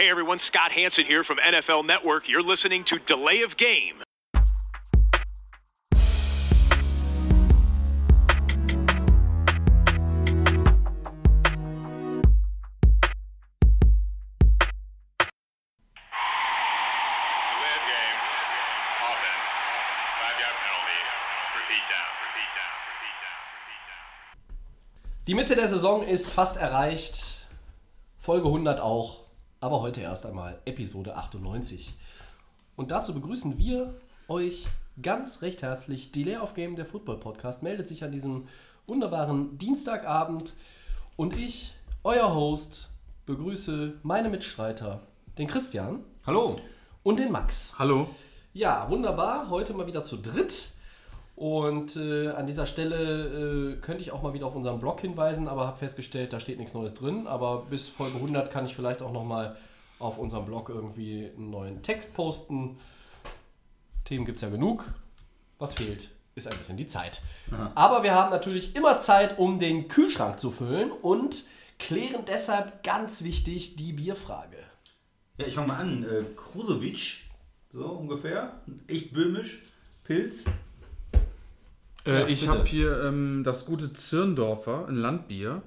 Hey everyone, Scott Hanson here from NFL Network. You're listening to Delay of Game. Delay of game. Offense. Five yard penalty. Repeat down. Repeat down. Repeat down. Repeat down. Die Mitte der Saison ist fast erreicht. Folge 100 auch. Aber heute erst einmal Episode 98. Und dazu begrüßen wir euch ganz recht herzlich. Delay of Game, der Football Podcast, meldet sich an diesem wunderbaren Dienstagabend. Und ich, euer Host, begrüße meine Mitstreiter, den Christian Hallo. und den Max. Hallo. Ja, wunderbar. Heute mal wieder zu dritt. Und äh, an dieser Stelle äh, könnte ich auch mal wieder auf unseren Blog hinweisen, aber habe festgestellt, da steht nichts Neues drin. Aber bis Folge 100 kann ich vielleicht auch noch mal auf unserem Blog irgendwie einen neuen Text posten. Themen gibt es ja genug. Was fehlt, ist ein bisschen die Zeit. Aber wir haben natürlich immer Zeit, um den Kühlschrank zu füllen und klären deshalb ganz wichtig die Bierfrage. Ja, ich fange mal an. Äh, Krusowitsch, so ungefähr. Echt böhmisch. Pilz. Äh, Ja, ich habe hier ähm, das gute Zirndorfer, ein Landbier.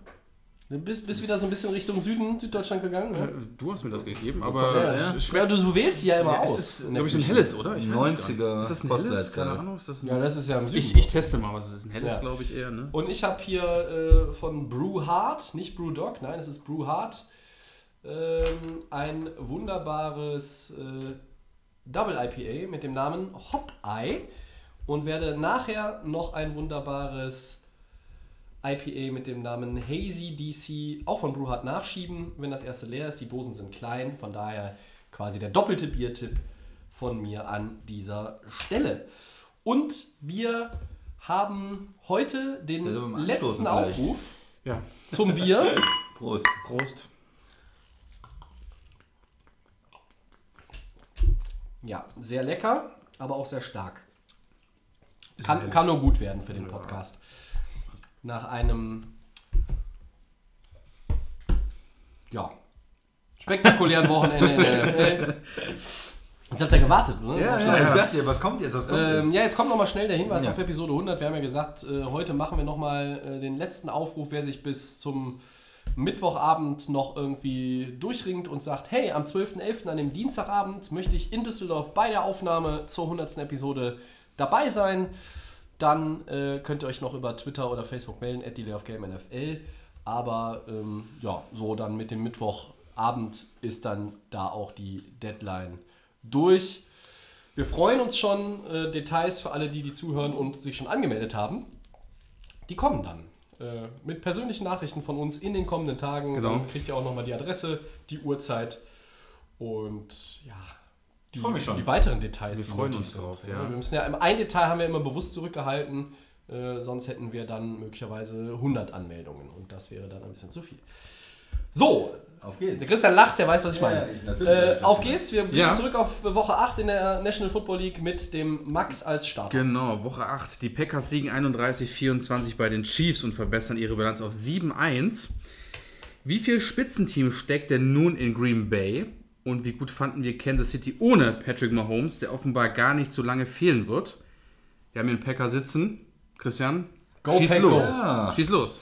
Du bist, bist wieder so ein bisschen Richtung Süden, Süddeutschland gegangen. Äh, Ne? du hast mir das gegeben, aber Ja, ja. sch- schwer, du, du wählst sie ja immer Ja, aus. es ist, glaube ich, ein helles, oder? Ich weiß es gar nicht. 90er Ist das ein helles? Keine Ahnung. Ist das ein Ja, das ist ja im Süden. ich, ich teste mal, was es ist. Ein helles, Ja. glaube ich, eher, ne? Und ich habe hier äh, von Brew Hard, nicht Brew Dog, nein, es ist Brew Hard, ähm, ein wunderbares äh, Double IPA mit dem Namen Hop Eye und werde nachher noch ein wunderbares IPA mit dem Namen Hazy DC auch von Brew Hard nachschieben, wenn das erste leer ist. Die Dosen sind klein, von daher quasi der doppelte Biertipp von mir an dieser Stelle. Und wir haben heute den Also letzten. Aufruf Ja. zum Bier. Prost. Prost. Ja, sehr lecker, aber auch sehr stark. Kann, kann nur gut werden für den Podcast. Nach einem ja, spektakulären Wochenende in der NFL. Jetzt habt ihr gewartet, oder? Ja, ja, ich dachte was kommt jetzt? Was kommt Ähm, jetzt? ja, jetzt kommt nochmal schnell der Hinweis Ja. auf Episode 100. Wir haben ja gesagt, äh, heute machen wir nochmal äh, den letzten Aufruf, wer sich bis zum Mittwochabend noch irgendwie durchringt und sagt, hey, am 12.11. an dem Dienstagabend möchte ich in Düsseldorf bei der Aufnahme zur 100. Episode dabei sein. Dann äh, könnt ihr euch noch über Twitter oder Facebook melden, at NFL. Aber ähm, ja, so dann mit dem Mittwochabend ist dann da auch die Deadline durch. Wir freuen uns schon. Äh, Details für alle, die, die zuhören und sich schon angemeldet haben. Die kommen dann. Äh, mit persönlichen Nachrichten von uns in den kommenden Tagen. Genau. Dann kriegt ihr auch nochmal die Adresse, die Uhrzeit und ja, die, freu mich schon. die weiteren Details. Wir die freuen uns drauf, ja. Wir müssen ja, ein Detail haben wir immer bewusst zurückgehalten. Äh, sonst hätten wir dann möglicherweise 100 Anmeldungen und das wäre dann ein bisschen zu viel. So, Auf der geht's. Christian lacht, der weiß, was ich Ja, meine. ja, ich- natürlich äh, ich, auf geht's, wir blicken Ja. zurück auf Woche 8 in der National Football League mit dem Max als Starter. Genau, Woche 8. Die Packers liegen 31-24 bei den Chiefs und verbessern ihre Bilanz auf 7-1. Wie viel Spitzenteam steckt denn nun in Green Bay? Und wie gut fanden wir Kansas City ohne Patrick Mahomes, der offenbar gar nicht so lange fehlen wird? Wir haben hier einen Packer sitzen. Christian, Go schieß Packers. los. Ja. Schieß los.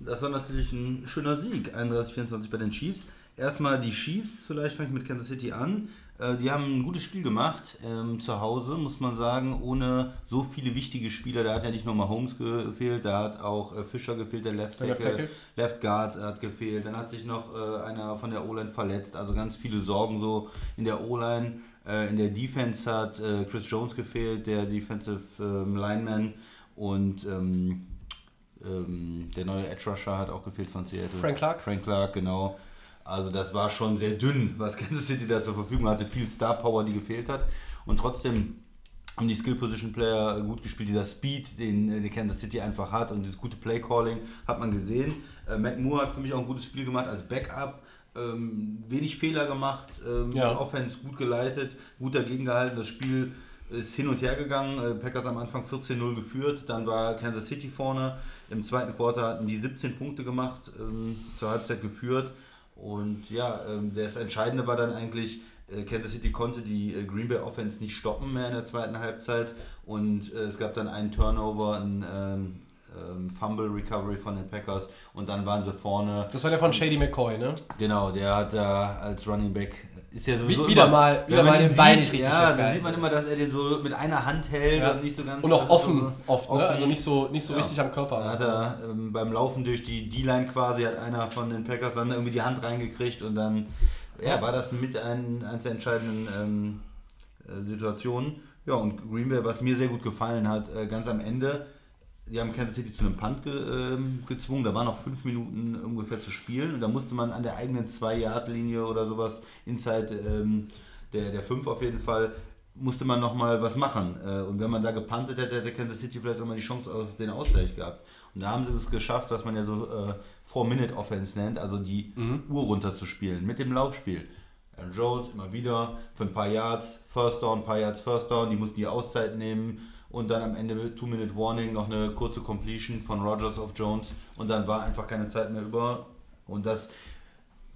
Das war natürlich ein schöner Sieg. 31-24 bei den Chiefs. Erstmal die Chiefs, vielleicht fange ich mit Kansas City an. Äh, Die haben ein gutes Spiel gemacht ähm, zu Hause, muss man sagen, ohne so viele wichtige Spieler. Da hat ja nicht nur Mahomes gefehlt, da hat auch äh, Fischer gefehlt, der Left Der Left Tackle, Tackle. Left Guard hat gefehlt. Dann hat sich noch äh, einer von der O-Line verletzt. Also ganz viele Sorgen so in der O-Line. Äh, in der Defense hat äh, Chris Jones gefehlt, der Defensive ähm, Lineman. Und ähm, ähm, der neue Edge Rusher hat auch gefehlt von Seattle. Frank Clark. Frank Clark, genau. Also das war schon sehr dünn, was Kansas City da zur Verfügung hatte. Viel Star Power, die gefehlt hat. Und trotzdem haben die Skill Position Player gut gespielt. Dieser Speed, den äh, die Kansas City einfach hat und dieses gute Play Calling hat man gesehen. Äh, Matt Moore hat für mich auch ein gutes Spiel gemacht als Backup. Ähm, wenig Fehler gemacht, ähm, Ja. Offense gut geleitet, gut dagegen gehalten. Das Spiel ist hin und her gegangen. Äh, Packers am Anfang 14-0 geführt, dann war Kansas City vorne. Im zweiten Quarter hatten die 17 Punkte gemacht, ähm, zur Halbzeit geführt. Und ja, ähm, das Entscheidende war dann eigentlich, äh, Kansas City konnte die äh, Green Bay Offense nicht stoppen mehr in der zweiten Halbzeit und äh, es gab dann einen Turnover, ein ähm, ähm, Fumble Recovery von den Packers und dann waren sie vorne. Das war der von Shady McCoy, ne? Genau, der hat da als Running Back ist ja sowieso Wie- wieder immer, mal- wieder mal den Bein richtig Ja, dann sieht man immer, dass er den so mit einer Hand hält Ja. und nicht so ganz. Und auch offen, so oft, ne? offen. Also nicht so, nicht so Ja. richtig am Körper. Da hat er ähm, beim Laufen durch die D-Line quasi, hat einer von den Packers dann irgendwie die Hand reingekriegt und dann ja, war das mit ein, eines der entscheidenden ähm, äh, Situationen. Ja, und Green Bay, was mir sehr gut gefallen hat, äh, ganz am Ende, die haben Kansas City zu einem Punt ge, ähm, gezwungen. Da waren noch fünf Minuten ungefähr zu spielen und da musste man an der eigenen 2-Yard-Linie oder sowas, inside ähm, der, der 5 auf jeden Fall, musste man nochmal was machen. Äh, Und wenn man da gepuntet hätte, hätte Kansas City vielleicht auch mal die Chance auf den Ausgleich gehabt. Und da haben sie es geschafft, was man ja so äh, Four-Minute-Offense nennt, also die Uhr runterzuspielen mit dem Laufspiel. Aaron Jones immer wieder für ein paar Yards, First Down, ein paar Yards, First Down, die mussten die Auszeit nehmen und dann am Ende Two-Minute-Warning noch eine kurze Completion von Rogers auf Jones und dann war einfach keine Zeit mehr über. Und das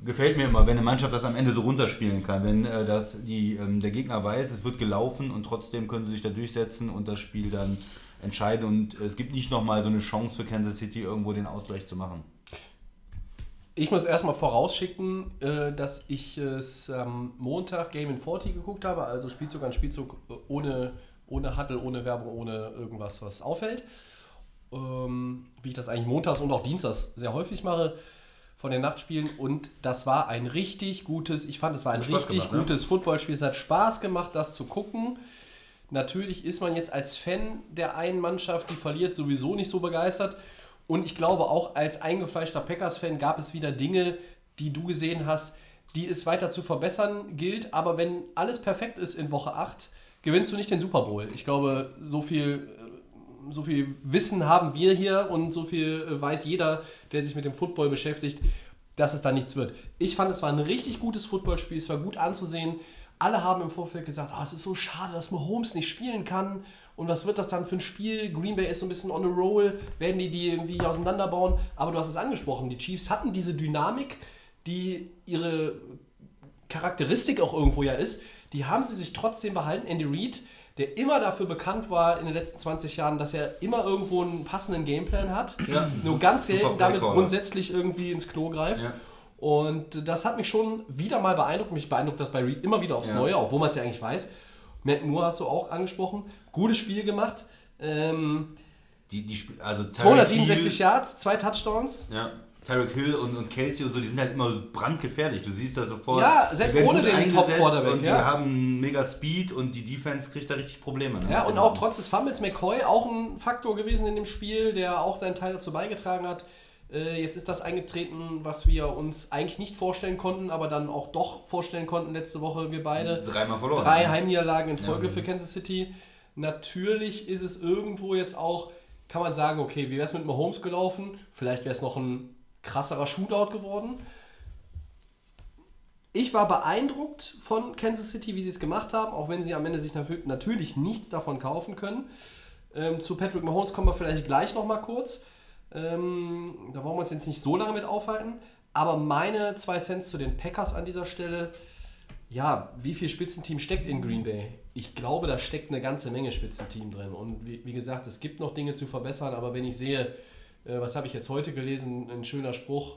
gefällt mir immer, wenn eine Mannschaft das am Ende so runterspielen kann, wenn äh, das die, ähm, der Gegner weiß, es wird gelaufen und trotzdem können sie sich da durchsetzen und das Spiel dann entscheiden und es gibt nicht nochmal so eine Chance für Kansas City irgendwo den Ausgleich zu machen. Ich muss erstmal vorausschicken, äh, dass ich es am Montag Game in 40 geguckt habe, also Spielzug an Spielzug äh, ohne, ohne Huddle, ohne Werbung, ohne irgendwas, was auffällt. Ähm, wie ich das eigentlich montags und auch dienstags sehr häufig mache von den Nachtspielen. Und das war ein richtig gutes, ich fand, es war ein richtig gemacht, ne? gutes Footballspiel. Es hat Spaß gemacht, das zu gucken. Natürlich ist man jetzt als Fan der einen Mannschaft, die verliert, sowieso nicht so begeistert. Und ich glaube, auch als eingefleischter Packers-Fan gab es wieder Dinge, die du gesehen hast, die es weiter zu verbessern gilt. Aber wenn alles perfekt ist in Woche 8, gewinnst du nicht den Super Bowl. Ich glaube, so viel, äh, so viel Wissen haben wir hier und so viel äh, weiß jeder, der sich mit dem Football beschäftigt, dass es da nichts wird. Ich fand, es war ein richtig gutes Footballspiel, es war gut anzusehen. Alle haben im Vorfeld gesagt, ah, es ist so schade, dass Mahomes nicht spielen kann. Und was wird das dann für ein Spiel? Green Bay ist so ein bisschen on a roll. Werden die die irgendwie auseinanderbauen? Aber du hast es angesprochen, die Chiefs hatten diese Dynamik, die ihre Charakteristik auch irgendwo ja ist. Die haben sie sich trotzdem behalten. Andy Reid, der immer dafür bekannt war in den letzten 20 Jahren, dass er immer irgendwo einen passenden Gameplan hat. Ja, Nur ganz selten damit grundsätzlich irgendwie ins Klo greift. Ja. Und das hat mich schon wieder mal beeindruckt. Mich beeindruckt das bei Reed immer wieder aufs Ja. Neue, obwohl man es ja eigentlich weiß. Matt Moore hast du auch angesprochen. Gutes Spiel gemacht. Ähm, Die, die, also Tyreek 267 Hill- Yards, zwei Touchdowns. Ja. Tyreek Hill und, und Kelsey und so, die sind halt immer brandgefährlich. Du siehst da sofort. Ja, die selbst ohne den Top-Quarterback, Und die ja. haben mega Speed und die Defense kriegt da richtig Probleme. Ne? Ja, und auch trotz des Fumbles McCoy auch ein Faktor gewesen in dem Spiel, der auch seinen Teil dazu beigetragen hat. Äh, Jetzt ist das eingetreten, was wir uns eigentlich nicht vorstellen konnten, aber dann auch doch vorstellen konnten letzte Woche, wir beide. Dreimal verloren. Drei ne? Heimniederlagen in Folge Ja. für Kansas City. Natürlich ist es irgendwo jetzt auch, kann man sagen, okay, wie wäre es mit Mahomes gelaufen? Vielleicht wäre es noch ein krasserer Shootout geworden. Ich war beeindruckt von Kansas City, wie sie es gemacht haben, auch wenn sie am Ende sich nat- natürlich nichts davon kaufen können. Ähm, zu Patrick Mahomes kommen wir vielleicht gleich nochmal kurz. Ähm, da wollen wir uns jetzt nicht so lange mit aufhalten. Aber meine zwei Cents zu den Packers an dieser Stelle. Ja, wie viel Spitzenteam steckt in Green Bay? Ich glaube, da steckt eine ganze Menge Spitzenteam drin. Und wie, wie gesagt, es gibt noch Dinge zu verbessern, aber wenn ich sehe, äh, was habe ich jetzt heute gelesen, ein schöner Spruch,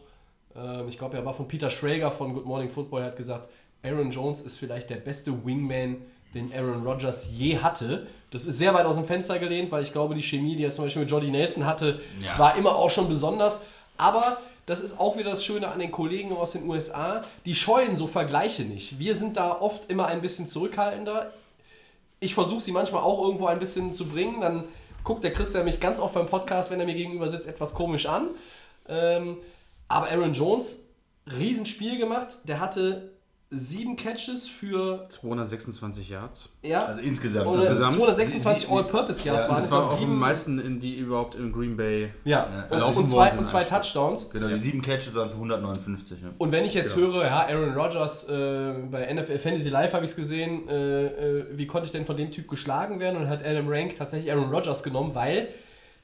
ähm, ich glaube, er war von Peter Schrager von Good Morning Football, er hat gesagt, Aaron Jones ist vielleicht der beste Wingman, den Aaron Rodgers je hatte. Das ist sehr weit aus dem Fenster gelehnt, weil ich glaube, die Chemie, die er zum Beispiel mit Jordy Nelson hatte, Ja. war immer auch schon besonders. Aber das ist auch wieder das Schöne an den Kollegen aus den USA, die scheuen so Vergleiche nicht. Wir sind da oft immer ein bisschen zurückhaltender. Ich versuche sie manchmal auch irgendwo ein bisschen zu bringen. Dann guckt der Christian mich ganz oft beim Podcast, wenn er mir gegenüber sitzt, etwas komisch an. Ähm, aber Aaron Jones, Riesenspiel gemacht. Der hatte sieben Catches für 226 Yards. ja, Also insgesamt. oder insgesamt. 226 Sie- sie- All-Purpose Yards Ja, waren Das es, war auch am sieben- meisten, in die überhaupt in Green Bay. Ja, und, laufen und zwei, und zwei. Touchdowns. Genau, die sieben Catches waren für 159. Ja. Und wenn ich jetzt Genau. höre, ja, Aaron Rodgers, äh, bei NFL Fantasy Live habe ich es gesehen, äh, äh, wie konnte ich denn von dem Typ geschlagen werden? Und hat Adam Rank tatsächlich Aaron Rodgers genommen, weil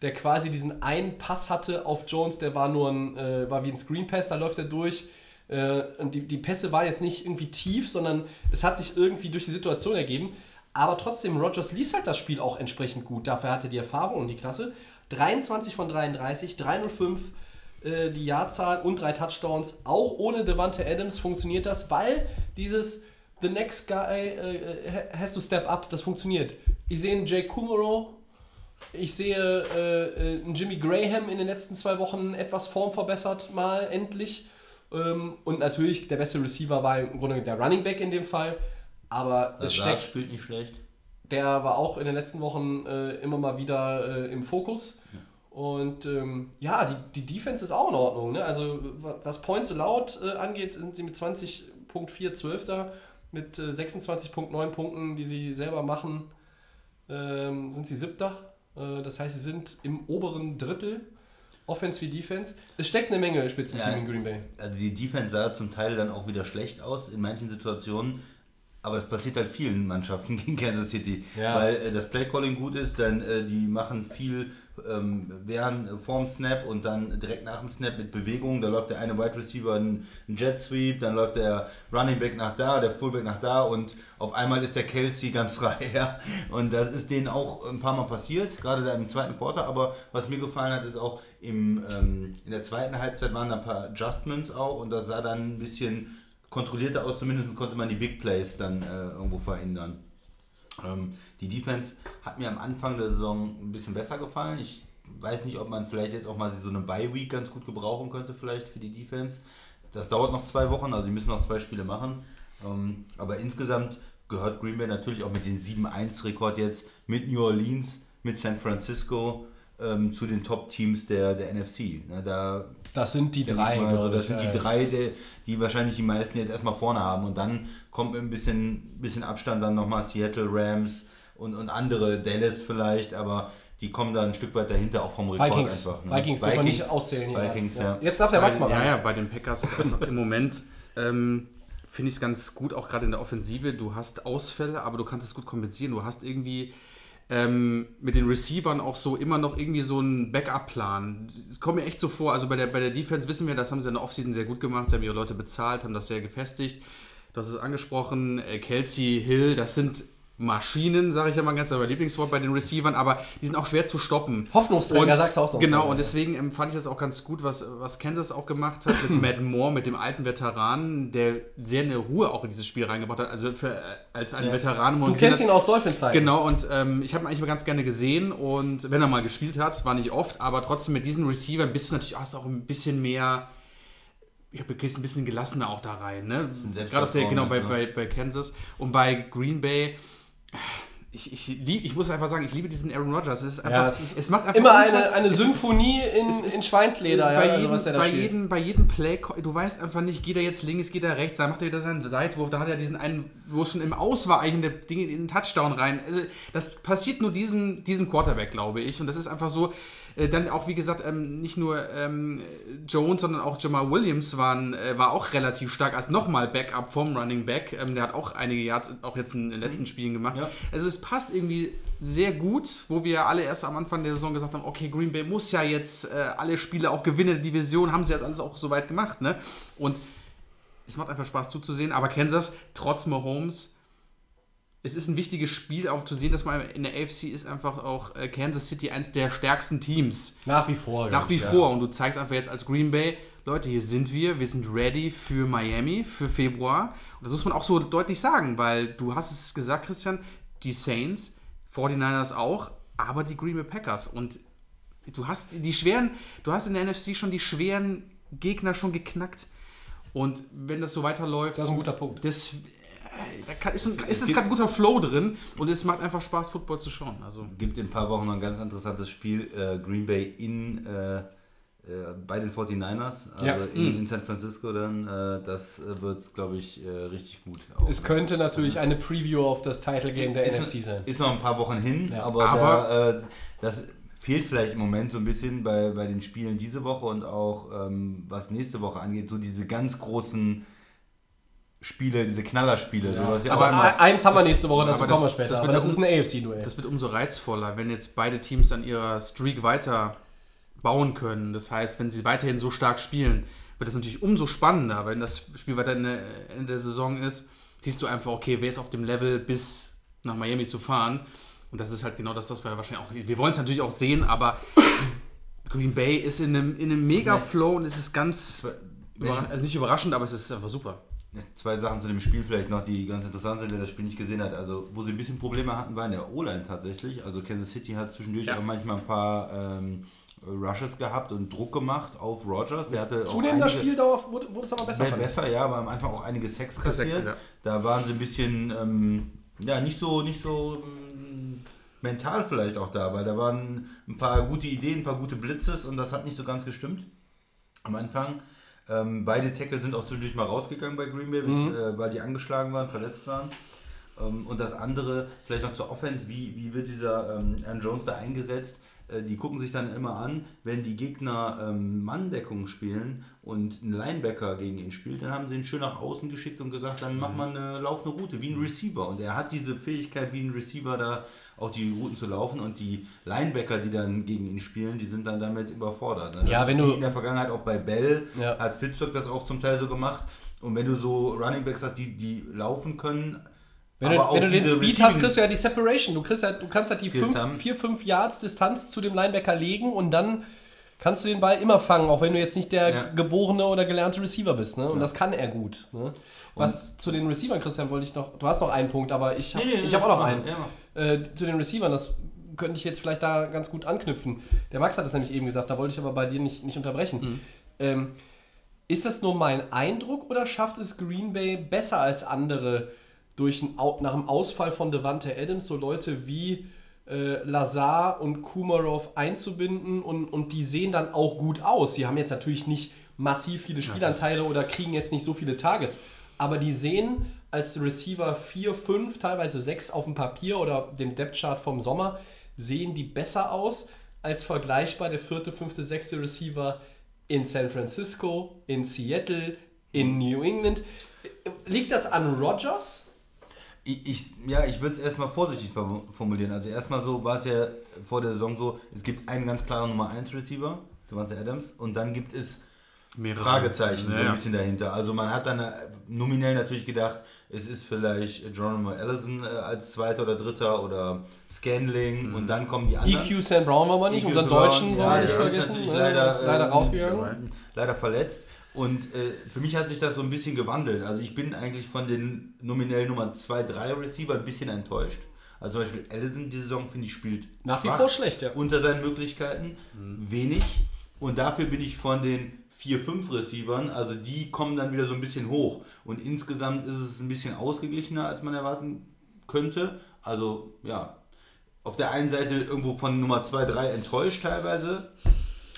der quasi diesen einen Pass hatte auf Jones, der war nur ein, äh, war wie ein Screen Pass, da läuft er durch. Äh, und die, die Pässe waren jetzt nicht irgendwie tief, sondern es hat sich irgendwie durch die Situation ergeben. Aber trotzdem, Rogers liest halt das Spiel auch entsprechend gut. Dafür hatte die Erfahrung und die Klasse. 23 von 33, 305 äh, die Jahrzahl und drei Touchdowns. Auch ohne Devante Adams funktioniert das, weil dieses The next guy äh, has to step up, das funktioniert. Ich sehe einen Jake Kumaro, ich sehe äh, äh, einen Jimmy Graham in den letzten zwei Wochen etwas formverbessert, mal endlich. Ähm, und natürlich, der beste Receiver war im Grunde der Running Back in dem Fall. Aber es Lazard steckt, spielt nicht schlecht. der war auch in den letzten Wochen äh, immer mal wieder äh, im Fokus. Und ähm, ja, die, die Defense ist auch in Ordnung. Ne? Also wa- was Points allowed äh, angeht, sind sie mit 20.4 Zwölfter. Mit äh, 26.9 Punkten, die sie selber machen, ähm, sind sie Siebter. Äh, das heißt, sie sind im oberen Drittel, Offense wie Defense. Es steckt eine Menge Spitzenteam Ja. in Green Bay. Also die Defense sah zum Teil dann auch wieder schlecht aus in manchen Situationen. Aber es passiert halt vielen Mannschaften gegen Kansas City. Ja. Weil äh, das Playcalling gut ist, dann äh, die machen viel ähm, während äh, vorm Snap und dann direkt nach dem Snap mit Bewegungen. Da läuft der eine Wide Receiver einen Jet Sweep, dann läuft der Running Back nach da, der Fullback nach da und auf einmal ist der Kelsey ganz frei. Ja? Und das ist denen auch ein paar Mal passiert, gerade da im zweiten Quarter. Aber was mir gefallen hat, ist auch im, ähm, in der zweiten Halbzeit waren da ein paar Adjustments auch und das sah dann ein bisschen kontrollierter aus. Zumindest konnte man die Big Plays dann äh, irgendwo verhindern. Ähm, die Defense hat mir am Anfang der Saison ein bisschen besser gefallen. Ich weiß nicht, ob man vielleicht jetzt auch mal so eine Bye Week ganz gut gebrauchen könnte, vielleicht für die Defense. Das dauert noch zwei Wochen, also sie müssen noch zwei Spiele machen. Ähm, aber insgesamt gehört Green Bay natürlich auch mit dem 7-1-Rekord jetzt mit New Orleans, mit San Francisco ähm, zu den Top-Teams der, der NFC. Ne, da Das sind die drei. mal, so, glaub das ich, sind ja. die drei, die, die wahrscheinlich die meisten jetzt erstmal vorne haben. Und dann kommt mit ein bisschen, bisschen Abstand dann nochmal Seattle Rams und, und andere, Dallas vielleicht, aber die kommen da ein Stück weit dahinter, auch vom Rekord Vikings. einfach. ne? Vikings wir nicht auszählen. hier. Vikings, ja. Jetzt darf der Max mal ja, ran. ja, bei den Packers ist einfach im Moment, ähm, finde ich es ganz gut, auch gerade in der Offensive. Du hast Ausfälle, aber du kannst es gut kompensieren. Du hast irgendwie ähm, mit den Receivern auch so immer noch irgendwie so einen Backup-Plan. Es kommt mir echt so vor, also bei der, bei der Defense wissen wir, das haben sie in der Offseason sehr gut gemacht. Sie haben ihre Leute bezahlt, haben das sehr gefestigt. Hast es angesprochen, äh, Kelsey, Hill, das sind Maschinen, sage ich ja mal ganz mein Lieblingswort bei den Receivern, aber die sind auch schwer zu stoppen. Hoffnungsträger, Und- sagst du auch noch. Genau, und deswegen ähm, fand ich das auch ganz gut, was, was Kansas auch gemacht hat mit Matt Moore, mit dem alten Veteranen, der sehr eine Ruhe auch in dieses Spiel reingebracht hat. Also für, äh, als ein Ja. Veteran. wo Du kennst hat- ihn aus Dolphin-Zeiten. Genau, und ähm, ich habe ihn eigentlich mal ganz gerne gesehen und wenn er mal gespielt hat, war nicht oft, aber trotzdem mit diesen Receivern bist du natürlich auch, auch ein bisschen mehr, ich habe gehst ein bisschen gelassener auch da rein, ne? Gerade auf der, genau, bei, halt, bei, bei Kansas und bei Green Bay. Ich, ich, lieb, ich muss einfach sagen, ich liebe diesen Aaron Rodgers. Es, ist einfach, Ja, es ist macht einfach Immer eine, eine es Symphonie in, es ist- in Schweinsleder, ja, bei, also jedem, da bei, jedem, bei jedem Play, du weißt einfach nicht, geht er jetzt links, geht er rechts, dann macht er wieder seinen Seitwurf, dann hat er diesen einen, wo es schon im Aus war, eigentlich in der in den Touchdown rein. Also, das passiert nur diesem, diesem Quarterback, glaube ich. Und das ist einfach so, äh, dann auch, wie gesagt, ähm, nicht nur ähm, Jones, sondern auch Jamal Williams waren, äh, war auch relativ stark als nochmal Backup vom Running Back. Ähm, der hat auch einige Yards auch jetzt in den letzten Spielen gemacht. Ja. Also es passt irgendwie sehr gut, wo wir alle erst am Anfang der Saison gesagt haben, okay, Green Bay muss ja jetzt äh, alle Spiele auch gewinnen, die Division, haben sie jetzt alles auch soweit gemacht, ne? Und es macht einfach Spaß zuzusehen, aber Kansas, trotz Mahomes, es ist ein wichtiges Spiel, auch zu sehen, dass man in der AFC ist einfach auch äh, Kansas City eins der stärksten Teams. Nach wie vor. Nach wie ich, ja. vor. Und du zeigst einfach jetzt als Green Bay, Leute, hier sind wir, wir sind ready für Miami, für Februar. Und das muss man auch so deutlich sagen, weil du hast es gesagt, Christian, die Saints, 49ers auch, aber die Green Bay Packers. Und du hast die schweren, du hast in der NFC schon die schweren Gegner schon geknackt. Und wenn das so weiterläuft, Das ist ein guter Punkt. das, da kann, ist, ein, ist, ist gerade ein guter Flow drin und es macht einfach Spaß, Football zu schauen. Also. gibt in ein paar Wochen noch ein ganz interessantes Spiel. Äh, Green Bay in äh, äh, bei den 49ers, also Ja. in, in San Francisco dann. Äh, das äh, wird, glaube ich, äh, richtig gut. Auch. Es könnte natürlich ist- eine Preview auf das Title Game der ist, NFC sein. Ist noch ein paar Wochen hin, Ja. aber, Aber- da, äh, das fehlt vielleicht im Moment so ein bisschen bei, bei den Spielen diese Woche und auch ähm, was nächste Woche angeht, so diese ganz großen Spiele, diese Knallerspiele. Ja. Sowas Also eins haben wir nächste Woche, dazu kommen wir später. das aber wird das ist ein AFC-Duell. Das wird umso reizvoller, wenn jetzt beide Teams an ihrer Streak weiter bauen können. Das heißt, wenn sie weiterhin so stark spielen, wird das natürlich umso spannender, wenn das Spiel weiter in der, Ende der Saison ist, siehst du einfach, okay, wer ist auf dem Level bis nach Miami zu fahren. Und das ist halt genau das, was wir wahrscheinlich auch. Wir wollen es natürlich auch sehen, aber Green Bay ist in einem, in einem Mega-Flow und es ist ganz. Überra also nicht überraschend, aber es ist einfach super. Zwei Sachen zu dem Spiel vielleicht noch, die ganz interessant sind, wer das Spiel nicht gesehen hat. Also, wo sie ein bisschen Probleme hatten, war in der O-Line tatsächlich. Also, Kansas City hat zwischendurch Ja. auch manchmal ein paar ähm, Rushes gehabt und Druck gemacht auf Rogers. Der hatte Zunehmender einige- Spieldauer wurde, wurde es aber besser. Besser, ja, aber am Anfang auch einige Sex kassiert. ja. Da waren sie ein bisschen, ähm, ja, nicht so, nicht so ähm, mental vielleicht auch da, weil da waren ein paar gute Ideen, ein paar gute Blitzes und das hat nicht so ganz gestimmt am Anfang. Ähm, beide Tackle sind auch zwischendurch mal rausgegangen bei Green Bay, mit, äh, weil die angeschlagen waren, verletzt waren. Ähm, und das andere, vielleicht noch zur Offense, wie, wie wird dieser ähm, Aaron Jones da eingesetzt? Äh, die gucken sich dann immer an, wenn die Gegner ähm, Manndeckung spielen und ein Linebacker gegen ihn spielt, dann haben sie ihn schön nach außen geschickt und gesagt, dann mach mal eine laufende Route, wie ein Receiver. Und er hat diese Fähigkeit, wie ein Receiver da auch die Routen zu laufen und die Linebacker, die dann gegen ihn spielen, die sind dann damit überfordert. ne? Ja, wenn du- in der Vergangenheit auch bei Bell Ja. hat Pittsburgh das auch zum Teil so gemacht. Und wenn du so Running Backs hast, die, die laufen können, Wenn du, aber auch wenn du den Speed hast, kriegst du ja die Separation. Du, kriegst halt, du kannst halt die haben. 4, 5 Yards Distanz zu dem Linebacker legen und dann kannst du den Ball immer fangen, auch wenn du jetzt nicht der Ja. geborene oder gelernte Receiver bist. Ne? Und das kann er gut. Ne? Was zu den Receivern, Christian, wollte ich noch. Du hast noch einen Punkt, aber ich habe Nee, nee, ich hab auch noch einen. ja. Äh, zu den Receivern, das könnte ich jetzt vielleicht da ganz gut anknüpfen. Der Max hat es nämlich eben gesagt, da wollte ich aber bei dir nicht, nicht unterbrechen. Ähm, ist das nur mein Eindruck oder schafft es Green Bay besser als andere durch ein, nach dem Ausfall von Devante Adams so Leute wie äh, Lazar und Kumarov einzubinden und, und die sehen dann auch gut aus. Sie haben jetzt natürlich nicht massiv viele Spielanteile oder kriegen jetzt nicht so viele Targets, aber die sehen als Receiver 4, 5, teilweise 6 auf dem Papier oder dem Depth-Chart vom Sommer, sehen die besser aus als vergleichbar der vierte, fünfte, sechste Receiver in San Francisco, in Seattle, in New England. Liegt das an Rogers? Ich, ich, ja, ich würde es erstmal vorsichtig formu- formulieren. Also erstmal so war es ja vor der Saison so, es gibt einen ganz klaren Nummer 1 Receiver, Devante Adams, und dann gibt es Mehrere. Fragezeichen so Ja, ein ja. bisschen dahinter. Also man hat dann äh, nominell natürlich gedacht, es ist vielleicht Geronimo Allison äh, als zweiter oder dritter oder Scanling Mhm. und dann kommen die anderen. EQ Sam Brown wollen wir nicht, EQ unseren Deutschen wollen ja, nicht vergessen. ne? leider, leider äh, rausgegangen. leider verletzt. Und äh, für mich hat sich das so ein bisschen gewandelt. Also ich bin eigentlich von den nominell Nummer 2, 3 Receiver ein bisschen enttäuscht. Also zum Beispiel Allison die Saison, finde ich, spielt Nach wie vor schlecht, ja. Unter seinen Möglichkeiten. Wenig. Und dafür bin ich von den 4, 5 Receivern, also die kommen dann wieder so ein bisschen hoch. Und insgesamt ist es ein bisschen ausgeglichener, als man erwarten könnte. Also ja, auf der einen Seite irgendwo von Nummer 2, 3 enttäuscht teilweise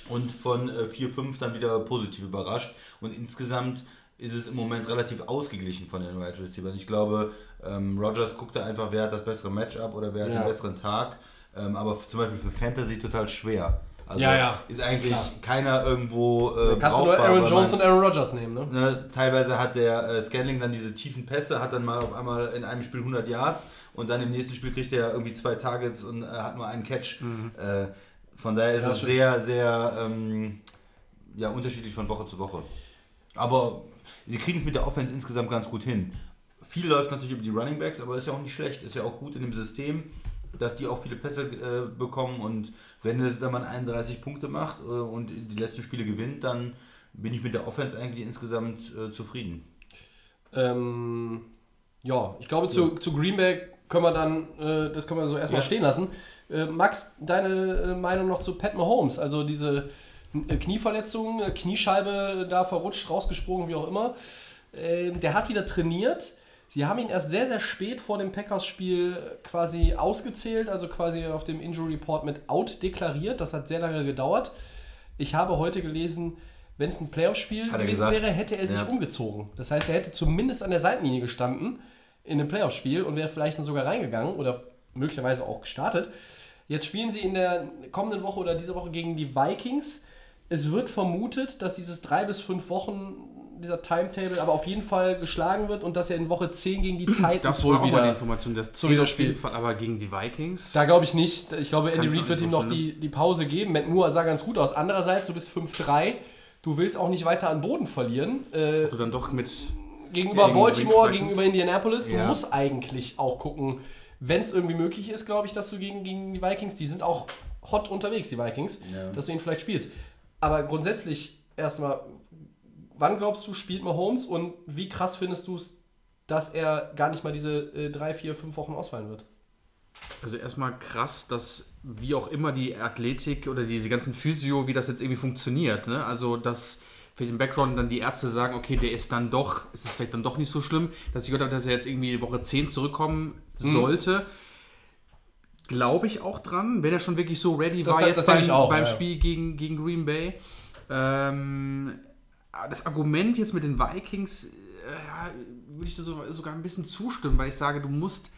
und von 4, 5 dann wieder positiv überrascht. Und insgesamt ist es im Moment relativ ausgeglichen von den Wide Receivers. Ich glaube, ähm, Rogers guckt da einfach, wer hat das bessere Matchup oder wer hat Ja. den besseren Tag. Ähm, aber zum Beispiel für Fantasy total schwer. Also Ja, ja. ist eigentlich keiner irgendwo äh, Kannst du nur brauchbar, Aaron Jones man- und Aaron Rodgers nehmen, ne? Ne, teilweise hat der äh, Scanling dann diese tiefen Pässe, hat dann mal auf einmal in einem Spiel 100 Yards und dann im nächsten Spiel kriegt er irgendwie zwei Targets und äh, hat nur einen Catch. Äh, von daher ist Ja, es stimmt. sehr, sehr ähm, ja, unterschiedlich von Woche zu Woche. Aber sie kriegen es mit der Offense insgesamt ganz gut hin. Viel läuft natürlich über die Running Backs, aber ist ja auch nicht schlecht. Ist ja auch gut in dem System, dass die auch viele Pässe äh, bekommen. Und wenn, es, wenn man 31 Punkte macht äh, und die letzten Spiele gewinnt, dann bin ich mit der Offense eigentlich insgesamt äh, zufrieden. Ähm, ja, ich glaube, zu, zu Green Bay können wir dann, äh, das können wir so erstmal Ja. stehen lassen. Äh, Max, deine äh, Meinung noch zu Pat Mahomes? Also diese äh, Knieverletzung, äh, Kniescheibe da verrutscht, rausgesprungen, wie auch immer. Ähm, der hat wieder trainiert. Sie haben ihn erst sehr, sehr spät vor dem Packers-Spiel quasi ausgezählt, also quasi auf dem Injury Report mit out deklariert. Das hat sehr lange gedauert. Ich habe heute gelesen, wenn es ein Playoff-Spiel gewesen gesagt. wäre, hätte er sich Ja. umgezogen. Das heißt, er hätte zumindest an der Seitenlinie gestanden in einem Playoff-Spiel und wäre vielleicht dann sogar reingegangen oder möglicherweise auch gestartet. Jetzt spielen sie in der kommenden Woche oder dieser Woche gegen die Vikings. Es wird vermutet, dass dieses drei bis fünf Wochen, dieser Timetable, aber auf jeden Fall geschlagen wird und dass er in Woche 10 gegen die Titans Das wohl mal die wieder. Information. Das zählt wieder spielt. Aber gegen die Vikings. Da glaube ich nicht. Ich glaube, Andy Reid wird ihm noch die, die Pause geben. Matt Moore sah ganz gut aus. Andererseits, du bist 5-3. du willst auch nicht weiter an Boden verlieren. Äh, Du dann doch mit. Gegenüber Gegen Baltimore, gegenüber Indianapolis. Du Ja. musst eigentlich auch gucken, wenn es irgendwie möglich ist, glaube ich, dass du gegen, gegen die Vikings, die sind auch hot unterwegs, die Vikings, Ja. dass du ihn vielleicht spielst. Aber grundsätzlich erstmal, wann glaubst du, spielt Mahomes und wie krass findest du es, dass er gar nicht mal diese äh, drei, vier, fünf Wochen ausfallen wird? Also erstmal krass, dass wie auch immer die Athletik oder diese ganzen Physio, wie das jetzt irgendwie funktioniert. Ne? Also dass für den Background dann die Ärzte sagen, okay, der ist dann doch, ist es vielleicht dann doch nicht so schlimm, dass ich gehört habe, dass er jetzt irgendwie Woche 10 zurückkommen Mhm. sollte. Glaube ich auch dran, wenn er schon wirklich so ready Das war de- jetzt beim, auch, beim ja. Spiel gegen, gegen Green Bay. Ähm, das Argument jetzt mit den Vikings, äh, würde ich so, sogar ein bisschen zustimmen, weil ich sage, du musst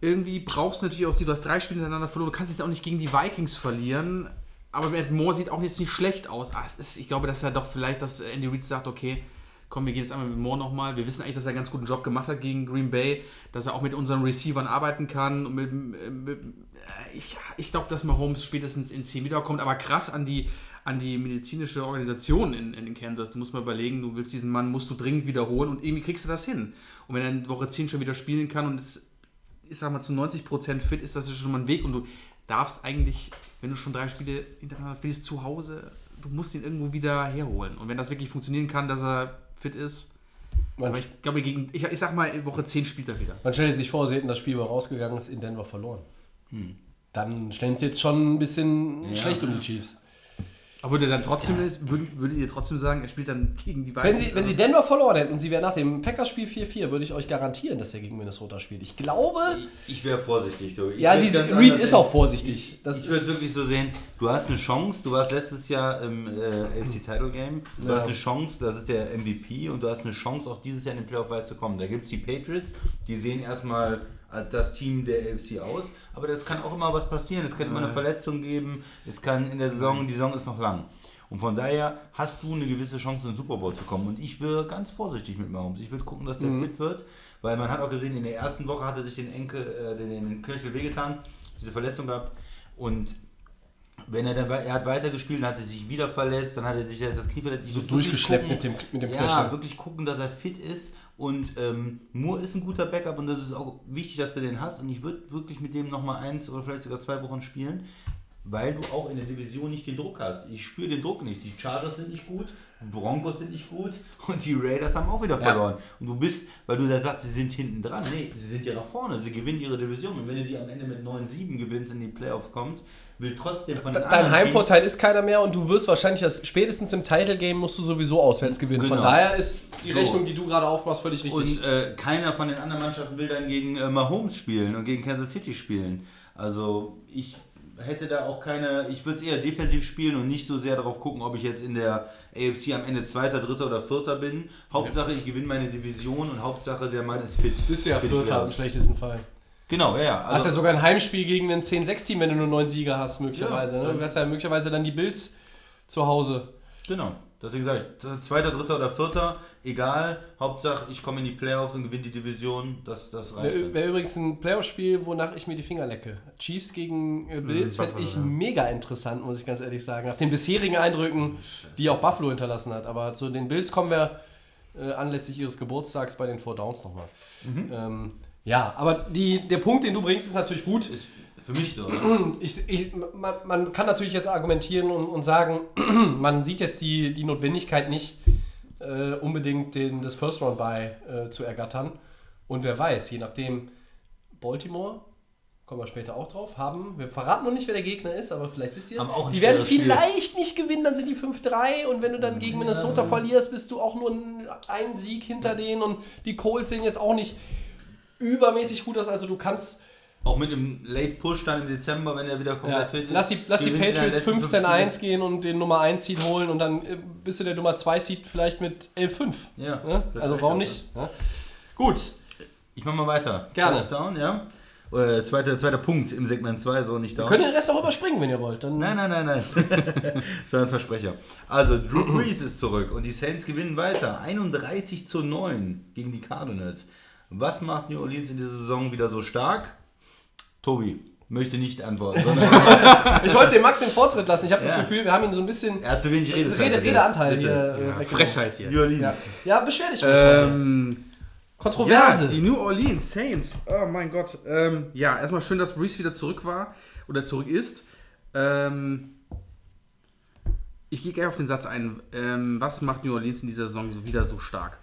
irgendwie brauchst du natürlich auch sie, du hast drei Spiele hintereinander verloren, du kannst jetzt auch nicht gegen die Vikings verlieren, aber Matt Moore sieht auch jetzt nicht schlecht aus. Ah, es ist, ich glaube, dass er doch vielleicht, dass Andy Reid sagt, okay, komm, wir gehen jetzt einmal mit Moore nochmal. Wir wissen eigentlich, dass er einen ganz guten Job gemacht hat gegen Green Bay, dass er auch mit unseren Receivern arbeiten kann. Und mit, mit, äh, ich ich glaube, dass Mahomes spätestens in 10 wiederkommt, aber krass an die, an die medizinische Organisation in, in Kansas. Du musst mal überlegen, du willst diesen Mann, musst du dringend wiederholen und irgendwie kriegst du das hin. Und wenn er in Woche 10 schon wieder spielen kann und es ich sag mal, zu 90% fit ist das schon mal ein Weg und du darfst eigentlich, wenn du schon drei Spiele hintereinander spielst, zu Hause, du musst ihn irgendwo wieder herholen. Und wenn das wirklich funktionieren kann, dass er fit ist, Man, aber ich glaube, gegen, ich, ich sag mal, in Woche 10 spielt er wieder. man stellt sich vor, sie hätten das Spiel, wo er rausgegangen ist, in Denver verloren. Dann stellen sie jetzt schon ein bisschen Ja. schlecht um die Chiefs. Aber würde er dann trotzdem, würdet, würdet ihr trotzdem sagen, er spielt dann gegen die Wenn Vikings? sie, wenn sie Denver verloren hätten und sie wären nach dem Packers-Spiel 4-4, würde ich euch garantieren, dass er gegen Minnesota spielt. Ich glaube, Ich, ich wäre vorsichtig, du. Ich ja, sie, Reed ist auch vorsichtig. Das ich würde ist- wirklich so sehen, du hast eine Chance, du warst letztes Jahr im äh, AFC Title Game, du Ja. hast eine Chance, das ist der MVP und du hast eine Chance, auch dieses Jahr in den Playoff weit zu kommen. Da gibt es die Patriots, die sehen erstmal als das Team der AFC aus, aber das kann auch immer was passieren. Es kann immer eine Verletzung geben, es kann in der Saison, die Saison ist noch lang. Und von daher hast du eine gewisse Chance, in den Super Bowl zu kommen. Und ich wäre ganz vorsichtig mit Mahomes. Ich würde gucken, dass der fit wird, weil man hat auch gesehen, in der ersten Woche hat er sich den Enkel, äh, den, den Knöchel wehgetan, diese Verletzung gehabt. Und wenn er dann er hat weitergespielt, dann hat er sich wieder verletzt, dann hat er sich das Knie verletzt. Ich So durchgeschleppt mit dem- mit dem Ja, Knöchel. wirklich gucken, dass er fit ist. Und ähm, Moore ist ein guter Backup und das ist auch wichtig, dass du den hast. Und ich würde wirklich mit dem nochmal eins oder vielleicht sogar zwei Wochen spielen, weil du auch in der Division nicht den Druck hast. Ich spüre den Druck nicht. Die Chargers sind nicht gut, die Broncos sind nicht gut und die Raiders haben auch wieder Ja. verloren. Und du bist, weil du da sagst, sie sind hinten dran. Nee, sie sind ja nach vorne. Sie gewinnen ihre Division. Und wenn du die am Ende mit 9-7 gewinnst in die Playoffs kommt, will trotzdem von den Dein Heimvorteil ist keiner mehr und du wirst wahrscheinlich das spätestens im Title Game musst du sowieso auswärts gewinnen. Von Genau. daher ist die So. Rechnung, die du gerade aufmachst, völlig richtig. Und äh, keiner von den anderen Mannschaften will dann gegen äh, Mahomes spielen und gegen Kansas City spielen. Also ich hätte da auch keine, ich würde es eher defensiv spielen und nicht so sehr darauf gucken, ob ich jetzt in der AFC am Ende Zweiter, Dritter oder Vierter bin. Hauptsache ich gewinne meine Division und Hauptsache der Mann ist fit. bist du ja Vierter im schlechtesten Fall. Genau, ja, ja. hast Also, ja sogar ein Heimspiel gegen ein 10-6-Team, wenn du nur neun Sieger hast, möglicherweise. Ja, ne? Du dann- hast ja möglicherweise dann die Bills zu Hause. genau. Deswegen sage ich, Zweiter, Dritter oder Vierter, egal. Hauptsache ich komme in die Playoffs und gewinne die Division. Das, das reicht. Wäre dann. wär übrigens ein Playoff-Spiel, wonach ich mir die Finger lecke. Chiefs gegen äh, Bills fände Buffalo, ich ja. mega interessant, muss ich ganz ehrlich sagen. Nach den bisherigen Eindrücken, die auch Buffalo hinterlassen hat. Aber zu den Bills kommen wir äh, anlässlich ihres Geburtstags bei den Four Downs nochmal. Ähm, ja, aber die, der Punkt, den du bringst, ist natürlich gut. Ist für mich so. Ne? Ich, ich, man, man kann natürlich jetzt argumentieren und, und sagen, man sieht jetzt die, die Notwendigkeit nicht, äh, unbedingt den, das First Round by äh, zu ergattern. Und wer weiß, je nachdem, Baltimore, kommen wir später auch drauf, haben, wir verraten noch nicht, wer der Gegner ist, aber vielleicht wisst ihr es, die werden schweres Spiel. vielleicht nicht gewinnen, dann sind die 5-3 und wenn du dann gegen Minnesota verlierst, bist du auch nur ein Sieg hinter denen und die Colts sehen jetzt auch nicht übermäßig gut aus, also du kannst Auch mit einem Late Push dann im Dezember, wenn er wieder komplett Ja, fit ist. lass die, lass die Patriots letzten fünf 15-1 gehen und den Nummer 1 Seed holen und dann äh, bist du der Nummer 2 Seed vielleicht mit 11-5. Ja, Ne? das Also warum nicht? Ja. Gut, Ich mach mal weiter. Gerne. First Down, ja. Äh, zweiter, zweiter Punkt im Segment 2, so nicht down. könnt ihr den Rest auch überspringen, wenn ihr wollt. Dann Nein, nein, nein, nein. so ein Versprecher. Also, Drew Brees ist zurück und die Saints gewinnen weiter. 31 zu 9 gegen die Cardinals. Was macht New Orleans in dieser Saison wieder so stark? Tobi, möchte nicht antworten, Ich wollte dem Max den Vortritt lassen. Ich habe das Ja. Gefühl, wir haben ihn so ein bisschen er hat zu wenig Redezeit. Rede. Redeanteil Bitte. hier. äh, Ja, weggenommen. Frechheit hier. New Orleans. Ja, beschwer dich. Ähm, Kontroverse. Ja, die New Orleans Saints. Oh mein Gott. Ähm, ja, erstmal schön, dass Brees wieder zurück war oder zurück ist. Ähm, ich gehe gleich auf den Satz ein. Ähm, was macht New Orleans in dieser Saison so wieder so stark?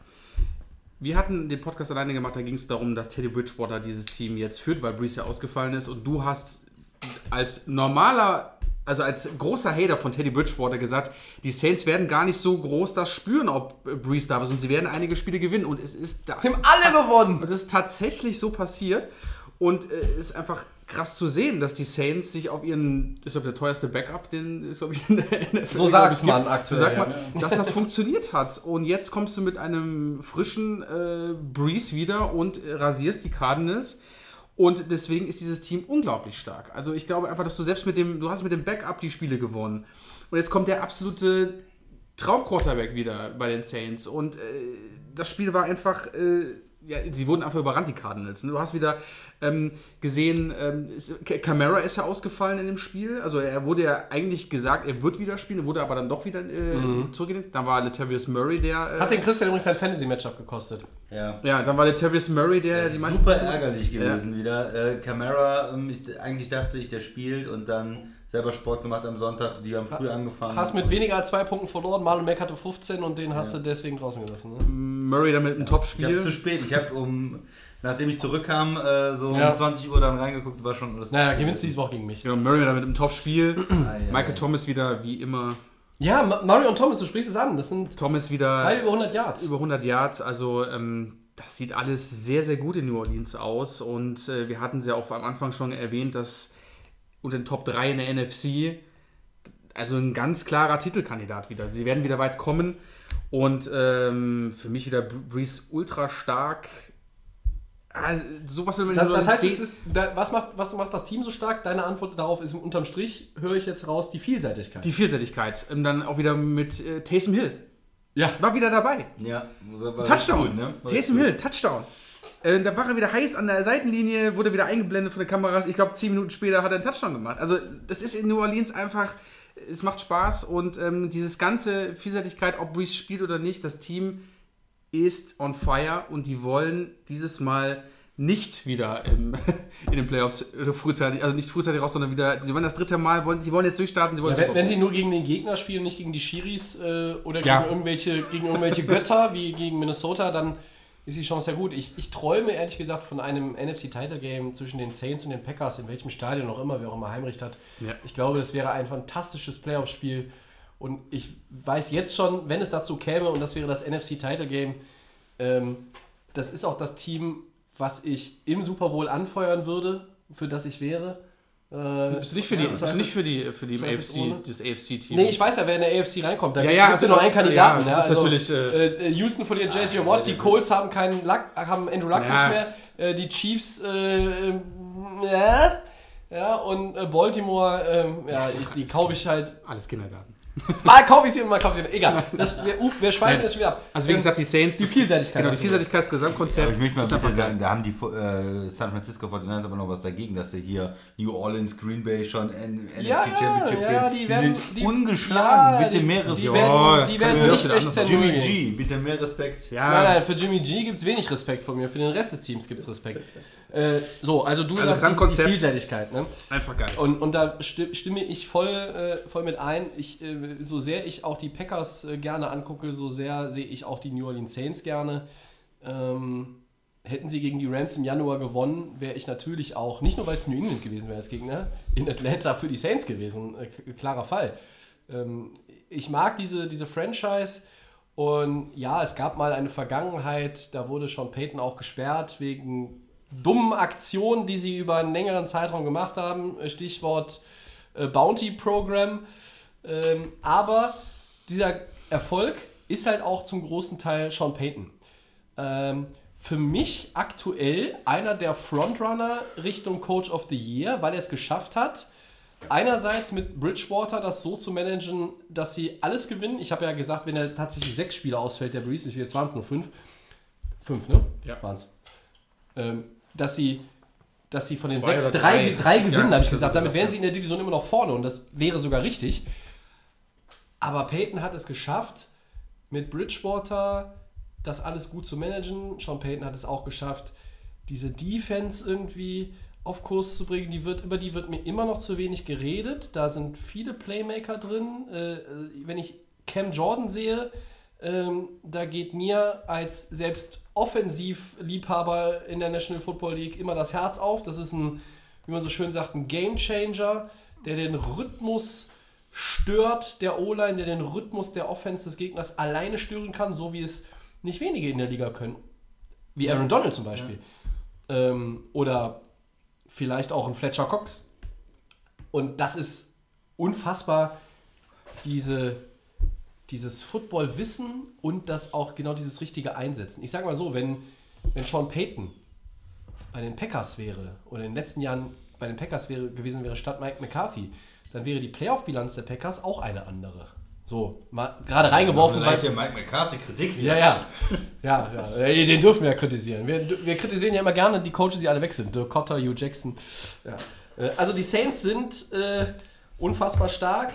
Wir hatten den Podcast alleine gemacht, da ging es darum, dass Teddy Bridgewater dieses Team jetzt führt, weil Brees ja ausgefallen ist. Und du hast als normaler, also als großer Hater von Teddy Bridgewater gesagt, die Saints werden gar nicht so groß das spüren, ob Brees da ist und sie werden einige Spiele gewinnen. Und es ist da. Sie haben alle gewonnen. Und das ist tatsächlich so passiert. Und es äh, ist einfach krass zu sehen, dass die Saints sich auf ihren, ist glaube der teuerste Backup, den ist glaube ich in der NFL. So sagt man aktuell, So sagt ja. man, dass das funktioniert hat. Und jetzt kommst du mit einem frischen äh, Breeze wieder und rasierst die Cardinals. Und deswegen ist dieses Team unglaublich stark. Also ich glaube einfach, dass du selbst mit dem, du hast mit dem Backup die Spiele gewonnen. Und jetzt kommt der absolute Traumquarterback wieder bei den Saints. Und äh, das Spiel war einfach, äh, ja, sie wurden einfach überrannt, die Cardinals. Du hast wieder ähm, gesehen, ähm, ist- Ca- Camara ist ja ausgefallen in dem Spiel. Also er wurde ja eigentlich gesagt, er wird wieder spielen, wurde aber dann doch wieder äh, zurückgelegt. Dann war Latavius Murray, der... Äh, Hat den Christian übrigens ein Fantasy-Matchup gekostet. Ja. ja, dann war Latavius Murray, der die meisten... Super ärgerlich gewesen wieder. Äh, Camara, ähm, ich, eigentlich dachte ich, der spielt und dann selber Sport gemacht am Sonntag. Die haben früh angefangen. Hast mit weniger als zwei Punkten verloren. Marlon Mack hatte 15 und den hast du deswegen draußen gelassen. Ne? Murray dann mit einem Ich habe Topspiel. zu spät. Ich habe um, nachdem ich zurückkam, äh, so Ja. um 20 Uhr dann reingeguckt, war schon alles. Naja, gewinnst du diese Woche gegen mich. Ja, Murray dann mit einem Topspiel. Ah, Michael. Thomas wieder, wie immer. Ja, Mario und Thomas, du sprichst es an. Das sind Thomas wieder... beide über 100 Yards. über 100 Yards. Also ähm, das sieht alles sehr, sehr gut in New Orleans aus. Und äh, wir hatten es ja auch am Anfang schon erwähnt, dass unter den Top 3 in der NFC, also ein ganz klarer Titelkandidat wieder. Sie werden wieder weit kommen. Und ähm, für mich wieder Br- Breeze ultra stark. Ah, sowas will man Das, das heißt, ist, da, was, macht, was macht das Team so stark? Deine Antwort darauf ist unterm Strich, höre ich jetzt raus, die Vielseitigkeit. die Vielseitigkeit. Und dann auch wieder mit äh, Taysom Hill. ja. War wieder dabei. Ja, Touchdown. gut, ne? Taysom gut. Hill, Touchdown. Äh, da war er wieder heiß an der Seitenlinie, wurde wieder eingeblendet von den Kameras. Ich glaube, zehn Minuten später hat er einen Touchdown gemacht. Also, das ist in New Orleans einfach, es macht Spaß und ähm, dieses ganze Vielseitigkeit, ob Breeze spielt oder nicht, das Team ist on fire und die wollen dieses Mal nicht wieder im, in den Playoffs äh, frühzeitig, also nicht frühzeitig raus, sondern wieder, sie wollen das dritte Mal, wollen, sie wollen jetzt durchstarten, sie wollen Ja, wenn, wenn sie nur gegen den Gegner spielen, nicht gegen die Schiris äh, oder Ja. gegen, irgendwelche, gegen irgendwelche Götter wie gegen Minnesota, dann ist die Chance ja gut. Ich, ich träume ehrlich gesagt von einem NFC-Title-Game zwischen den Saints und den Packers, in welchem Stadion auch immer, wer auch immer Heimrecht hat. Ja. Ich glaube, das wäre ein fantastisches Playoff-Spiel. Und ich weiß jetzt schon, wenn es dazu käme, und das wäre das NFC-Title-Game, ähm, das ist auch das Team, was ich im Super Bowl anfeuern würde, für das ich wäre. Äh, Bist du nicht für die, bist du nicht für die, für die. AFC, das AFC-Team? Nee, ich weiß ja, wer in der AFC reinkommt. Da Ja, gibt ja, es also ja nur einen ja, Kandidaten. das ist also, natürlich, äh, äh, Houston verliert JJ Watt, die Colts haben keinen Luck, haben Andrew Luck Ja. nicht mehr, äh, die Chiefs, äh, äh, ja, ja, und äh, Baltimore, ähm, ja, ich, die kaufe ich halt. Alles Kindergarten. Mal kaufe ich sie und mal kaufe ich sie. Egal. Das, wir, uh, wir schweifen Nein. jetzt schon wieder ab. Also wie gesagt, die Saints... die das- Vielseitigkeit Genau, die Vielseitigkeit des Gesamtkonzepts. Aber ich möchte mal ist bitte einfach sagen, da haben die äh, San Francisco 49ers aber noch was dagegen, dass der hier New Orleans, Green Bay schon N NFC Ja, ja, Championship ja, die werden- sind die- ungeschlagen, Ja, bitte die- mehr Die Respekt. Ja, werden, das die werden nicht wirklich anders 16 Jimmy. G, bitte mehr Respekt. Ja, Nein, nein, für Jimmy G gibt es wenig Respekt von mir. Für den Rest des Teams gibt es Respekt. Äh, so, also du Also sagst die, die Gesamtkonzept- Vielseitigkeit. Ne? einfach geil. Und, und da sti- stimme ich voll, äh, voll mit ein. Ich, äh, so sehr ich auch die Packers äh, gerne angucke, so sehr sehe ich auch die New Orleans Saints gerne. Ähm, hätten sie gegen die Rams im Januar gewonnen, wäre ich natürlich auch, nicht nur weil es New England gewesen wäre als Gegner, in Atlanta für die Saints gewesen. Äh, klarer Fall. Ähm, ich mag diese, diese Franchise. Und ja, es gab mal eine Vergangenheit, da wurde Sean Payton auch gesperrt wegen dummen Aktionen, die sie über einen längeren Zeitraum gemacht haben. Stichwort äh, Bounty Program. Ähm, aber dieser Erfolg ist halt auch zum großen Teil Sean Payton. Ähm, für mich aktuell einer der Frontrunner Richtung Coach of the Year, weil er es geschafft hat, einerseits mit Bridgewater das so zu managen, dass sie alles gewinnen. Ich habe ja gesagt, wenn er tatsächlich sechs Spiele ausfällt, der Breeze, jetzt waren es nur fünf. Fünf, ne? Ja. Waren es. Ähm, dass sie dass sie von den Zwei sechs drei, drei. drei Ja, gewinnen, habe das ich gesagt. Damit wären ja. sie in der Division immer noch vorne und das wäre sogar richtig. Aber Peyton hat es geschafft, mit Bridgewater das alles gut zu managen. Sean Payton hat es auch geschafft, diese Defense irgendwie auf Kurs zu bringen. Die wird, über die wird mir immer noch zu wenig geredet. Da sind viele Playmaker drin. Äh, wenn ich Cam Jordan sehe, ähm, da geht mir als selbst Offensivliebhaber in der National Football League immer das Herz auf. Das ist ein, wie man so schön sagt, ein Game Changer, der den Rhythmus stört der O-Line, der den Rhythmus der Offense des Gegners alleine stören kann, so wie es nicht wenige in der Liga können. Wie Aaron Donald zum Beispiel. Ähm, oder vielleicht auch ein Fletcher Cox. Und das ist unfassbar, diese, dieses Football-Wissen und das auch genau dieses richtige Einsetzen. Ich sage mal so, wenn, wenn Sean Payton bei den Packers wäre oder in den letzten Jahren bei den Packers wäre, gewesen wäre statt Mike McCarthy, dann wäre die Playoff-Bilanz der Packers auch eine andere. So, mal gerade reingeworfen, Vielleicht der Mike McCarthy-Kritik. ja, ja. Ja, ja. Äh, Den dürfen wir ja kritisieren. Wir, wir kritisieren ja immer gerne die Coaches, die alle weg sind. Dirk Cotter, Hugh Jackson. Ja. Äh, Also die Saints sind äh, unfassbar stark.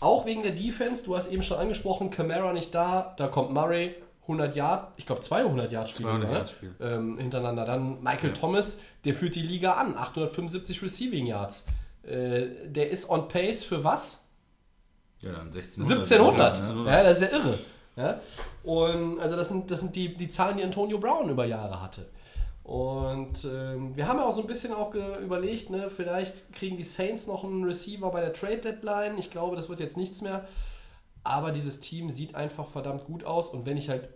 Auch wegen der Defense. Du hast eben schon angesprochen, Camara nicht da. Da kommt Murray, 100 Yard, ich glaube 200 Yard Spiele 200 ne? Yard Spiel. ähm, hintereinander. Dann Michael Thomas, der führt die Liga an. 875 Receiving Yards. Äh, der ist on pace für was? Ja, dann 1600. 1700. Ja, Ja, das ist ja irre. Ja? Und also das sind, das sind die, die Zahlen, die Antonio Brown über Jahre hatte. Und ähm, wir haben ja auch so ein bisschen auch überlegt, ne, vielleicht kriegen die Saints noch einen Receiver bei der Trade Deadline. Ich glaube, das wird jetzt nichts mehr. Aber dieses Team sieht einfach verdammt gut aus. Und wenn ich halt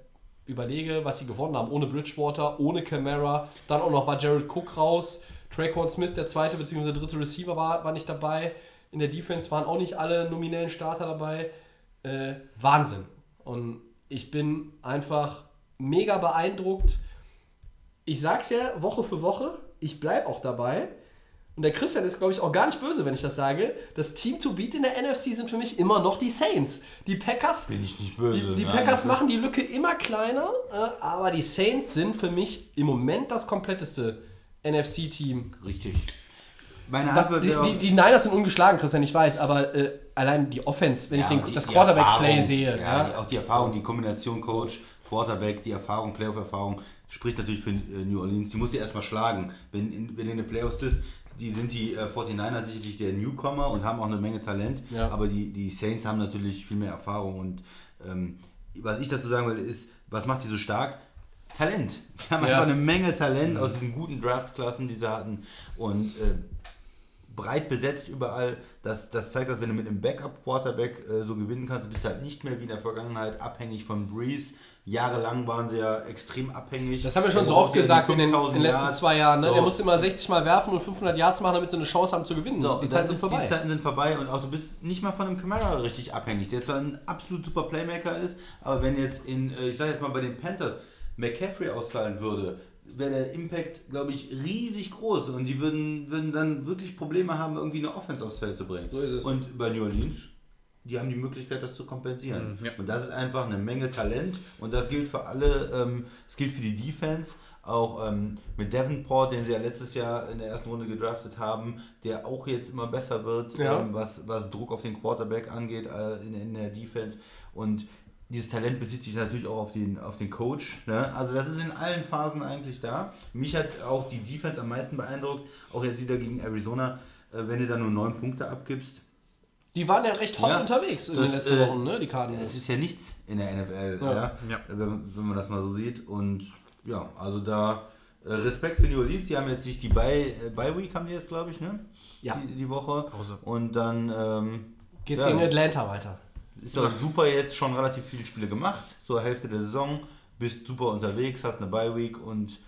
überlege, was sie gewonnen haben, ohne Bridgewater, ohne Camara, dann auch noch war Jared Cook raus, Traquan Smith, der zweite bzw. dritte Receiver, war, war nicht dabei. In der Defense waren auch nicht alle nominellen Starter dabei. Äh, Wahnsinn. Und ich bin einfach mega beeindruckt. Ich sag's ja Woche für Woche, ich bleib auch dabei. Und der Christian ist, glaube ich, auch gar nicht böse, wenn ich das sage. Das Team to beat in der NFC sind für mich immer noch die Saints. Die Packers, Bin ich nicht böse. die, die nein, Packers machen die Lücke immer kleiner, äh, aber die Saints sind für mich im Moment das kompletteste NFC-Team. Richtig. Meine Antwort Die, die, die Niners sind ungeschlagen, Christian, ich weiß, aber äh, allein die Offense, wenn Ja, ich den, das Quarterback-Play sehe. Ja, Ja, auch die Erfahrung, die Kombination Coach, Quarterback, die Erfahrung, Playoff-Erfahrung, spricht natürlich für äh, New Orleans. Die muss die erstmal schlagen. Wenn, in, wenn du in den Playoffs bist, die sind die äh, 49er sicherlich der Newcomer und haben auch eine Menge Talent. Ja. Aber die, die Saints haben natürlich viel mehr Erfahrung. Und ähm, was ich dazu sagen will, ist, was macht die so stark? Talent. Die haben Ja. einfach eine Menge Talent aus diesen guten Draftklassen, die sie hatten. Und äh, breit besetzt überall. Das, das zeigt, dass wenn du mit einem Backup-Quarterback äh, so gewinnen kannst, bist du halt nicht mehr wie in der Vergangenheit abhängig von Breeze. Jahrelang waren sie ja extrem abhängig. Das haben wir schon so oft gesagt in den, in 5000 den letzten zwei Jahren. Ne? So. Der musste immer 60 Mal werfen und 500 Yards machen, damit sie eine Chance haben zu gewinnen. So, die Zeiten sind vorbei. Die Zeiten sind vorbei und auch du bist nicht mal von einem Camara richtig abhängig, der zwar ein absolut super Playmaker ist, aber wenn jetzt in, äh, ich sage jetzt mal bei den Panthers, McCaffrey ausfallen würde, wäre der Impact, glaube ich, riesig groß und die würden, würden dann wirklich Probleme haben, irgendwie eine Offense aufs Feld zu bringen. So ist es. Und bei New Orleans, die haben die Möglichkeit, das zu kompensieren. Mhm, ja. Und das ist einfach eine Menge Talent und das gilt für alle, ähm, es gilt für die Defense, auch ähm, mit Davenport, den sie ja letztes Jahr in der ersten Runde gedraftet haben, der auch jetzt immer besser wird, Ja. ähm, was, was Druck auf den Quarterback angeht äh, in, in der Defense. Und dieses Talent bezieht sich natürlich auch auf den, auf den Coach. Ne? Also das ist in allen Phasen eigentlich da. Mich hat auch die Defense am meisten beeindruckt, auch jetzt wieder gegen Arizona, äh, wenn du da nur neun Punkte abgibst. Die waren ja recht hot Ja, unterwegs in das, den letzten äh, Wochen, ne? die Es Cardinals. ist ja nichts in der NFL, Ja. ja. Ja. Wenn, wenn man das mal so sieht. Und ja, also da äh, Respekt für New Orleans. Die haben jetzt sich die Bye, äh, Bye Week haben die jetzt, glaube ich, ne? Ja. Die, die Woche. Pause. Und dann ähm, Geht's ja, gegen Atlanta weiter. Ist doch super jetzt schon relativ viele Spiele gemacht. Zur Hälfte der Saison. Bist super unterwegs, hast eine Bye Week und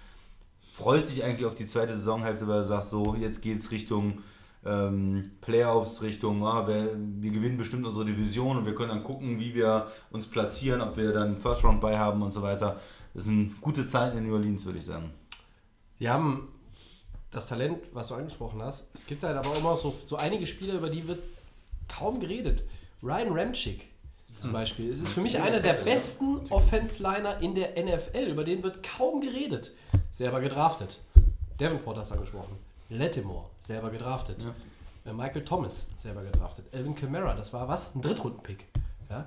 freust dich eigentlich auf die zweite Saisonhälfte, weil du sagst, so, jetzt geht's Richtung ähm, Playoffs, Richtung, ah, wir, wir gewinnen bestimmt unsere Division und wir können dann gucken, wie wir uns platzieren, ob wir dann First Round bei haben und so weiter. Das sind gute Zeiten in New Orleans, würde ich sagen. Wir haben das Talent, was du angesprochen hast. Es gibt halt aber auch immer so, so einige Spieler, über die wird kaum geredet. Ryan Ramchick zum Beispiel. Es ist für mich einer der besten Offense-Liner in der NFL. Über den wird kaum geredet. Selber gedraftet. Davenport hast du angesprochen. Lattimore, selber gedraftet. Äh, Michael Thomas, selber gedraftet. Elvin Kamara, das war was? Ein Drittrunden-Pick. Ja?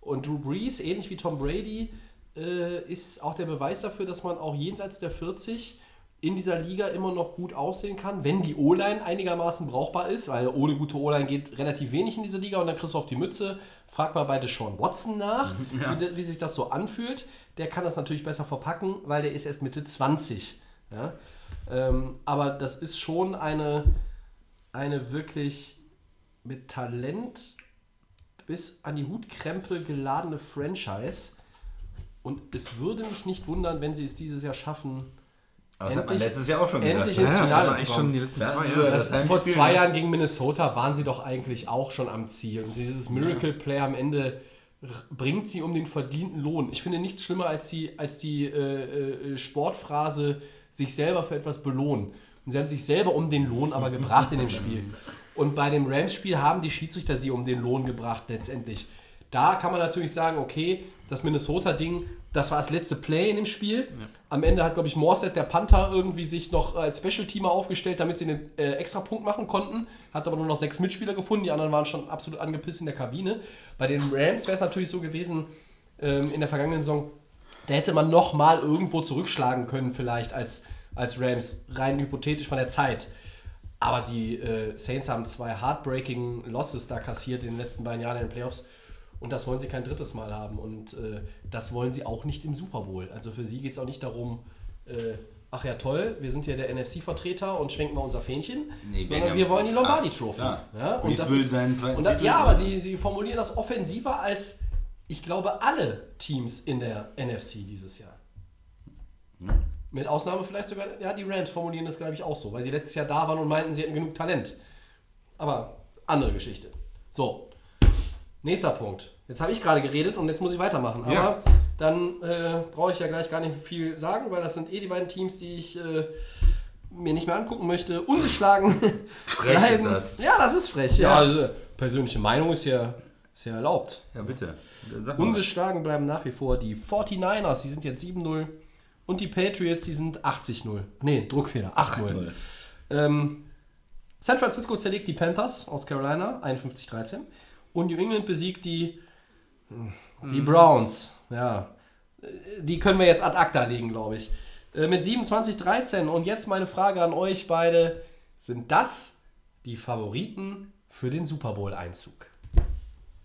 Und Drew Brees, ähnlich wie Tom Brady, äh, ist auch der Beweis dafür, dass man auch jenseits der 40 in dieser Liga immer noch gut aussehen kann, wenn die O-Line einigermaßen brauchbar ist, weil ohne gute O-Line geht relativ wenig in diese Liga und dann kriegst du auf die Mütze. Frag mal bei Deshaun Watson nach, wie, wie sich das so anfühlt. Der kann das natürlich besser verpacken, weil der ist erst Mitte 20. Ja? Ähm, aber das ist schon eine, eine wirklich mit Talent bis an die Hutkrempe geladene Franchise. Und es würde mich nicht wundern, wenn sie es dieses Jahr schaffen, Aber das hat man Endlich- letztes Jahr auch schon endlich gesagt. ins Ja, das Finale eigentlich kommen. schon die letzten Ja, zwei ja, Jahre. das- Das, vor zwei ne? Jahren gegen Minnesota waren sie doch eigentlich auch schon am Ziel. Und dieses Miracle Play am Ende bringt sie um den verdienten Lohn. Ich finde nichts schlimmer als die, als die äh, äh, Sportphrase, sich selber für etwas belohnen. Und sie haben sich selber um den Lohn aber gebracht in dem Spiel. Und bei dem Rams-Spiel haben die Schiedsrichter sie um den Lohn gebracht letztendlich. Da kann man natürlich sagen, okay, das Minnesota-Ding, das war das letzte Play in dem Spiel. Am Ende hat, glaube ich, Morset, der Panther, irgendwie sich noch als Special-Teamer aufgestellt, damit sie einen äh, Extrapunkt machen konnten. Hat aber nur noch sechs Mitspieler gefunden, die anderen waren schon absolut angepisst in der Kabine. Bei den Rams wäre es natürlich so gewesen, ähm, in der vergangenen Saison, da hätte man noch mal irgendwo zurückschlagen können, vielleicht als, als Rams, rein hypothetisch von der Zeit. Aber die äh, Saints haben zwei heartbreaking Losses da kassiert in den letzten beiden Jahren in den Playoffs. Und das wollen sie kein drittes Mal haben. Und äh, das wollen sie auch nicht im Super Bowl. Also für sie geht es auch nicht darum, äh, ach ja toll, wir sind ja der NFC-Vertreter und schwenken mal unser Fähnchen. Nee, sondern wir- wollen die Lombardi-Trophy. klar. Ja, und Brees das will ist, seinen zweiten da, ja, aber sie, sie formulieren das offensiver als, ich glaube, alle Teams in der NFC dieses Jahr. Mit Ausnahme vielleicht sogar, ja, die Rams formulieren das, glaube ich, auch so, weil sie letztes Jahr da waren und meinten, sie hätten genug Talent. Aber andere Geschichte. So, nächster Punkt. Jetzt habe ich gerade geredet und jetzt muss ich weitermachen. Aber Ja. dann äh, brauche ich ja gleich gar nicht viel sagen, weil das sind eh die beiden Teams, die ich äh, mir nicht mehr angucken möchte. Ungeschlagen Frech ist das. Ja, das ist frech. Ja, also persönliche Meinung ist ja, ist ja erlaubt. Ja, bitte. Ungeschlagen bleiben nach wie vor die 49ers, die sind jetzt 7-0. Und die Patriots, die sind 80-0. Nee, Druckfehler, 8-0. Ähm, San Francisco zerlegt die Panthers aus Carolina, 51-13. Und New England besiegt die, die Browns. Ja, die können wir jetzt ad acta legen, glaube ich. Äh, mit 27-13. Und jetzt meine Frage an euch beide. Sind das die Favoriten für den Super Bowl-Einzug?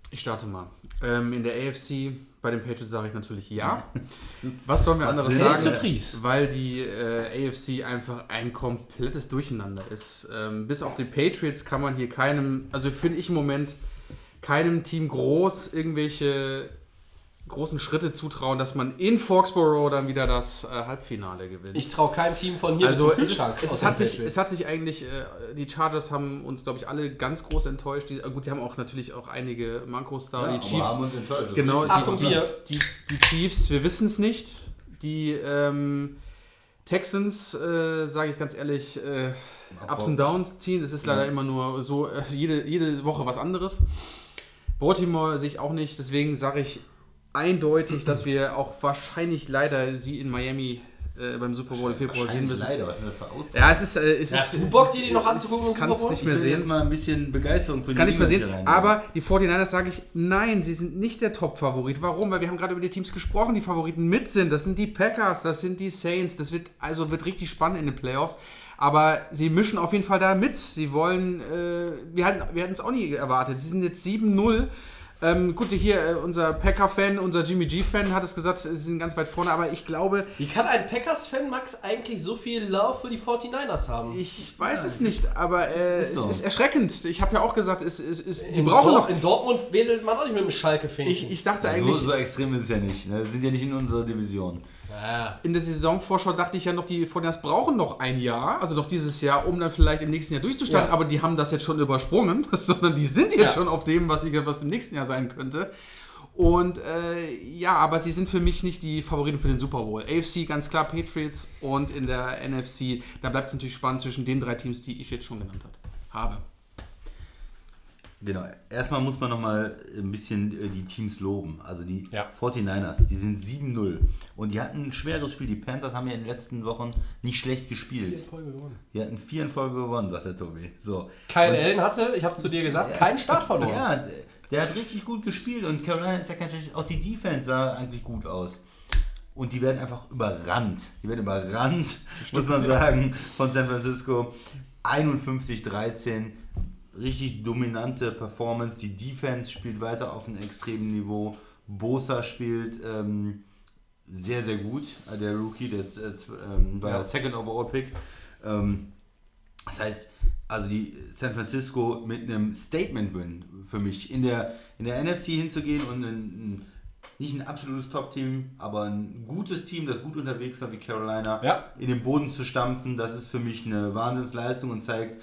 Ich starte mal. Ähm, in der AFC bei den Patriots sage ich natürlich ja. Was sollen wir anderes sagen? Surprise. Weil die äh, AFC einfach ein komplettes Durcheinander ist. Ähm, bis auf die Patriots kann man hier keinem, also finde ich im Moment, keinem Team groß irgendwelche großen Schritte zutrauen, dass man in Foxborough dann wieder das äh, Halbfinale gewinnt. Ich traue keinem Team von hier Also bis zum es, es, hat sich, es hat sich eigentlich, äh, die Chargers haben uns, glaube ich, alle ganz groß enttäuscht. Die, äh, gut, die haben auch natürlich auch einige Mankos da. Ja, die Chiefs, haben uns enttäuscht. Genau, die, Achtung, die, die, die Chiefs, wir wissen es nicht. Die ähm, Texans, äh, sage ich ganz ehrlich, äh, Ups and Downs ziehen. Es ist leider immer nur so, äh, jede, jede Woche was anderes. Baltimore sehe ich auch nicht, deswegen sage ich eindeutig, dass wir auch wahrscheinlich leider sie in Miami äh, beim Super Bowl im Februar sehen müssen. Leider, was ist das für? Ja, es ist. Äh, es Ja, ist du es Bock, ist- dir die noch es- anzugucken Ich kann es Super Bowl? nicht Ich mehr sehen. mal ein bisschen Begeisterung für Ich kann nicht mehr sehen. Aber die 49ers sage ich, nein, sie sind nicht der Top-Favorit. Warum? Weil wir haben gerade über die Teams gesprochen, die Favoriten mit sind. Das sind die Packers, das sind die Saints. Das wird also wird richtig spannend in den Playoffs. Aber sie mischen auf jeden Fall da mit. Sie wollen, äh, wir hatten wir hatten es auch nie erwartet. Sie sind jetzt 7-0. Ähm, gut, hier, äh, unser Packer-Fan, unser Jimmy G-Fan hat es gesagt, sie sind ganz weit vorne, aber ich glaube, Wie kann ein Packers-Fan, Max, eigentlich so viel Love für die 49ers haben? ich weiß es nicht, aber äh, ist es so. ist erschreckend. Ich habe ja auch gesagt, es, es, es, sie in brauchen Dort- noch. In Dortmund wedelt man auch nicht mit dem Schalke-Fähnchen. Ich, ich dachte so, eigentlich, so extrem ist es ja nicht. Ne? Sind ja nicht in unserer Division. Ja. in der Saisonvorschau dachte ich ja noch, die Fortiners brauchen noch ein Jahr, also noch dieses Jahr, um dann vielleicht im nächsten Jahr durchzustarten, Ja. aber die haben das jetzt schon übersprungen, sondern die sind jetzt Ja. schon auf dem, was, ich, was im nächsten Jahr sein könnte. Und äh, ja, aber sie sind für mich nicht die Favoriten für den Super Bowl. AFC ganz klar Patriots und in der NFC, da bleibt es natürlich spannend zwischen den drei Teams, die ich jetzt schon genannt habe. Genau, erstmal muss man nochmal ein bisschen äh, die Teams loben. Also die Ja. 49ers, die sind 7-0 und die hatten ein schweres Spiel. Die Panthers haben ja in den letzten Wochen nicht schlecht gespielt. Folge gewonnen. Die hatten vier in Folge gewonnen, sagt der Tobi. So. Kyle Und- Allen hatte, ich habe es zu dir gesagt, keinen Start verloren. Ja, der, der hat richtig gut gespielt und Carolina ist ja kein schlechtes. Auch die Defense sah eigentlich gut aus. Und die werden einfach überrannt. Die werden überrannt, muss man sagen, von San Francisco. 51-13. Richtig dominante Performance. Die Defense spielt weiter auf einem extremen Niveau. Bosa spielt ähm, sehr, sehr gut. Äh, Der Rookie, der äh, ähm, war ja. Second Overall Pick. Ähm, das heißt, also die San Francisco mit einem Statement-Win für mich in der, in der NFC hinzugehen und ein, nicht ein absolutes Top-Team, aber ein gutes Team, das gut unterwegs war wie Carolina, Ja. in den Boden zu stampfen, das ist für mich eine Wahnsinnsleistung und zeigt,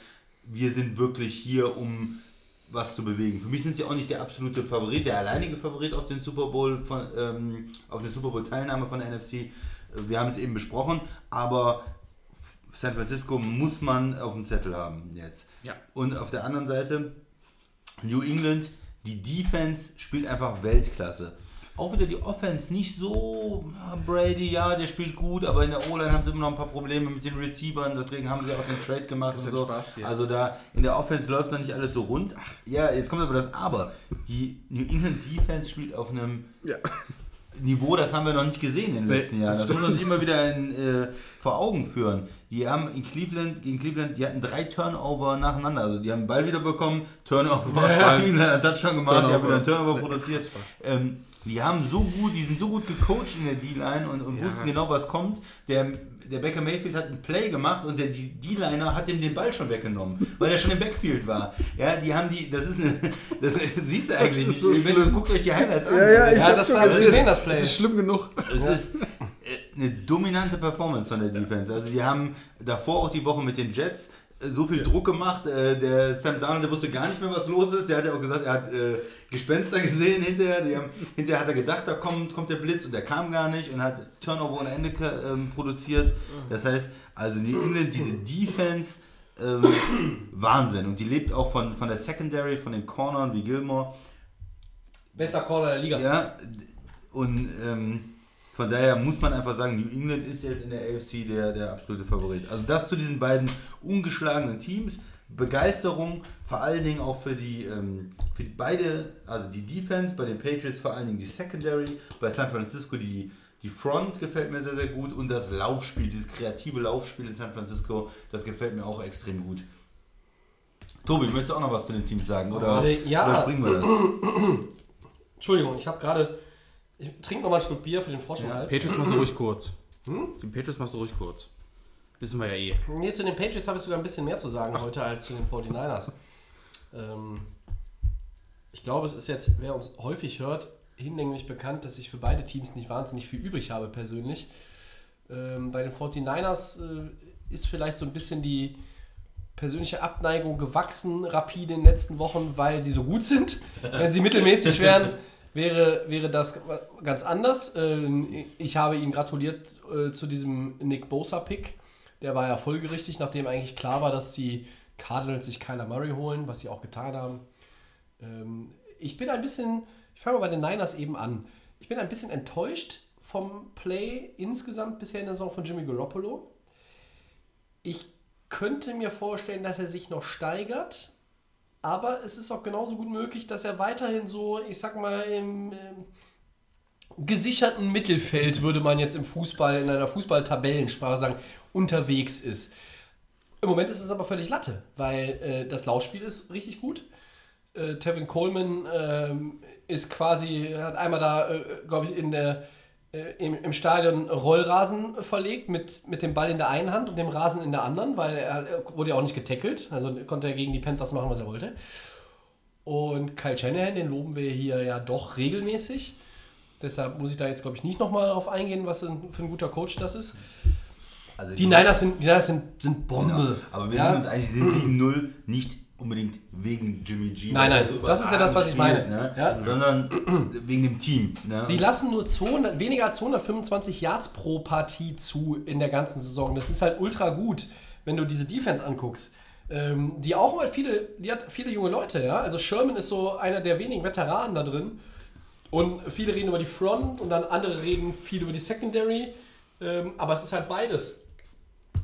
wir sind wirklich hier, um was zu bewegen. Für mich sind sie auch nicht der absolute Favorit, der alleinige Favorit auf den Super Bowl von, ähm, auf eine Super Bowl Teilnahme von der NFC. Wir haben es eben besprochen, aber San Francisco muss man auf dem Zettel haben jetzt. Ja. Und auf der anderen Seite New England, die Defense spielt einfach Weltklasse. Auch wieder die Offense nicht so, ja, Brady, ja, der spielt gut, aber in der O-Line haben sie immer noch ein paar Probleme mit den Receivern, deswegen haben sie auch den Trade gemacht und so. Spaß hier. Also da in der Offense läuft noch nicht alles so rund. Ja, jetzt kommt aber das Aber. Die New England Defense spielt auf einem Ja. Niveau, das haben wir noch nicht gesehen in den Nee, letzten Jahren. das Das, muss man sich immer wieder in, äh, vor Augen führen. Die haben in Cleveland, gegen Cleveland, die hatten drei Turnover nacheinander. Also die haben den Ball wieder bekommen, Turnover, Ja. Cleveland hat einen Touchdown gemacht, die haben Turnover. wieder einen Turnover produziert. Ähm, die haben so gut, die sind so gut gecoacht in der D-Line und, und Ja. wussten genau, was kommt. Der, der Baker Mayfield hat einen Play gemacht und der D-Liner hat ihm den Ball schon weggenommen, weil er schon im Backfield war. Ja, die haben die, das ist eine, das siehst du eigentlich ist nicht. so Wenn du guckt euch die Highlights an. Ja, ja, ich Ja, das schon habe gesehen, das Play. Das ist schlimm genug. Es ist äh, eine dominante Performance von der Defense. Also die haben davor auch die Woche mit den Jets so viel Druck gemacht. Äh, Der Sam Darnold, der wusste gar nicht mehr, was los ist. Der hat ja auch gesagt, er hat äh, Gespenster gesehen hinterher. Die haben, hinterher hat er gedacht, da kommt, kommt der Blitz und der kam gar nicht und hat Turnover ohne Ende ähm, produziert. Das heißt, also New England, diese Defense, ähm, Wahnsinn. Und die lebt auch von, von der Secondary, von den Cornern wie Gilmore. Bester Corner der Liga. Ja, und ähm, von daher muss man einfach sagen, New England ist jetzt in der AFC der, der absolute Favorit. Also das zu diesen beiden ungeschlagenen Teams. Begeisterung, vor allen Dingen auch für die, ähm, für beide, also die Defense, bei den Patriots vor allen Dingen die Secondary, bei San Francisco die, die Front gefällt mir sehr, sehr gut und das Laufspiel, dieses kreative Laufspiel in San Francisco, das gefällt mir auch extrem gut. Tobi, möchtest du auch noch was zu den Teams sagen? Oder, ja. oder springen wir das? Entschuldigung, ich habe gerade. Ich trinke noch mal einen Schluck Bier für den Frosch im Hals. Patriots machst du ruhig kurz. Die Patriots machst du ruhig kurz. Wissen wir ja eh. Nee, zu den Patriots habe ich sogar ein bisschen mehr zu sagen heute als zu den 49ers. Ähm, ich glaube, es ist jetzt, wer uns häufig hört, hinlänglich bekannt, dass ich für beide Teams nicht wahnsinnig viel übrig habe persönlich. Ähm, bei den 49ers äh, ist vielleicht so ein bisschen die persönliche Abneigung gewachsen, rapide in den letzten Wochen, weil sie so gut sind. Wenn sie mittelmäßig wären, wäre, wäre das ganz anders. Ähm, Ich habe ihn gratuliert äh, zu diesem Nick Bosa-Pick. Der war ja folgerichtig, nachdem eigentlich klar war, dass die Cardinals sich Kyler Murray holen, was sie auch getan haben. Ähm, Ich bin ein bisschen, ich fange mal bei den Niners eben an. Ich bin ein bisschen enttäuscht vom Play insgesamt bisher in der Saison von Jimmy Garoppolo. Ich könnte mir vorstellen, dass er sich noch steigert, aber es ist auch genauso gut möglich, dass er weiterhin so, ich sag mal, im ähm, gesicherten Mittelfeld, würde man jetzt im Fußball, in einer Fußballtabellensprache sagen, unterwegs ist. Im Moment ist es aber völlig Latte, weil äh, das Laufspiel ist richtig gut. Äh, Tevin Coleman ähm, ist quasi, hat einmal da, äh, glaube ich, in der, äh, im, im Stadion Rollrasen verlegt mit, mit dem Ball in der einen Hand und dem Rasen in der anderen, weil er, er wurde ja auch nicht getackelt, also konnte er gegen die Panthers machen, was er wollte. Und Kyle Shanahan, den loben wir hier ja doch regelmäßig. Deshalb muss ich da jetzt, glaube ich, nicht nochmal drauf eingehen, was für ein, guter Coach das ist. Also Die Niners sind, die Niners sind, sind Bombe. Genau. Aber wir Ja. sind uns eigentlich sind 7-0 nicht unbedingt wegen Jimmy G. Nein, nein, so das ist ja das, was ich meine. spielt, Ja. Ne? Sondern wegen dem Team. Ne? Sie lassen nur 200, weniger als 225 Yards pro Partie zu in der ganzen Saison. Das ist halt ultra gut, wenn du diese Defense anguckst. ähm, die auch mal viele, die hat viele junge Leute, ja. Also Sherman ist so einer der wenigen Veteranen da drin. Und viele reden über die Front und dann andere reden viel über die Secondary. Ähm, aber es ist halt beides.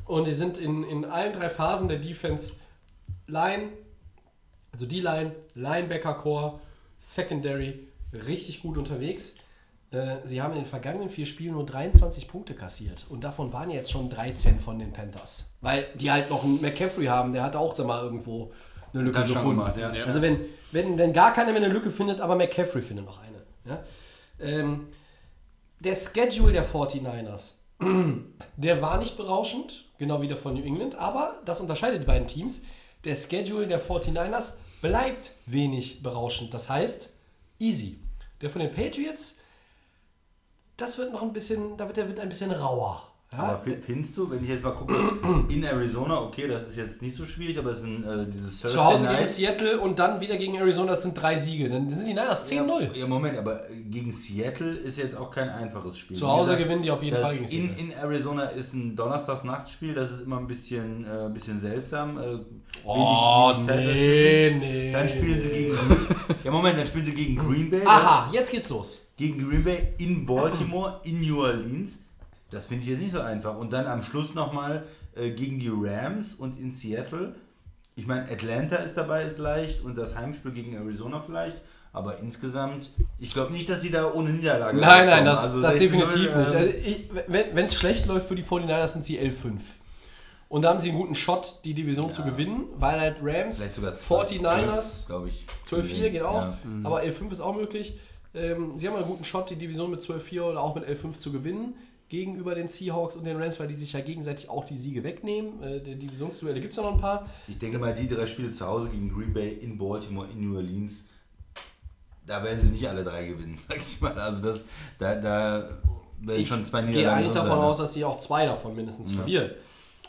Und die sind in, in allen drei Phasen der Defense Line, also die Line, Linebacker Core, Secondary, richtig gut unterwegs. Äh, Sie haben in den vergangenen vier Spielen nur 23 Punkte kassiert. Und davon waren jetzt schon 13 von den Panthers. Weil die halt noch einen McCaffrey haben, der hat auch da mal irgendwo eine Lücke Touchdown gefunden. gemacht, ja. Also wenn, wenn, wenn gar keiner mehr eine Lücke findet, aber McCaffrey findet noch eine. Ja? Ähm, der Schedule der 49ers, der war nicht berauschend, genau wie der von New England, aber das unterscheidet die beiden Teams. Der Schedule der 49ers bleibt wenig berauschend. Das heißt, easy. Der von den Patriots, das wird noch ein bisschen, da wird der wird ein bisschen rauer. Ja? Aber fi- findest du, wenn ich jetzt mal gucke, in Arizona, okay, das ist jetzt nicht so schwierig, aber es sind äh, dieses Zu Hause gegen Night- Seattle und dann wieder gegen Arizona, das sind drei Siege. Dann sind die Niners 10-0. Ja, ja, Moment, aber gegen Seattle ist jetzt auch kein einfaches Spiel. Zu Hause gesagt, gewinnen die auf jeden Fall gegen in, Seattle. in Arizona ist ein Donnerstagsnachtspiel, das ist immer ein bisschen, äh, bisschen seltsam. Äh, Oh, wenig- wenig nee, nee. Dann spielen sie gegen. ja, Moment, dann spielen sie gegen Green Bay. Aha, jetzt geht's los. Gegen Green Bay in Baltimore, in New Orleans. Das finde ich jetzt nicht so einfach. Und dann am Schluss nochmal äh, gegen die Rams und in Seattle. Ich meine, Atlanta ist dabei, ist leicht und das Heimspiel gegen Arizona vielleicht. Aber insgesamt, ich glaube nicht, dass sie da ohne Niederlage Nein, nein, das, Also das 16-0, definitiv nicht. ähm, Also ich, wenn es schlecht läuft für die 49ers, sind sie 11-5. Und da haben sie einen guten Shot, die Division zu gewinnen, weil halt Rams, vielleicht sogar 12, 49ers, glaube ich. 12-4 geht auch, Ja. aber 11-5 ist auch möglich. Ähm, sie haben einen guten Shot, die Division mit 12-4 oder auch mit 11-5 zu gewinnen gegenüber den Seahawks und den Rams, weil die sich ja gegenseitig auch die Siege wegnehmen. Äh, die Divisionsduelle gibt es ja noch ein paar. Ich denke mal, die drei Spiele zu Hause gegen Green Bay, in Baltimore, in New Orleans, da werden sie nicht alle drei gewinnen, sag ich mal. Also das, da, da werden Ich schon zwei gehe Niederlagen eigentlich drin davon sein. aus, dass sie auch zwei davon mindestens verlieren.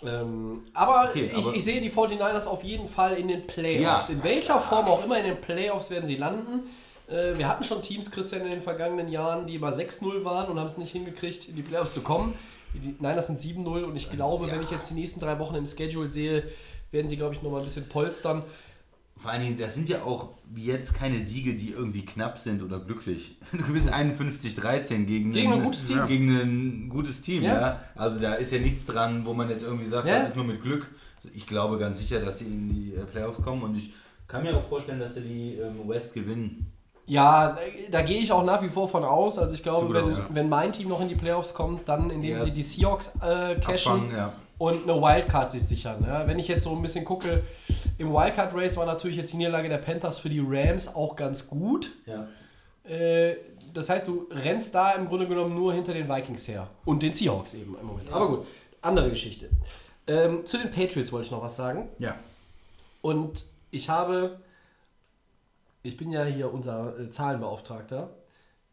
Ähm, aber, Okay, ich, aber- ich sehe die 49ers auf jeden Fall in den Playoffs. Ja. In welcher Form auch immer in den Playoffs werden sie landen. Äh, wir hatten schon Teams, Christian, in den vergangenen Jahren, die immer 6-0 waren und haben es nicht hingekriegt, in die Playoffs zu kommen. Die Niners sind 7-0 und ich glaube, wenn ich jetzt die nächsten drei Wochen im Schedule sehe, werden sie, glaube ich, nochmal ein bisschen polstern. Vor allen Dingen, das sind ja auch wie jetzt keine Siege, die irgendwie knapp sind oder glücklich. Du gewinnst 51-13 gegen, Gegen ein gutes Team. Gegen ein gutes Team, Ja. ja. Also da ist ja nichts dran, wo man jetzt irgendwie sagt, Ja. das ist nur mit Glück. Ich glaube ganz sicher, dass sie in die äh, Playoffs kommen und ich kann mir auch vorstellen, dass sie die ähm, West gewinnen. Ja, da, gehe ich auch nach wie vor von aus. Also ich glaube, wenn, aus, ja. wenn mein Team noch in die Playoffs kommt, dann indem Ja. sie die Seahawks äh, cashen Abfangen, ja. und eine Wildcard sich sichern. Ja, wenn ich jetzt so ein bisschen gucke, im Wildcard-Race war natürlich jetzt die Niederlage der Panthers für die Rams auch ganz gut. ja. Äh, das heißt, du rennst da im Grunde genommen nur hinter den Vikings her. Und den Seahawks eben im Moment. Aber gut, andere Geschichte. Ähm, zu den Patriots wollte ich noch was sagen. Ja. Und ich habe, ich bin ja hier unser äh, Zahlenbeauftragter,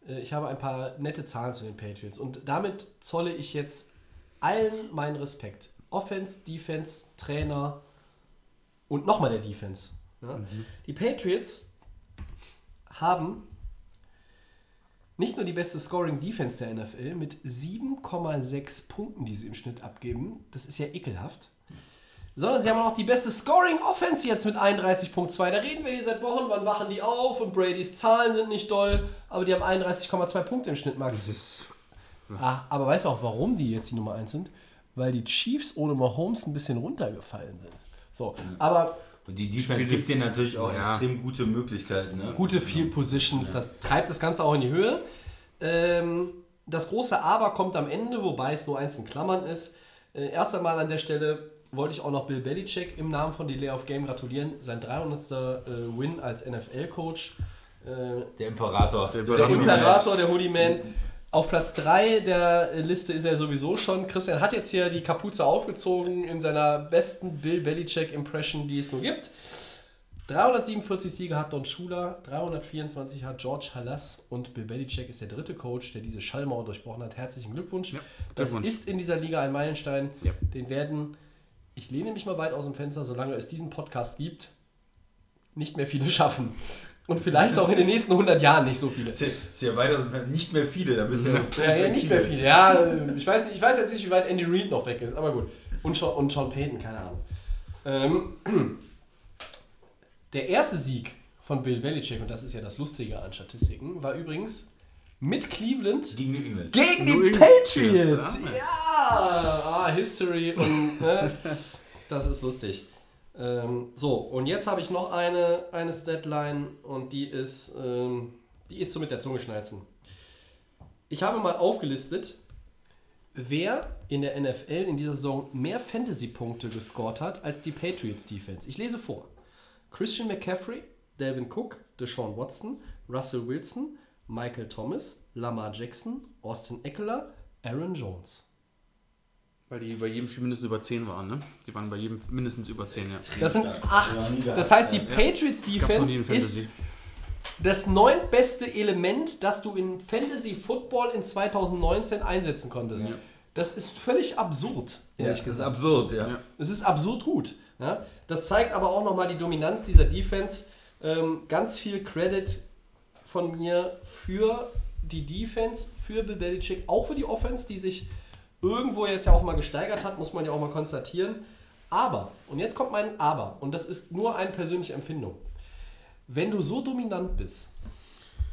äh, ich habe ein paar nette Zahlen zu den Patriots und damit zolle ich jetzt allen meinen Respekt. Offense, Defense, Trainer und nochmal der Defense. Ja? Die Patriots haben nicht nur die beste Scoring Defense der NFL mit 7,6 Punkten, die sie im Schnitt abgeben. Das ist ja ekelhaft sondern sie haben auch die beste Scoring Offense jetzt mit 31.2. Da reden wir hier seit Wochen, wann wachen die auf und Bradys Zahlen sind nicht doll, aber die haben 31,2 Punkte im Schnitt, Max. Das ist. Ach, aber weißt du auch, warum die jetzt die Nummer 1 sind? Weil die Chiefs ohne Mahomes ein bisschen runtergefallen sind. So, aber Und die Defense gibt dir natürlich auch Ja. extrem gute Möglichkeiten. Ne? gute Field Positions, das treibt das Ganze auch in die Höhe. Ähm, das große Aber kommt am Ende, wobei es nur eins in Klammern ist. Äh, erst einmal an der Stelle wollte ich auch noch Bill Belichick im Namen von Delay of Game gratulieren. Sein 300. Äh, Win als NFL-Coach. Äh, Der Imperator. Der der Imperator. Der Hoodie Man. Auf Platz 3 der Liste ist er sowieso schon. Christian hat jetzt hier die Kapuze aufgezogen in seiner besten Bill Belichick-Impression, die es nur gibt. 347 Siege hat Don Shula, 324 hat George Halas und Bill Belichick ist der dritte Coach, der diese Schallmauer durchbrochen hat. Herzlichen Glückwunsch. das Glückwunsch. ist in dieser Liga ein Meilenstein. Ja. Den werden, ich lehne mich mal weit aus dem Fenster, solange es diesen Podcast gibt, nicht mehr viele schaffen. Und vielleicht auch in den nächsten 100 Jahren nicht so viele. Ja- ist ja weiter nicht mehr viele, da bist du ja, Ja, ja, nicht mehr viele. Ja, ich weiß, ich weiß jetzt nicht, wie weit Andy Reid noch weg ist, aber gut. Und Sean, und Sean Payton, keine Ahnung. Ähm, der erste Sieg von Bill Belichick, und das ist ja das Lustige an Statistiken, war übrigens mit Cleveland Gegen New England. gegen New die England Patriots. Patriots, Ja, ah, History und ne, das ist lustig. Ähm, so, und jetzt habe ich noch eine, eine Statline und die ist, ähm, die ist so mit der Zunge schnalzen. Ich habe mal aufgelistet, wer in der NFL in dieser Saison mehr Fantasy-Punkte gescored hat als die Patriots Defense. Ich lese vor. Christian McCaffrey, Delvin Cook, Deshaun Watson, Russell Wilson, Michael Thomas, Lamar Jackson, Austin Eckler, Aaron Jones. Weil die bei jedem Spiel mindestens über 10 waren, ne? Die waren bei jedem mindestens über 10, ja. Das sind acht. Ja, nie gehabt. Das heißt, die Ja. Patriots Defense ist das neuntbeste Element, das du in Fantasy Football in 2019 einsetzen konntest. Ja. Das ist völlig absurd, Ja, ehrlich das ist gesagt. absurd, ja. Ja. Es ist absurd gut. Ja? Das zeigt aber auch nochmal die Dominanz dieser Defense. Ähm, ganz viel Credit von mir für die Defense, für Bill Belichick, auch für die Offense, die sich irgendwo jetzt ja auch mal gesteigert hat, muss man ja auch mal konstatieren. Aber, und jetzt kommt mein Aber, und das ist nur eine persönliche Empfindung. Wenn du so dominant bist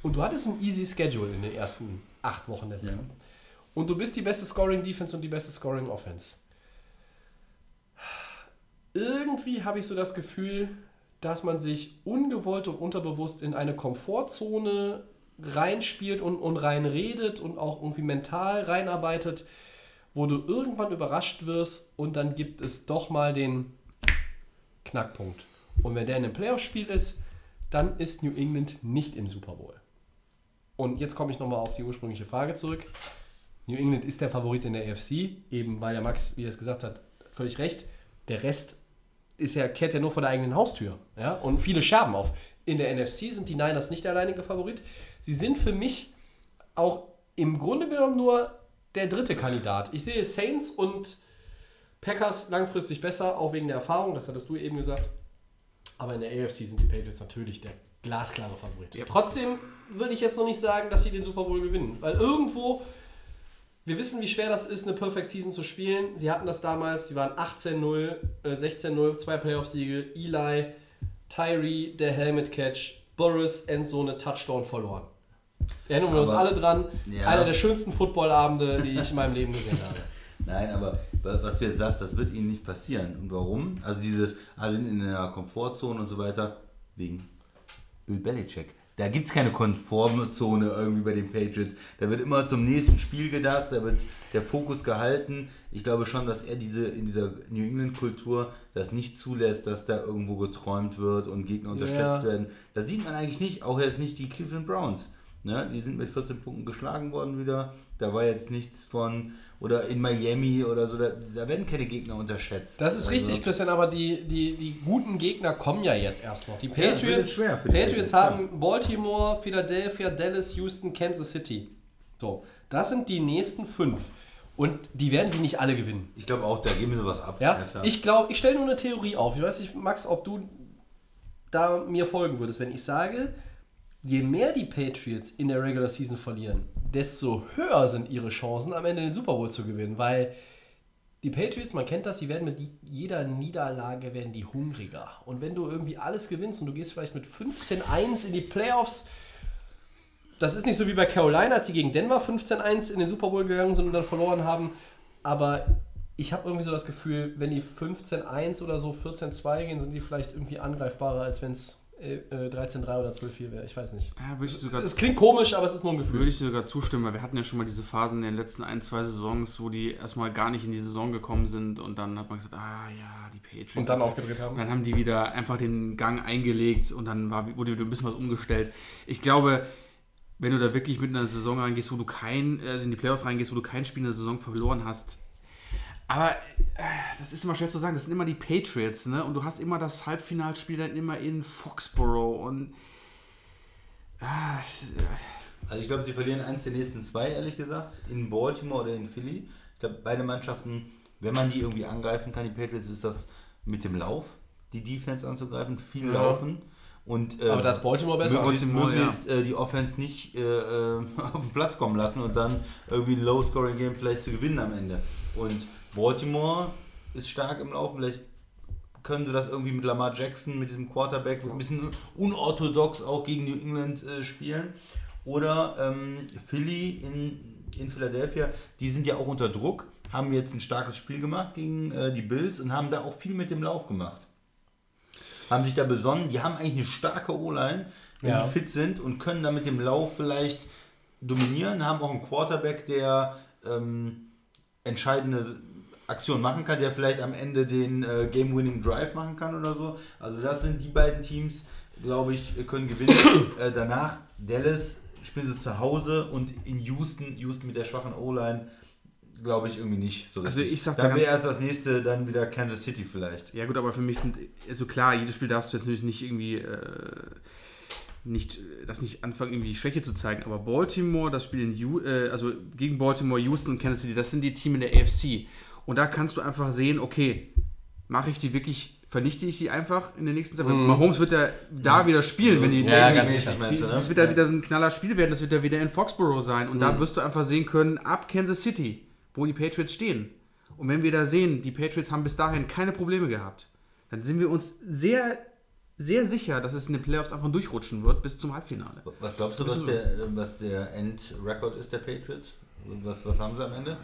und du hattest ein easy Schedule in den ersten acht Wochen der Saison und du bist die beste Scoring Defense und die beste Scoring Offense, irgendwie habe ich so das Gefühl, dass man sich ungewollt und unterbewusst in eine Komfortzone reinspielt und, und reinredet und auch irgendwie mental reinarbeitet, wo du irgendwann überrascht wirst und dann gibt es doch mal den Knackpunkt. Und wenn der in einem Playoff-Spiel ist, dann ist New England nicht im Super Bowl. Und jetzt komme ich nochmal auf die ursprüngliche Frage zurück. New England ist der Favorit in der AFC, eben weil der Max, wie er es gesagt hat, völlig recht. Der Rest ist ja, kehrt ja nur vor der eigenen Haustür. Ja? Und viele Scherben auf. In der NFC sind die Niners nicht der alleinige Favorit. Sie sind für mich auch im Grunde genommen nur der dritte Kandidat. Ich sehe Saints und Packers langfristig besser, auch wegen der Erfahrung, das hattest du eben gesagt. Aber in der AFC sind die Patriots natürlich der glasklare Favorit. Trotzdem würde ich jetzt noch nicht sagen, dass sie den Super Bowl gewinnen, weil irgendwo wir wissen, wie schwer das ist, eine Perfect Season zu spielen. Sie hatten das damals, sie waren 18-0, äh, 16-0, zwei Playoff-Siege. Eli, Tyree, der Helmet Catch, Boris, Endzone, Touchdown verloren. Erinnern wir uns Aber- alle dran. Ja. Einer der schönsten Footballabende, die ich in meinem Leben gesehen habe. Nein, aber wa- was du jetzt sagst, das wird ihnen nicht passieren. Und warum? Also dieses, also sind in einer Komfortzone und so weiter, wegen Bill Belichick. Da gibt es keine konforme Zone irgendwie bei den Patriots. Da wird immer zum nächsten Spiel gedacht, da wird der Fokus gehalten. Ich glaube schon, dass er diese in dieser New England-Kultur das nicht zulässt, dass da irgendwo geträumt wird und Gegner unterschätzt Ja. werden. Das sieht man eigentlich nicht, auch jetzt nicht die Cleveland Browns. Ne? Die sind mit 14 Punkten geschlagen worden wieder. Da war jetzt nichts von, oder in Miami oder so, da, da werden keine Gegner unterschätzt. Das ist Also- richtig, Christian, aber die, die, die guten Gegner kommen ja jetzt erst noch. Die Patriots, jetzt schwer für die Patriots Patriots, haben Baltimore, Philadelphia, Dallas, Houston, Kansas City. So, das sind die nächsten fünf. Und die werden sie nicht alle gewinnen. Ich glaube auch, da geben sie was ab. Ja, klar. ich glaube, ich stelle nur eine Theorie auf. Ich weiß nicht, Max, ob du da mir folgen würdest, wenn ich sage, je mehr die Patriots in der Regular Season verlieren, desto höher sind ihre Chancen, am Ende den Super Bowl zu gewinnen, weil die Patriots, man kennt das, sie werden mit die- jeder Niederlage werden die hungriger. Und wenn du irgendwie alles gewinnst und du gehst vielleicht mit 15-1 in die Playoffs, das ist nicht so wie bei Carolina, als sie gegen Denver 15-1 in den Super Bowl gegangen sind und dann verloren haben. Aber ich habe irgendwie so das Gefühl, wenn die 15-1 oder so 14-2 gehen, sind die vielleicht irgendwie angreifbarer, als wenn es 13-3 oder 12-4 wäre. Ich weiß nicht. Ja, würde ich sogar Es klingt komisch, aber es ist nur ein Gefühl. Würde ich sogar zustimmen, weil wir hatten ja schon mal diese Phasen in den letzten ein, zwei Saisons, wo die erstmal gar nicht in die Saison gekommen sind und dann hat man gesagt, ah ja, die Patriots. Und dann aufgedreht haben. Und dann haben die wieder einfach den Gang eingelegt und dann war, wurde wieder ein bisschen was umgestellt. Ich glaube, wenn du da wirklich mit einer Saison reingehst, wo du kein, also in die Playoff reingehst, wo du kein Spiel in der Saison verloren hast, aber äh, das ist immer schwer zu sagen, das sind immer die Patriots, ne? Und du hast immer das Halbfinalspiel dann immer in Foxborough und ah, Also ich glaube, sie verlieren eins der nächsten zwei, ehrlich gesagt, in Baltimore oder in Philly. Ich glaube, beide Mannschaften, wenn man die irgendwie angreifen kann, die Patriots, ist das mit dem Lauf, die Defense anzugreifen, viel Ja. laufen. Und, ähm, Aber da ist Baltimore besser. Möglichst, Baltimore, möglichst äh, die Offense nicht äh, äh, auf den Platz kommen lassen und dann irgendwie ein Low-Scoring-Game vielleicht zu gewinnen am Ende. Und Baltimore ist stark im Laufen, vielleicht können sie das irgendwie mit Lamar Jackson, mit diesem Quarterback, ein bisschen unorthodox auch gegen New England äh, spielen. Oder ähm, Philly in, in Philadelphia, die sind ja auch unter Druck, haben jetzt ein starkes Spiel gemacht gegen äh, die Bills und haben da auch viel mit dem Lauf gemacht. Haben sich da besonnen, die haben eigentlich eine starke O-Line, wenn Ja. die fit sind und können da mit dem Lauf vielleicht dominieren, haben auch einen Quarterback, der ähm, entscheidende Aktionen machen kann, der vielleicht am Ende den äh, Game-Winning Drive machen kann oder so. Also das sind die beiden Teams, glaube ich, können gewinnen. äh, danach Dallas spielen sie zu Hause und in Houston, Houston mit der schwachen O-Line, glaube ich irgendwie nicht so Also richtig. ich sag da dann wäre ganz- erst das nächste, dann wieder Kansas City vielleicht. Ja gut, aber für mich sind, also klar, jedes Spiel darfst du jetzt natürlich nicht irgendwie, äh, nicht, das nicht anfangen, irgendwie die Schwäche zu zeigen, aber Baltimore, das Spiel in, Ju, äh, also gegen Baltimore, Houston und Kansas City, das sind die Teams in der AFC. Und da kannst du einfach sehen, okay, mache ich die wirklich, vernichte ich die einfach in der nächsten Zeit? Weil Mahomes wird ja da wieder spielen, wenn die, Ja, die- ganz sicher. meinst du, ne? das wird ja wieder so ein knaller Spiel werden, das wird ja wieder in Foxborough sein. Und da wirst du einfach sehen können, ab Kansas City, wo die Patriots stehen. Und wenn wir da sehen, die Patriots haben bis dahin keine Probleme gehabt, dann sind wir uns sehr, sehr sicher, dass es in den Playoffs einfach durchrutschen wird bis zum Halbfinale. Was glaubst du, was der, was der Endrekord ist der Patriots? Was, was haben sie am Ende?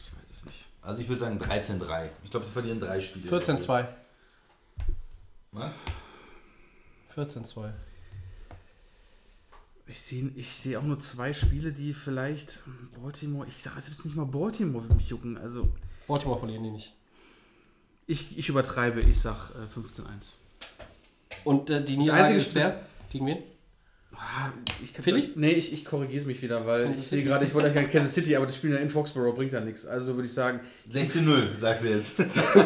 Ich weiß es nicht. Also ich würde sagen 13-3. Ich glaube, sie verlieren drei Spiele. 14-2. Was? 14-2. Ich sehe ich seh auch nur zwei Spiele, die vielleicht Baltimore, ich sage selbst nicht mal Baltimore wird mich jucken. Also Baltimore verlieren die nicht. ich, ich übertreibe, ich sag äh, 15-1. Und äh, die Niederlage einzige ist wer? Gegen wen? Ah, Ich kann Philly? Nee, ich, ich korrigiere mich wieder, weil Kansas ich sehe gerade, ich wollte eigentlich Kansas City, aber das Spiel ja in Foxborough bringt ja nichts. Also würde ich sagen, 16-0, sagst du jetzt.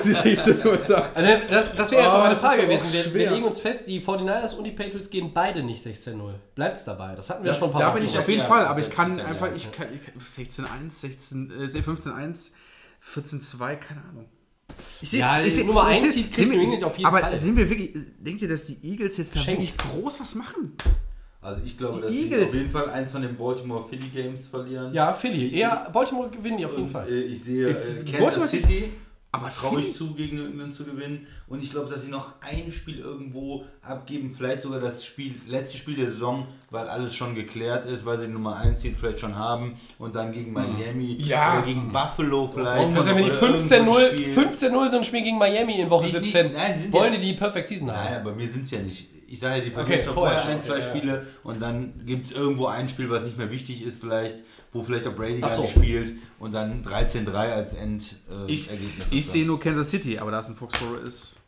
sie 16 Uhr sagen. Also, das, das wäre jetzt Oh, auch meine ist Frage gewesen. Wir, wir legen uns fest, die 49ers und die Patriots gehen beide nicht 16-0. Bleibt's dabei. Das hatten wir Das, schon ein paar da bin ich auf jeden ja, Fall, aber ich kann ja einfach, ich kann, ich kann 16-1, 16, äh, 15-1, 14-2, keine Ahnung. Ich seh- Ja, ich seh- Nummer eins sind- Seed kriegt sind wir- New England auf jeden aber Fall. sind wir wirklich, denkt ihr, dass die Eagles jetzt da wirklich groß was machen? Also ich glaube, Die dass sie Eagles. auf jeden Fall eins von den Baltimore Philly Games verlieren. ja, Philly. Eher Baltimore gewinnen die auf jeden Fall. äh, ich sehe äh, Ich- Kansas Baltimore City, aber traue ich zu, gegen England zu gewinnen. Und ich glaube, dass sie noch ein Spiel irgendwo abgeben, vielleicht sogar das Spiel, letzte Spiel der Saison, weil alles schon geklärt ist, weil sie die Nummer 1 Seed vielleicht schon haben und dann gegen Miami Ja. oder gegen Buffalo vielleicht. Und was wenn die oder irgend so ein 15-0 Spiel. 15-0 so ein Spiel gegen Miami in Woche Nicht- nicht- 17, nein, die sind wollen ja- die die Perfect Season haben? Nein, aber wir sind es ja nicht. Ich sage ja, die verlieren Okay, schon vorher vorher ein, zwei okay, ja. Spiele und dann gibt es irgendwo ein Spiel, was nicht mehr wichtig ist, vielleicht, wo vielleicht auch Brady gar so. nicht spielt und dann 13-3 als Endergebnis. Äh, Ich, ich sehe nur Kansas City, aber da es ein Foxborough ist.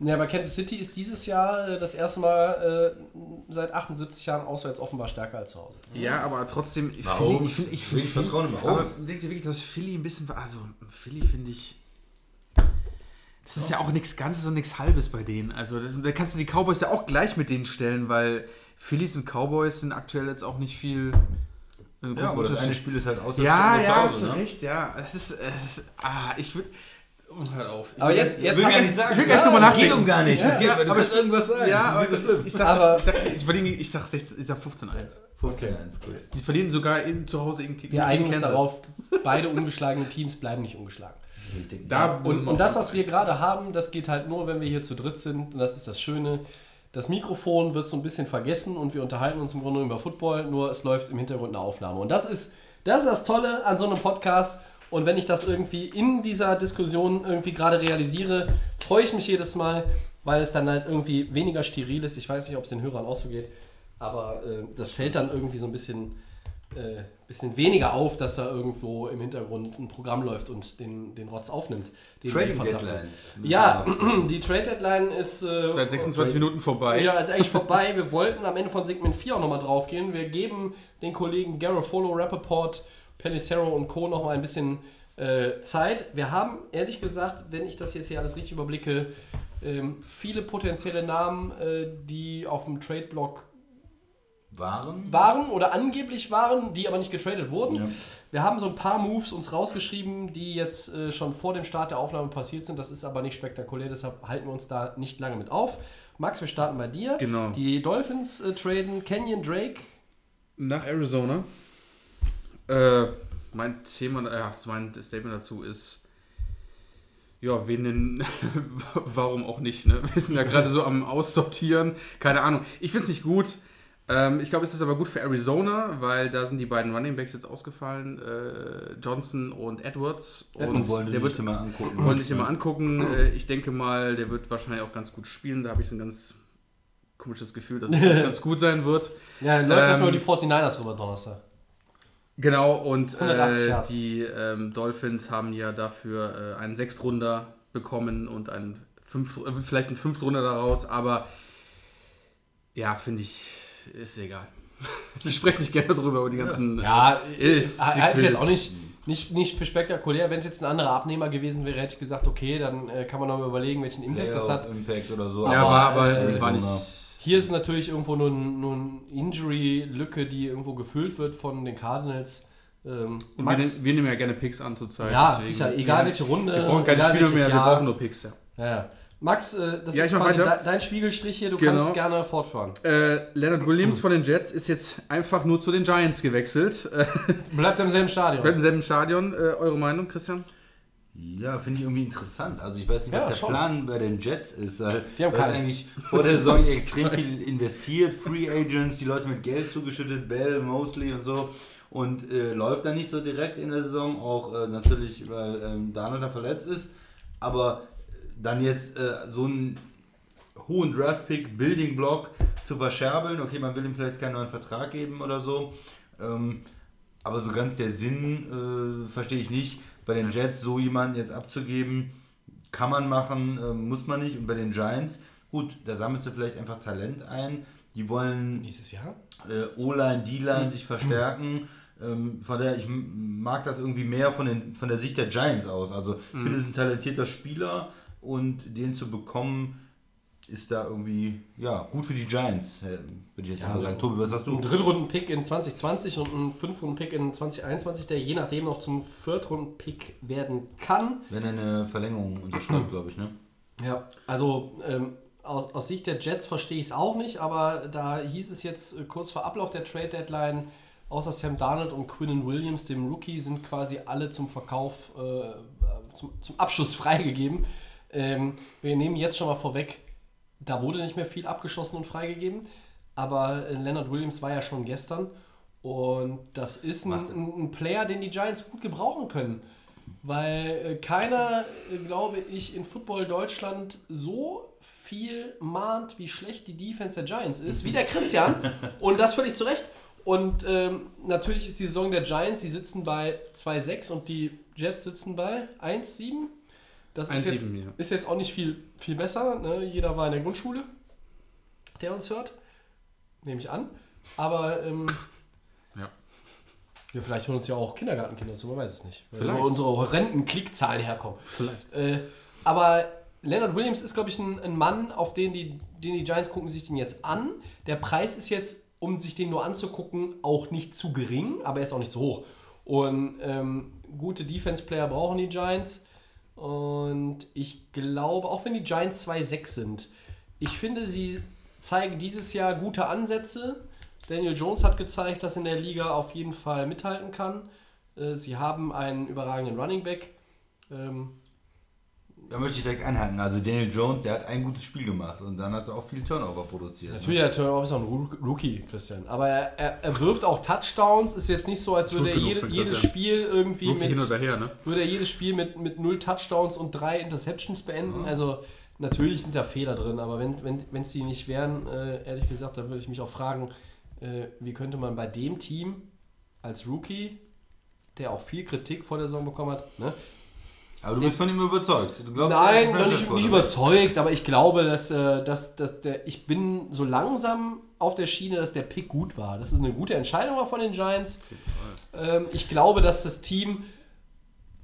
Ja, aber Kansas City ist dieses Jahr äh, das erste Mal äh, seit 78 Jahren auswärts offenbar stärker als zu Hause. Ja, aber trotzdem, ich finde, ich finde, Ich vertraue dem aber Mahomes. denkt ihr wirklich, dass Philly ein bisschen, also Philly finde ich, das ist ja auch nichts Ganzes und nichts Halbes bei denen. Also das, da kannst du die Cowboys ja auch gleich mit denen stellen, weil Phillies und Cowboys sind aktuell jetzt auch nicht viel. äh, Ja, aber das eine Spiel ist halt auswärts ja, ja, Hause, hast du ne? recht, ja. Es ist, es ist ah, ich würde, oh, hört auf. Ich Aber will jetzt- gar- jetzt will sag- gar nicht sagen. ich will gar nicht drüber es nachdenken. geht um gar nicht. Ja, geht, ja, du aber kannst irgendwas sagen. Ja, aber ich, ich, sag, Aber- ich, sag, ich, verliere, ich sag 16, ich sag 15-1. 15-1, gut. Die verlieren sogar in, zu Hause in, gegen Wir einigen uns darauf, beide ungeschlagenen Teams bleiben nicht ungeschlagen. Richtig. Da Und, und das, was wir gerade haben, das geht halt nur, wenn wir hier zu dritt sind. Und das ist das Schöne. Das Mikrofon wird so ein bisschen vergessen und wir unterhalten uns im Grunde über Football, nur es läuft im Hintergrund eine Aufnahme. Und das ist das, ist das Tolle an so einem Podcast. Und wenn ich das irgendwie in dieser Diskussion irgendwie gerade realisiere, freue ich mich jedes Mal, weil es dann halt irgendwie weniger steril ist. Ich weiß nicht, ob es den Hörern auch so geht, aber äh, das fällt dann irgendwie so ein bisschen äh, bisschen weniger auf, dass da irgendwo im Hintergrund ein Programm läuft und den, den Rotz aufnimmt. Den Trading. Deadline. Ja, die Trade Deadline ist. Äh, Seit 26 Minuten vorbei. ja, ist eigentlich vorbei. Wir wollten am Ende von Segment 4 auch nochmal drauf gehen. Wir geben den Kollegen Garofolo, Rappaport, Pellicero und Co. nochmal ein bisschen äh, Zeit. Wir haben, ehrlich gesagt, wenn ich das jetzt hier alles richtig überblicke, ähm, viele potenzielle Namen, äh, die auf dem Trade-Block Waren? waren oder angeblich waren, die aber nicht getradet wurden. Ja. Wir haben so ein paar Moves uns rausgeschrieben, die jetzt äh, schon vor dem Start der Aufnahme passiert sind. Das ist aber nicht spektakulär, deshalb halten wir uns da nicht lange mit auf. Max, wir starten bei dir. Genau. Die Dolphins äh, traden Kenyon Drake. Nach Arizona. Äh, mein Thema, äh, mein Statement dazu ist, Ja, wen denn? Warum auch nicht? Ne? Wir sind ja gerade so am Aussortieren. Keine Ahnung. Ich finde es nicht gut. Ähm, ich glaube, es ist aber gut für Arizona, weil da sind die beiden Running Backs jetzt ausgefallen. Äh, Johnson und Edwards. Und Und wollen die der sich wird, mal angucken. wollen sich immer angucken. Äh, ich denke mal, der wird wahrscheinlich auch ganz gut spielen. Da habe ich so ein ganz komisches Gefühl, dass es ganz gut sein wird. Ja, dann läuft Ähm, erstmal die 49ers rüber Donnerstag. Genau, und 180 äh, die ähm, Dolphins haben ja dafür äh, einen Sechstrunder bekommen und einen Fünft, äh, vielleicht einen Fünftrunder daraus, aber ja, finde ich, ist egal. Ich spreche nicht gerne drüber, über die ganzen. Ja, ist äh, nichts halte ich jetzt auch nicht, nicht, nicht für spektakulär. Wenn es jetzt ein anderer Abnehmer gewesen wäre, hätte ich gesagt, okay, dann äh, kann man noch mal überlegen, welchen Impact das hat. Impact oder so. Ja, aber, war aber äh, war nicht. Hier ist natürlich irgendwo nur, ein- nur eine Injury-Lücke, die irgendwo gefüllt wird von den Cardinals. Ähm, wir, Max, nehmen- wir nehmen ja gerne Picks an zur Zeit. ja, deswegen- sicher, egal Ja, welche Runde. Wir brauchen keine Spieler mehr, wir Jahr. brauchen nur Picks, ja. Ja, ja. Max, äh, das Ja, ist quasi weiter. de dein Spiegelstrich hier, du Genau. kannst gerne fortfahren. Äh, Leonard Williams von den Jets ist jetzt einfach nur zu den Giants gewechselt. Bleibt im selben Stadion. bleibt im selben Stadion. Äh, eure Meinung, Christian? Ja, finde ich irgendwie interessant. Also ich weiß nicht, was Ja, der schon. Plan bei den Jets ist. Weil Die haben keinen. eigentlich vor der Saison extrem viel investiert, Free Agents, die Leute mit Geld zugeschüttet, Bell, Mosley und so. Und äh, läuft da nicht so direkt in der Saison, auch äh, natürlich, weil ähm, Darnold da verletzt ist. Aber dann jetzt äh, so einen hohen Draft-Pick, Building-Block zu verscherbeln, okay, man will ihm vielleicht keinen neuen Vertrag geben oder so. Ähm, aber so ganz der Sinn äh, verstehe ich nicht. Bei den Jets so jemanden jetzt abzugeben, kann man machen, äh, muss man nicht. Und bei den Giants, gut, da sammelst du vielleicht einfach Talent ein. Die wollen Nächstes Jahr? äh, O-Line, D-Line sich verstärken. Ähm, von daher, ich mag das irgendwie mehr von, den, von der Sicht der Giants aus. Also ich finde, es ist ein talentierter Spieler und den zu bekommen, ist da irgendwie, ja, gut für die Giants, äh, würde ich jetzt mal sagen. Tobi, was hast du? Ein Drittrunden-Pick in 2020 und ein Fünftrunden-Pick in 2021, der je nachdem noch zum Viertrunden-Pick werden kann. Wenn er eine Verlängerung unterschreibt, glaube ich, ne? Ja, also ähm, aus, aus Sicht der Jets verstehe ich es auch nicht, aber da hieß es jetzt äh, kurz vor Ablauf der Trade-Deadline, außer Sam Darnold und Quinnen Williams, dem Rookie, sind quasi alle zum Verkauf, äh, zum, zum Abschluss freigegeben. Ähm, wir nehmen jetzt schon mal vorweg, da wurde nicht mehr viel abgeschossen und freigegeben, aber äh, Leonard Williams war ja schon gestern und das ist ein, ein, ein Player, den die Giants gut gebrauchen können. Weil äh, keiner, äh, glaube ich, in Football Deutschland so viel mahnt, wie schlecht die Defense der Giants ist, wie der Christian. Und das völlig zu Recht. Und ähm, natürlich ist die Saison der Giants, die sitzen bei 2,6 und die Jets sitzen bei 1,7. Das ist, 1,7, jetzt, ja. ist jetzt auch nicht viel, viel besser. Ne? Jeder war in der Grundschule, der uns hört. Nehme ich an. Aber ähm, Ja. ja, vielleicht hören uns ja auch Kindergartenkinder zu, man weiß es nicht. Vielleicht. Wo unsere horrenden Klickzahlen herkommen. Vielleicht. Äh, aber Leonard Williams ist, glaube ich, ein, ein Mann, auf den die, den die Giants gucken sich den jetzt an. Der Preis ist jetzt, um sich den nur anzugucken, auch nicht zu gering, aber er ist auch nicht zu hoch. Und ähm, gute Defense-Player brauchen die Giants. Und ich glaube, auch wenn die Giants 2-6 sind, ich finde, sie zeigen dieses Jahr gute Ansätze. Daniel Jones hat gezeigt, dass er in der Liga auf jeden Fall mithalten kann. Äh, Sie haben einen überragenden Running Back. Ähm, Da möchte ich direkt einhaken. Also Daniel Jones, der hat ein gutes Spiel gemacht und dann hat er auch viel Turnover produziert. ne? Natürlich, der Turnover ist auch ein Rookie, Christian. Aber er, er, er wirft auch Touchdowns. Ist jetzt nicht so, als würde er jede, jedes. Spiel irgendwie Rookie hin mit, oder her, ne? würde er jedes Spiel mit, mit null Touchdowns und drei Interceptions beenden. Also natürlich sind da Fehler drin, aber wenn es wenn, die nicht wären, äh, ehrlich gesagt, dann würde ich mich auch fragen, äh, wie könnte man bei dem Team als Rookie, der auch viel Kritik vor der Saison bekommen hat, ne? Aber du bist von ihm überzeugt. Glaubst, Nein, noch nicht, nicht überzeugt, aber ich glaube, dass, äh, dass, dass der, ich bin so langsam auf der Schiene, dass der Pick gut war. Das ist eine gute Entscheidung war von den Giants. Ähm, ich glaube, dass das Team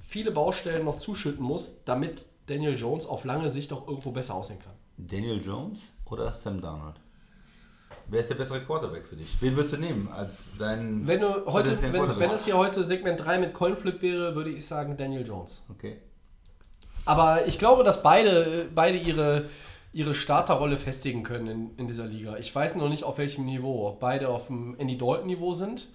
viele Baustellen noch zuschütten muss, damit Daniel Jones auf lange Sicht auch irgendwo besser aussehen kann. Daniel Jones oder Sam Darnold? Wer ist der bessere Quarterback für dich? Wen würdest du nehmen als deinen Wenn, du heute, wenn, wenn das hier heute Segment 3 mit Coinflip wäre, würde ich sagen Daniel Jones. Okay. Aber ich glaube, dass beide, beide ihre, ihre Starterrolle festigen können in, in dieser Liga. Ich weiß noch nicht, auf welchem Niveau. Ob beide auf dem Andy Dalton-Niveau sind.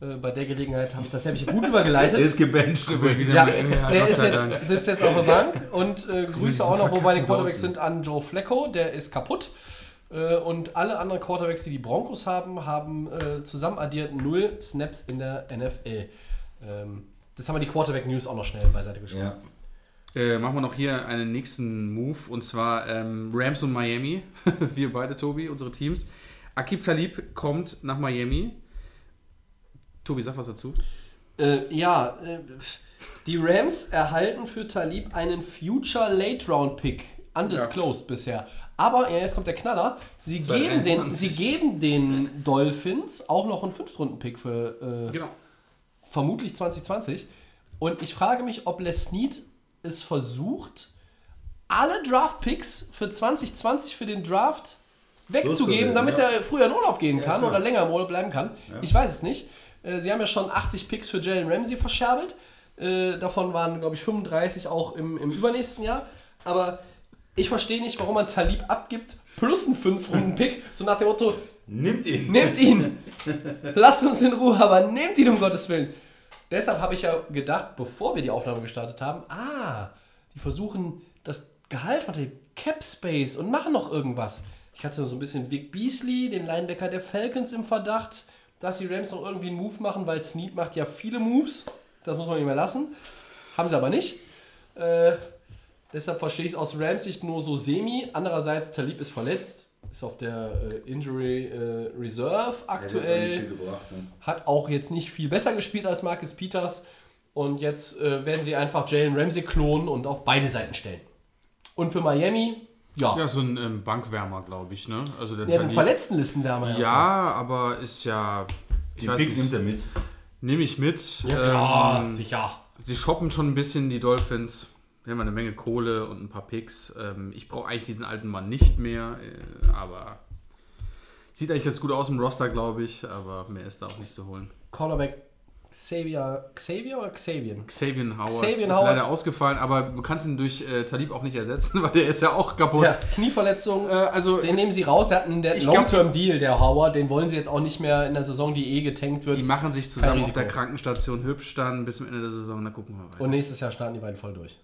Äh, bei der Gelegenheit habe ich das nämlich gut übergeleitet. Ist gebencht. wieder Ja, Ja, der ist jetzt, sitzt jetzt auf der Bank und äh, Grüße auch noch, wobei die verkackten Quarterbacks sind an Joe Flacco, der ist kaputt. Äh, und alle anderen Quarterbacks, die die Broncos haben, haben äh, zusammen addiert null Snaps in der NFL. Ähm, das haben wir die Quarterback News auch noch schnell beiseite geschoben. Ja. Äh, machen wir noch hier einen nächsten Move und zwar ähm, Rams und Miami. wir beide, Tobi, unsere Teams. Akib Talib kommt nach Miami. Tobi, sag was dazu. Äh, ja, äh, die Rams erhalten für Talib einen Future Late Round Pick, undisclosed bisher. Aber ja, jetzt kommt der Knaller. Sie geben, den, 223. sie geben den Dolphins auch noch einen Fünftrunden-Pick für äh, Genau. vermutlich 2020. Und ich frage mich, ob Les Snead es versucht, alle Draft-Picks für 2020 für den Draft wegzugeben, damit ja. er früher in Urlaub gehen kann klar. oder länger im Urlaub bleiben kann. Ich weiß es nicht. Äh, Sie haben ja schon 80 Picks für Jalen Ramsey verscherbelt. Äh, Davon waren, glaube ich, 35 auch im, im übernächsten Jahr. Aber ich verstehe nicht, warum man Talib abgibt, plus einen 5-Runden-Pick, so nach dem Motto, Nimmt ihn. Nehmt ihn! Lasst uns in Ruhe, aber nehmt ihn um Gottes Willen. Deshalb habe ich ja gedacht, bevor wir die Aufnahme gestartet haben, ah, die versuchen das Gehalt von dem Cap Space und machen noch irgendwas. Ich hatte so ein bisschen Vic Beasley, den Linebacker der Falcons im Verdacht, dass die Rams noch irgendwie einen Move machen, weil Snead macht ja viele Moves. Das muss man nicht mehr lassen. Haben sie aber nicht. Äh, deshalb verstehe ich es aus Rams Sicht nur so semi. Andererseits, Talib ist verletzt, ist auf der äh, Injury äh, Reserve aktuell hat auch jetzt nicht viel besser gespielt als Marcus Peters. Und jetzt äh, werden sie einfach Jalen Ramsey klonen und auf beide Seiten stellen. Und für Miami, ja, Ja, so ein ähm, Bankwärmer, glaube ich, ne? Also der ja den Talib- Verletztenlistenwärmer erstmal. Ja, aber ist ja. Ich Den weiß Pick nimmt er mit. Nehme ich mit. Ja, klar, Ähm, sicher. sie shoppen schon ein bisschen, die Dolphins. Wir haben eine Menge Kohle und ein paar Picks. Ähm, ich brauche eigentlich diesen alten Mann nicht mehr, äh, aber sieht eigentlich ganz gut aus im Roster, glaube ich, aber mehr ist da auch nicht zu holen. Cornerback Xavier, Xavier oder Xavier? Xavier Howard Xavier ist Howard. leider ausgefallen, aber du kannst ihn durch äh, Talib auch nicht ersetzen, weil der ist ja auch kaputt. Ja, Knieverletzung. Äh, also den nehmen sie raus. Er hat einen Long-Term-Deal, der Howard. Den wollen sie jetzt auch nicht mehr in der Saison, die eh getankt wird. die machen sich zusammen auf der. Krankenstation hübsch dann bis zum Ende der Saison, da gucken wir weiter. Und nächstes Jahr starten die beiden voll durch.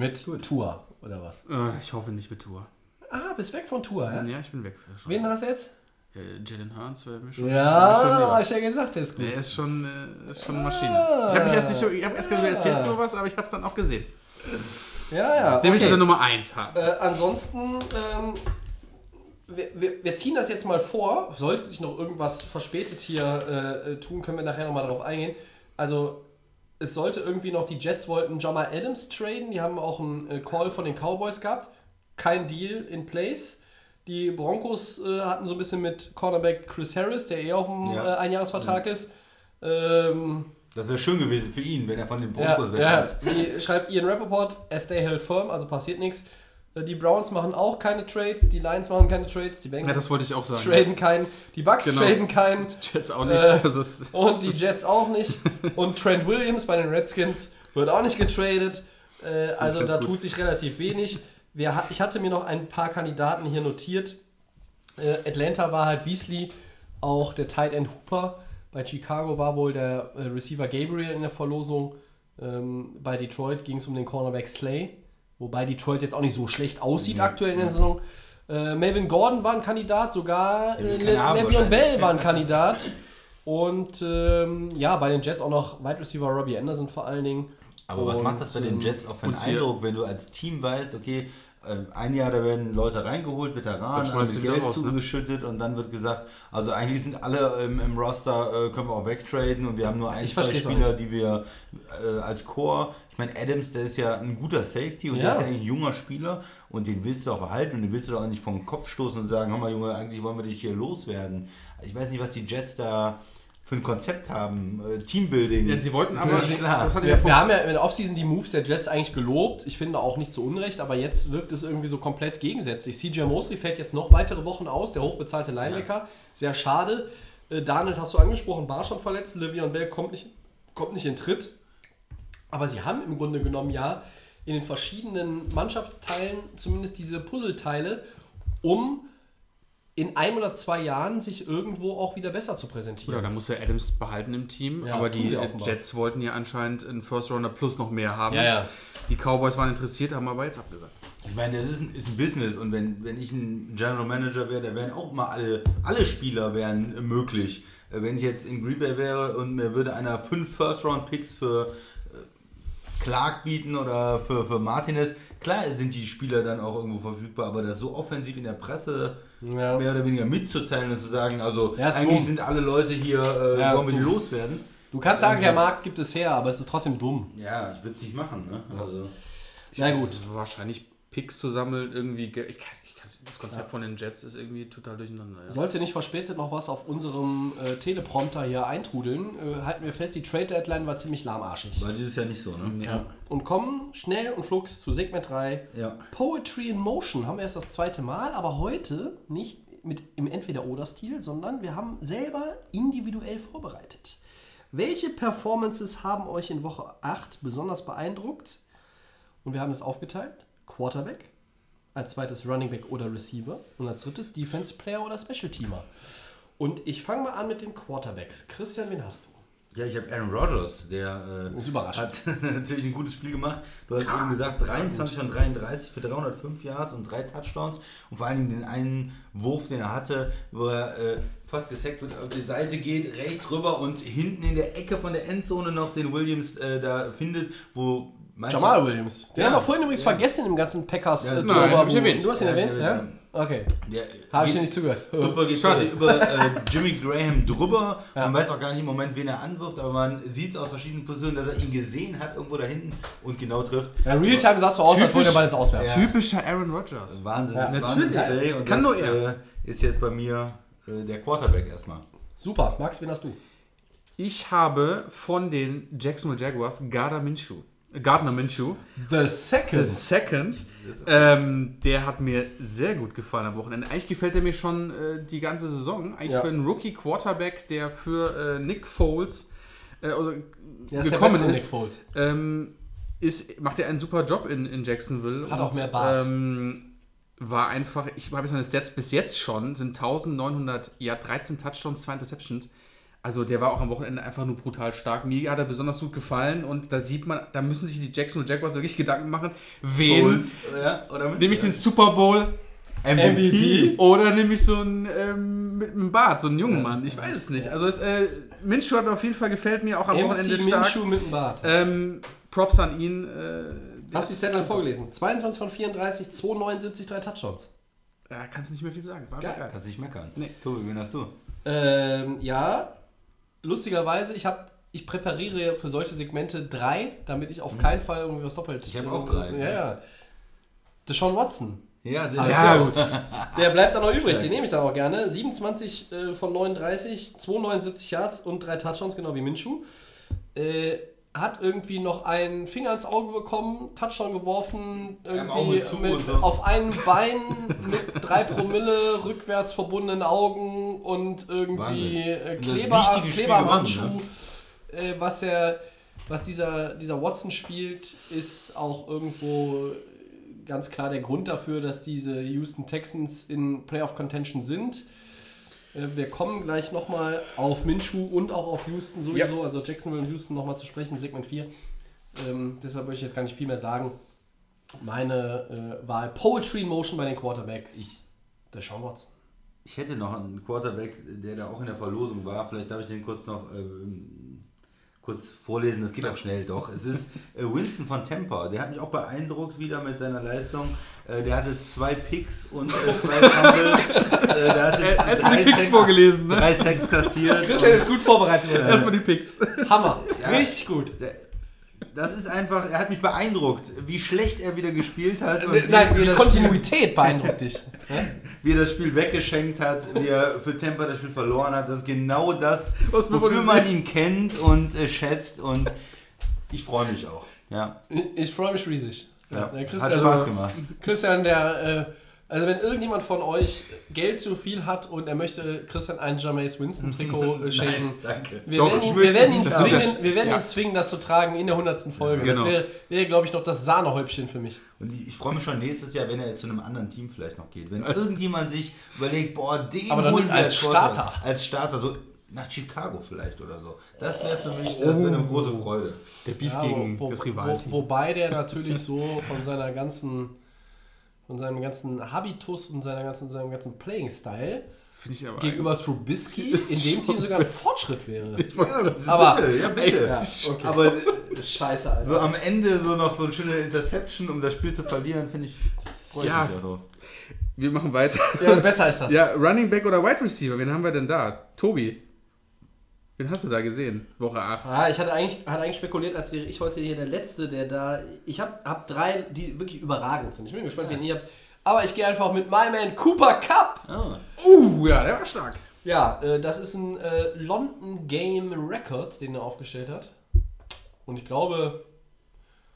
Mit Tour oder was? Äh, ich hoffe nicht mit Tour. Ah, bist weg von Tour, ja? Ja, ich bin weg schon. Wen hast du jetzt? Äh, Jalen Hurts wäre mir schon. Ja, schon hab ich ja gesagt, der ist gut. Der ist schon, äh, ist schon eine Maschine. Ich habe mich erst nicht so, ich habe erst gedacht, du erzählst nur was, aber ich habe es dann auch gesehen. Ja, ja. Den ich okay. der Nummer 1 haben. Äh, ansonsten, ähm, wir, wir, wir ziehen das jetzt mal vor. Sollte sich noch irgendwas verspätet hier äh, tun, können wir nachher nochmal darauf eingehen. Also, es sollte irgendwie noch, die Jets wollten Jamal Adams traden. Die haben auch einen äh, Call von den Cowboys gehabt. Kein Deal in place. Die Broncos äh, hatten so ein bisschen mit Cornerback Chris Harris, der eh auf dem Ja. äh, Einjahresvertrag ist. Ähm, Das wäre schön gewesen für ihn, wenn er von den ja, Broncos ja. wegkommt. Wie schreibt Ian Rappaport, as they held firm, also passiert nichts. Äh, Die Browns machen auch keine Trades, die Lions machen keine Trades, die Ja, Bengals das wollte ich auch sagen. traden keinen, die Bucks Genau. traden keinen Jets auch nicht. Äh, also und die Jets auch nicht. Und Trent Williams bei den Redskins wird auch nicht getradet. Äh, also da gut. tut sich relativ wenig. Wir, ich hatte mir noch ein paar Kandidaten hier notiert. Äh, Atlanta war halt Beasley, auch der Tight End Hooper. Bei Chicago war wohl der äh, Receiver Gabriel in der Verlosung. Ähm, bei Detroit ging es um den Cornerback Slay. Wobei Detroit jetzt auch nicht so schlecht aussieht aktuell in der Saison. Äh, Melvin Gordon war ein Kandidat, sogar äh, Le'Veon Bell war ein Kandidat. Und ähm, ja, bei den Jets auch noch Wide Receiver Robbie Anderson vor allen Dingen. Aber was Und, macht das bei den Jets auch für einen Eindruck, wenn du als Team weißt, okay, ein Jahr, da werden Leute reingeholt, Veteranen, mit Geld raus, ne? zugeschüttet und dann wird gesagt, also eigentlich sind alle ähm, im Roster, äh, können wir auch wegtraden und wir haben nur ein, Ich zwei Spieler, die wir äh, als Core, ich meine, Adams, der ist ja ein guter Safety und Ja. der ist ja eigentlich ein junger Spieler und den willst du auch behalten und den willst du doch auch nicht vom Kopf stoßen und sagen, hör mal Junge, eigentlich wollen wir dich hier loswerden. Ich weiß nicht, was die Jets da für ein Konzept haben, äh, Teambuilding. ja, sie wollten aber, nicht klar. das hatte ich ja Wir, wir haben ja in der Offseason die Moves der Jets eigentlich gelobt. Ich finde auch nicht zu Unrecht, aber jetzt wirkt es irgendwie so komplett gegensätzlich. CJ Mosley fällt jetzt noch weitere Wochen aus, der hochbezahlte Linebacker. Sehr schade. Äh, Daniel hast du angesprochen, war schon verletzt. Livion Bell kommt nicht, kommt nicht in Tritt. Aber sie haben im Grunde genommen ja in den verschiedenen Mannschaftsteilen zumindest diese Puzzleteile, um in einem oder zwei Jahren sich irgendwo auch wieder besser zu Ja, präsentieren. da muss er Adams behalten im Team, Ja, aber die. Jets wollten ja anscheinend einen First Rounder plus noch mehr haben. Ja, ja. Die Cowboys waren interessiert, haben aber jetzt abgesagt. Ich meine, das ist ein, ist ein Business und wenn, wenn ich ein General Manager wäre, da wären auch mal alle, alle Spieler wären möglich. Wenn ich jetzt in Green Bay wäre und mir würde einer fünf First-Round-Picks für äh, Clark bieten oder für, für Martinez, klar sind die Spieler dann auch irgendwo verfügbar, aber das so offensiv in der Presse Ja. mehr oder weniger mitzuteilen und zu sagen, also Ja, eigentlich dumm. sind alle Leute hier, äh, Ja, wollen wir die loswerden. Du kannst sagen, der Markt gibt es her, aber es ist trotzdem dumm. Ja, ich würde es nicht machen, ne? Also. Na gut. Wahrscheinlich Picks zu sammeln, irgendwie. ge- Ich kann, ich kann, das Konzept von den Jets ist irgendwie total durcheinander. Ja. Sollte nicht verspätet noch was auf unserem äh, Teleprompter hier eintrudeln, äh, halten wir fest, die Trade Deadline war ziemlich lahmarschig. War dieses Jahr nicht so, ne? Ja. Und kommen schnell und flugs zu Segment 3. Ja. Poetry in Motion haben wir erst das zweite Mal, aber heute nicht mit im Entweder-Oder-Stil, sondern wir haben selber individuell vorbereitet. Welche Performances haben euch in Woche 8 besonders beeindruckt? Und wir haben es aufgeteilt. Quarterback, als zweites Running Back oder Receiver und als drittes Defense Player oder Special Teamer. Und ich fange mal an mit den Quarterbacks. Christian, wen hast du? Ja, ich habe Aaron Rodgers, der äh, hat natürlich ein gutes Spiel gemacht. Du hast eben gesagt, 23 von 33 für 305 Yards und drei Touchdowns. Und vor allen Dingen den einen Wurf, den er hatte, wo er äh, fast gesackt wird, auf die Seite geht, rechts rüber und hinten in der Ecke von der Endzone noch den Williams äh, da findet, wo meinst du- Jamal Williams. Den Ja. haben wir vorhin übrigens Ja. vergessen im ganzen packers Ja, äh, nein, hab ich erwähnt. Du hast ihn Ja, erwähnt, der- ja? der- Okay. Der, Habe ich dir nicht zugehört. Football geht Schade. über äh, Jimmy Graham drüber. Ja. Man weiß auch gar nicht im Moment, wen er anwirft, aber man sieht es aus verschiedenen Positionen, dass er ihn gesehen hat, irgendwo da hinten und genau trifft. Ja, Realtime sahst du aus, als Typisch- wollte er Ball ins Auswerfen. Ja. Typischer Aaron Rodgers. Wahnsinn, Ja, das ist natürlich. Wahnsinn Das kann nur er. Äh, ist jetzt bei mir äh, der Quarterback erstmal. Super. Max, wen hast du? Ich habe von den Jacksonville Jaguars Gardner Minshew. Gardner Minshew. The Second. The Second. Ähm, der hat mir sehr gut gefallen am Wochenende. Eigentlich gefällt er mir schon äh, die ganze Saison. Eigentlich Ja. für einen Rookie-Quarterback, der für äh, Nick Foles äh, ist der gekommen Nick ist, Foles. ähm, ist, macht er einen super Job in, in Jacksonville. Hat auch mehr Bart. Ähm, war einfach, ich habe jetzt meine Stats bis jetzt schon, sind 1900, ja 13 Touchdowns, 2 Interceptions. Also der war auch am Wochenende einfach nur brutal stark. Mir hat er besonders gut gefallen und da sieht man, da müssen sich die Jacksonville Jaguars wirklich Gedanken machen, wen Colts, ja, oder mit nehme ich den Super Bowl MVP. oder nehme ich so einen ähm, mit einem Bart, so einen jungen Mann. Ich weiß es nicht. Also es, äh, Minshew hat mir auf jeden Fall gefällt mir auch am Wochenende MC stark. Minshew mit dem Bart. Ähm, Props an ihn. Äh, Hast du die Zettel vorgelesen? 22 von 34, 279, drei Touchdowns. Ja, kannst nicht mehr viel sagen. War Geil. geil. Kannst nicht meckern. Nee. Tobi, wen hast du? Ähm, ja, lustigerweise, ich habe ich präpariere für solche Segmente drei, damit ich auf keinen Fall irgendwie was doppelt. Mhm. Ich hab auch drei. Ja, ja. Deshaun Watson. Ja, den Ja, gut. Der bleibt dann noch übrig, den nehme ich dann auch gerne. 27 äh, von 39, 279 Yards und drei Touchdowns, genau wie Minshew. Äh, hat irgendwie noch einen Finger ins Auge bekommen, Touchdown geworfen, irgendwie mit, so. auf einem Bein mit drei Promille, rückwärts verbundenen Augen und irgendwie Wahnsinn. äh, das Kleber, Kleber am Handschuh. ne? Äh, was er, was dieser, dieser Watson spielt, ist auch irgendwo ganz klar der Grund dafür, dass diese Houston Texans in Playoff Contention sind. Äh, Wir kommen gleich nochmal auf Minshew und auch auf Houston sowieso, also Jacksonville und Houston nochmal zu sprechen, Segment 4. Ähm, deshalb würde ich jetzt gar nicht viel mehr sagen. Meine äh, Wahl Poetry in Motion bei den Quarterbacks. Ich- der Sean Watson. Ich hätte noch einen Quarterback, der da auch in der Verlosung war. Vielleicht darf ich den kurz noch ähm, kurz vorlesen. Das geht auch schnell doch. Es ist äh, Winston von Tampa. Der hat mich auch beeindruckt wieder mit seiner Leistung. Äh, der hatte zwei Picks und äh, zwei Fumble. äh, der hatte Er hat drei die Picks Sacks- vorgelesen, ne? Drei Sacks kassiert. Christian ist gut vorbereitet. Erstmal die Picks. Hammer. Richtig gut. Der- Das ist einfach, er hat mich beeindruckt, wie schlecht er wieder gespielt hat und wie, Nein, wie, die das Spiel, Kontinuität beeindruckt dich. wie er das Spiel weggeschenkt hat, wie er für Tampa das Spiel verloren hat. Das ist genau das, Was wofür man ihn kennt und äh, schätzt und ich freue mich auch. Ja, Ich freue mich riesig. ja. der hat Spaß gemacht. Christian, der äh, Also wenn irgendjemand von euch Geld zu viel hat und er möchte Christian ein Jameis Winston Trikot äh, schenken, wir, Doch, werden ihn, wir, werden ihn zwingen, wir werden Ja. ihn zwingen, das zu tragen in der 100. Folge. genau. Das wäre, wäre glaube ich, noch das Sahnehäubchen für mich. Und ich, ich freue mich schon nächstes Jahr, wenn er zu einem anderen Team vielleicht noch geht. Wenn irgendjemand sich überlegt, boah, den Aber holen wir als Quarterback. Starter. Als Starter, so nach Chicago vielleicht oder so. Das wäre für mich, das wäre eine große Freude. Der Beef Ja, gegen wo, wo, das wo, Rivalenteam. wobei der natürlich so von seiner ganzen, von seinem ganzen Habitus und seiner ganzen, seinem ganzen Playing-Style gegenüber Trubisky in dem Team sogar ein Fortschritt wäre. Ja, Aber- bitte, ja, bitte. Ja, okay. Aber Scheiße, Alter. so am Ende so noch so eine schöne Interception, um das Spiel zu verlieren, finde ich. freu ich Ja. mich darauf. Wir machen weiter. ja, besser ist das. Ja, Running Back oder Wide Receiver, wen haben wir denn da? Tobi. Wen hast du da gesehen? Woche 8. Ah, ich hatte eigentlich, hatte eigentlich spekuliert, als wäre ich heute hier der Letzte, der da. Ich habe hab drei, die wirklich überragend sind. Ich bin gespannt, wen ihr habt. Aber ich gehe einfach mit My Man Cooper Cup. Ah, Uh, ja, der war stark. Ja, äh, das ist ein äh, London Game Record, den er aufgestellt hat. Und ich glaube,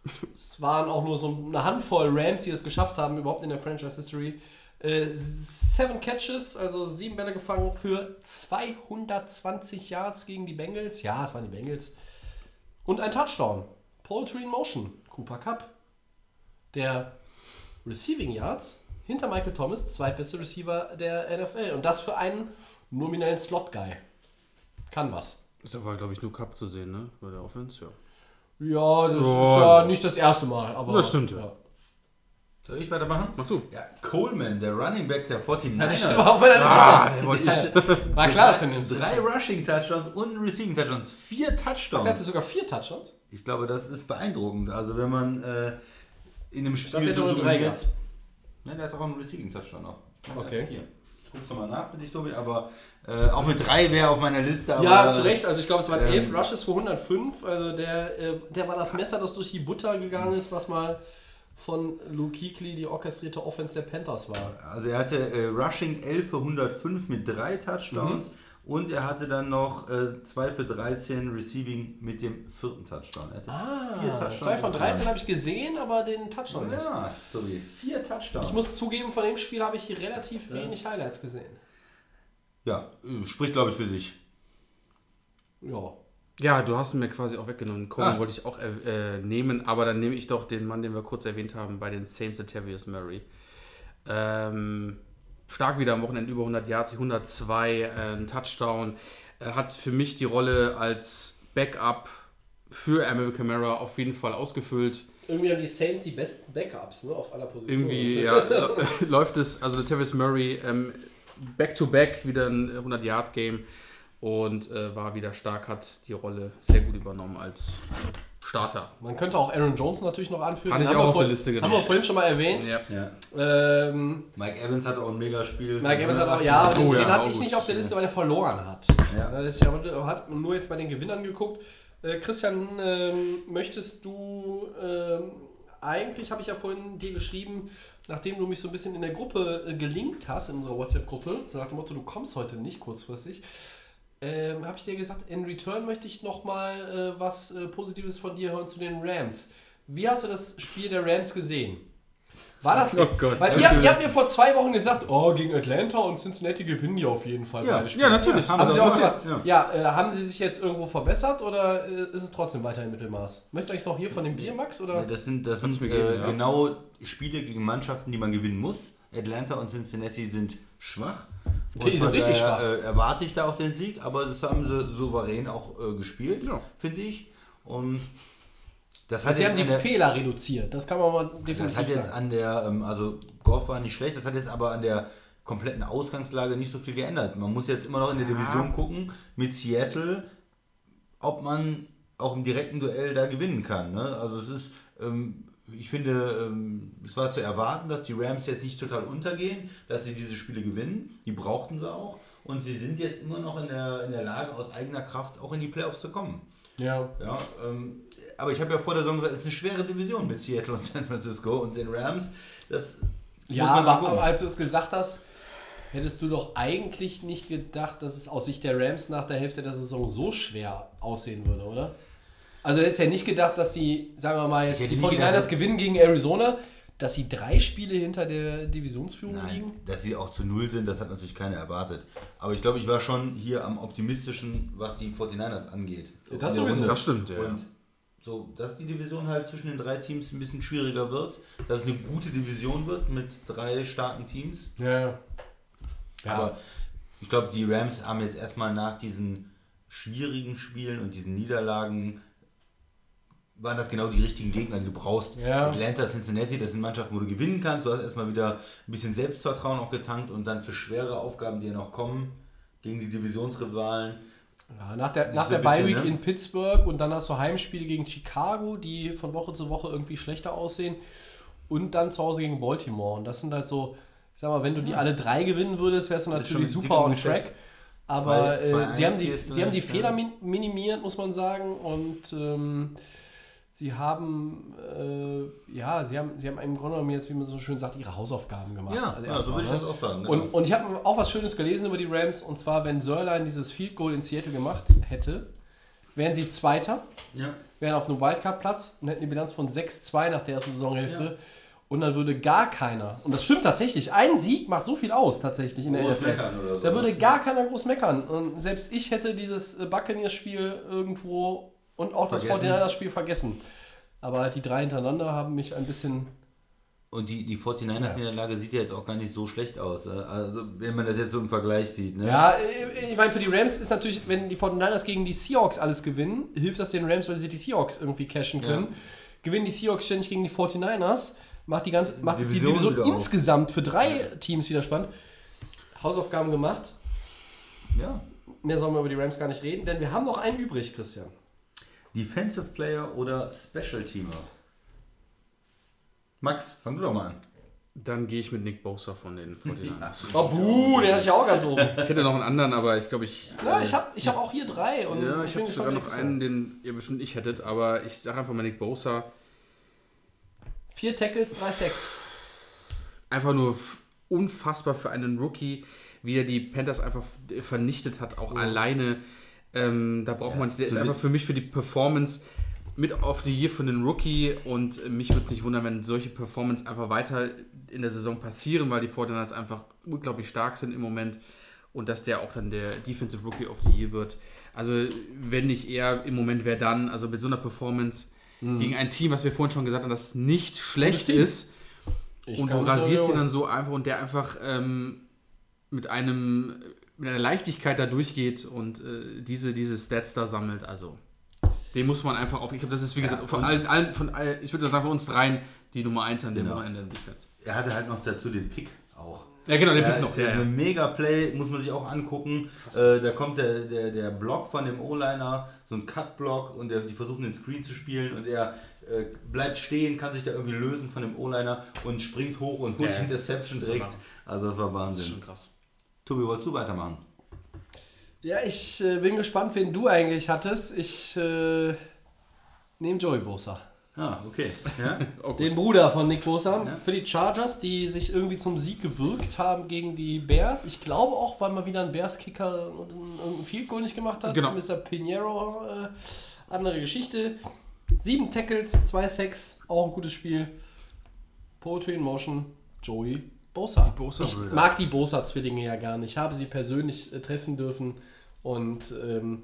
es waren auch nur so eine Handvoll Rams, die es geschafft haben, überhaupt in der Franchise History. Äh, seven Catches, also sieben Bälle gefangen für 220 Yards gegen die Bengals. Ja, es waren die Bengals. Und ein Touchdown. Poultry in Motion. Cooper Cup. Der Receiving Yards hinter Michael Thomas, zweitbeste Receiver der NFL. Und das für einen nominellen Slot-Guy. Kann was. Ist aber, glaube ich, nur Cup zu sehen, ne? Bei der Offense, ja. Ja, das Ja. ist ja nicht das erste Mal. Aber, Das stimmt, ja. Soll ich weitermachen? Mach du. Ja, Coleman, der Running Back der 49ers. Ja, auf Liste. Ah, der wollte ich. War klar, dass du nimmst. Drei Rushing Touchdowns und Rushing Touchdowns. Vier Der hatte Touchdowns. sogar vier Touchdowns. Ich glaube, das ist beeindruckend. Also wenn man äh, in einem Spiel dachte, der hätte nur drei gehabt. Nein, der hat auch einen Receiving Touchdown noch. Ich der Okay. hat Vier. Ich guck's nochmal nach für dich, Tobi, aber äh, auch mit drei wäre auf meiner Liste. Aber, Ja, zu Recht. Also ich glaube, es waren ähm, elf Rushes für 105. Also der, äh, der war das Messer, das durch die Butter gegangen ist, was mal von Luke Kuechly die orchestrierte Offense der Panthers war. Also er hatte äh, Rushing 11 für 105 mit drei Touchdowns Mhm. und er hatte dann noch äh, 2 für 13 Receiving mit dem vierten Touchdown. Er hatte Ah, zwei von 13 habe ich gesehen, aber den Touchdown nicht. Ja, sorry. Vier Touchdowns. Ich muss zugeben, von dem Spiel habe ich relativ wenig Highlights gesehen. ja, äh, spricht glaube ich für sich. Ja. Ja, du hast ihn mir quasi auch weggenommen. Coleman Ah. wollte ich auch äh, nehmen, aber dann nehme ich doch den Mann, den wir kurz erwähnt haben, bei den Saints, Latavius Murray. Ähm, stark wieder am Wochenende, über 100 Yards, 102, äh, ein Touchdown. Er hat für mich die Rolle als Backup für American Camara auf jeden Fall ausgefüllt. Irgendwie haben die Saints die besten Backups ne, auf aller Position. Irgendwie ja, lä- läuft es, also Latavius Murray ähm, back-to-back wieder ein 100-Yard-Game und äh, war wieder stark, hat die Rolle sehr gut übernommen als Starter. Man könnte auch Aaron Jones natürlich noch anführen. Hatte ich haben auch auf der Liste Haben genommen. wir vorhin schon mal erwähnt. Ja. Ja. Ähm, Mike Evans hat auch ein Megaspiel. Mike Evans hat auch, ja, Oh den, ja, den hatte auch ich gut. nicht auf der Liste, weil er verloren hat. Ja. Das ist ja, hat nur jetzt bei den Gewinnern geguckt. Äh, Christian, ähm, möchtest du, ähm, eigentlich habe ich ja vorhin dir geschrieben, nachdem du mich so ein bisschen in der Gruppe äh, gelinkt hast, in unserer WhatsApp-Gruppe, so nach dem Motto, du kommst heute nicht kurzfristig, ähm, habe ich dir gesagt, in Return möchte ich nochmal äh, was äh, Positives von dir hören zu den Rams. Wie hast du das Spiel der Rams gesehen? War das. Oh Gott. Weil ihr, ihr habt mir vor zwei Wochen gesagt, oh, gegen Atlanta und Cincinnati gewinnen die auf jeden Fall Ja. beide Spiele. Ja, natürlich. Ja, haben sie auch gesagt, ja, äh, haben sie sich jetzt irgendwo verbessert oder äh, ist es trotzdem weiter im Mittelmaß? Möchtest du eigentlich noch hier von dem Bier, Max? Oder? Ja, das sind, das sind mir geben, äh, ja. genau Spiele gegen Mannschaften, die man gewinnen muss. Atlanta und Cincinnati sind schwach. Die sind richtig schwach. Äh, erwarte ich da auch den Sieg, aber das haben sie souverän auch äh, gespielt, Ja. finde ich. Und das hat sie jetzt haben die der- Fehler reduziert. Das kann man mal Das definitiv hat jetzt sagen. an der, ähm, also Goff war nicht schlecht, das hat jetzt aber an der kompletten Ausgangslage nicht so viel geändert. Man muss jetzt immer noch in der Division gucken mit Seattle, ob man auch im direkten Duell da gewinnen kann. Ne? Also es ist, ähm, ich finde, ähm, es war zu erwarten, dass die Rams jetzt nicht total untergehen, dass sie diese Spiele gewinnen. Die brauchten sie auch. Und sie sind jetzt immer noch in der, in der Lage, aus eigener Kraft auch in die Playoffs zu kommen. Ja. Ja, ähm, aber ich habe ja vor der Saison gesagt, es ist eine schwere Division mit Seattle und San Francisco und den Rams. Das Ja, aber, aber als du es gesagt hast, hättest du doch eigentlich nicht gedacht, dass es aus Sicht der Rams nach der Hälfte der Saison so schwer aussehen würde, oder? Also du hättest ja nicht gedacht, dass sie, sagen wir mal, jetzt die nicht 49ers gedacht, dass- gewinnen gegen Arizona. dass sie drei Spiele hinter der Divisionsführung liegen? Nein, dass sie auch zu Null sind, das hat natürlich keiner erwartet. Aber ich glaube, ich war schon hier am optimistischen, was die 49ers angeht. So das sowieso. Das stimmt, ja. Und so, dass die Division halt zwischen den drei Teams ein bisschen schwieriger wird, dass es eine gute Division wird mit drei starken Teams. Ja, ja. Ja. Aber ich glaube, die Rams haben jetzt erstmal nach diesen schwierigen Spielen und diesen Niederlagen waren das genau die richtigen Gegner, die du brauchst. Ja. Atlanta, Cincinnati, das sind Mannschaften, wo du gewinnen kannst. Du hast erstmal wieder ein bisschen Selbstvertrauen auch getankt und dann für schwere Aufgaben, die ja noch kommen, gegen die Divisionsrivalen. Ja, nach der, nach der so bisschen, Bye-Week ne? in Pittsburgh und dann hast du Heimspiele gegen Chicago, die von Woche zu Woche irgendwie schlechter aussehen. Und dann zu Hause gegen Baltimore. Und das sind halt so, ich sag mal, wenn du die alle drei gewinnen würdest, wärst du natürlich super on track. Aber Zwei- zwei äh, sie, haben die, sie haben die du, Fehler ja. min minimiert, muss man sagen. Und ähm, sie haben, äh, ja, sie haben, sie haben im Grunde genommen jetzt, wie man so schön sagt, ihre Hausaufgaben gemacht. Ja, Also ja so würde ich ne? das auch sagen. genau. Und, und ich habe auch was Schönes gelesen über die Rams, und zwar, wenn Sörlein dieses Field Goal in Seattle gemacht hätte, wären sie Zweiter, ja. wären auf einem Wildcard-Platz und hätten die Bilanz von 6-2 nach der ersten Saisonhälfte. Ja. Und dann würde gar keiner, und das stimmt tatsächlich, ein Sieg macht so viel aus tatsächlich in der Groß NFL. so. Da würde gar keiner groß meckern. Und selbst ich hätte dieses Buccaneers-Spiel irgendwo und auch das Vergessen. 49ers-Spiel vergessen. Aber halt die drei hintereinander haben mich ein bisschen. Und die, die 49ers-Niederlage sieht ja jetzt auch gar nicht so schlecht aus. äh. Also, wenn man das jetzt so im Vergleich sieht. Ne? Ja, äh, ich meine, für die Rams ist natürlich, wenn die 49ers gegen die Seahawks alles gewinnen, hilft das den Rams, weil sie die Seahawks irgendwie cashen können. Ja. Gewinnen die Seahawks ständig gegen die 49ers, macht die ganze macht es die Division Division insgesamt für drei Teams wieder spannend. Hausaufgaben gemacht. ja. Mehr sollen wir über die Rams gar nicht reden, denn wir haben noch einen übrig, Christian. Defensive Player oder Special Teamer? Max, fang du doch mal an. Dann gehe ich mit Nick Bosa von den 49ers. Oh, buh, den hatte ich auch ganz oben. Ich hätte noch einen anderen, aber ich glaube, ich. Ja, äh, ich habe ich hab auch hier drei. Und Ja, ich habe sogar noch einen, den ihr bestimmt nicht hättet, aber ich sage einfach mal Nick Bosa. Vier Tackles, drei Sacks. Einfach nur unfassbar für einen Rookie, wie er die Panthers einfach vernichtet hat, auch alleine. Ähm, da braucht man, der ist einfach für mich für die Performance mit auf die Year für den Rookie und mich würde es nicht wundern, wenn solche Performance einfach weiter in der Saison passieren, weil die 49ers einfach unglaublich stark sind im Moment und dass der auch dann der Defensive Rookie of the Year wird. Also wenn nicht eher im Moment, wer dann, also mit so einer Performance gegen ein Team, was wir vorhin schon gesagt haben, das nicht schlecht Team. ist, Ich und du rasierst ihn dann so einfach und der einfach ähm, mit einem mit einer Leichtigkeit da durchgeht und äh, diese, diese Stats da sammelt. Also den muss man einfach auf. Ich glaube, das ist wie gesagt von allen, allen von all, ich würde sagen von uns dreien die Nummer 1 an dem Genau. Wochenende. Er hatte halt noch dazu den Pick auch. Ja genau, den Der, Pick noch. der Ja, eine ja. mega Play, muss man sich auch angucken. Äh, da kommt der, der, der Block von dem O-Liner, so ein Cut-Block und der, die versuchen den Screen zu spielen und er äh, bleibt stehen, kann sich da irgendwie lösen von dem O-Liner und springt hoch und holt Ja, die Interception direkt. so Also das war Das ist Wahnsinn. schon krass. Tobi, wolltest du weitermachen? Ja, ich äh, bin gespannt, wen du eigentlich hattest. Ich äh, nehme Joey Bosa. Ah, okay. Ja? Oh. Den Bruder von Nick Bosa. Ja. Für die Chargers, die sich irgendwie zum Sieg gewirkt haben gegen die Bears. Ich glaube auch, weil mal wieder ein Bears-Kicker ein Field Goal nicht gemacht hat. Genau. Mr. Pinheiro, äh, andere Geschichte. Sieben Tackles, zwei Sacks, auch ein gutes Spiel. Poetry in Motion, Joey Bosa. Bosa ich mag die Bosa-Zwillinge ja gar nicht. Ich habe sie persönlich äh, treffen dürfen und ähm,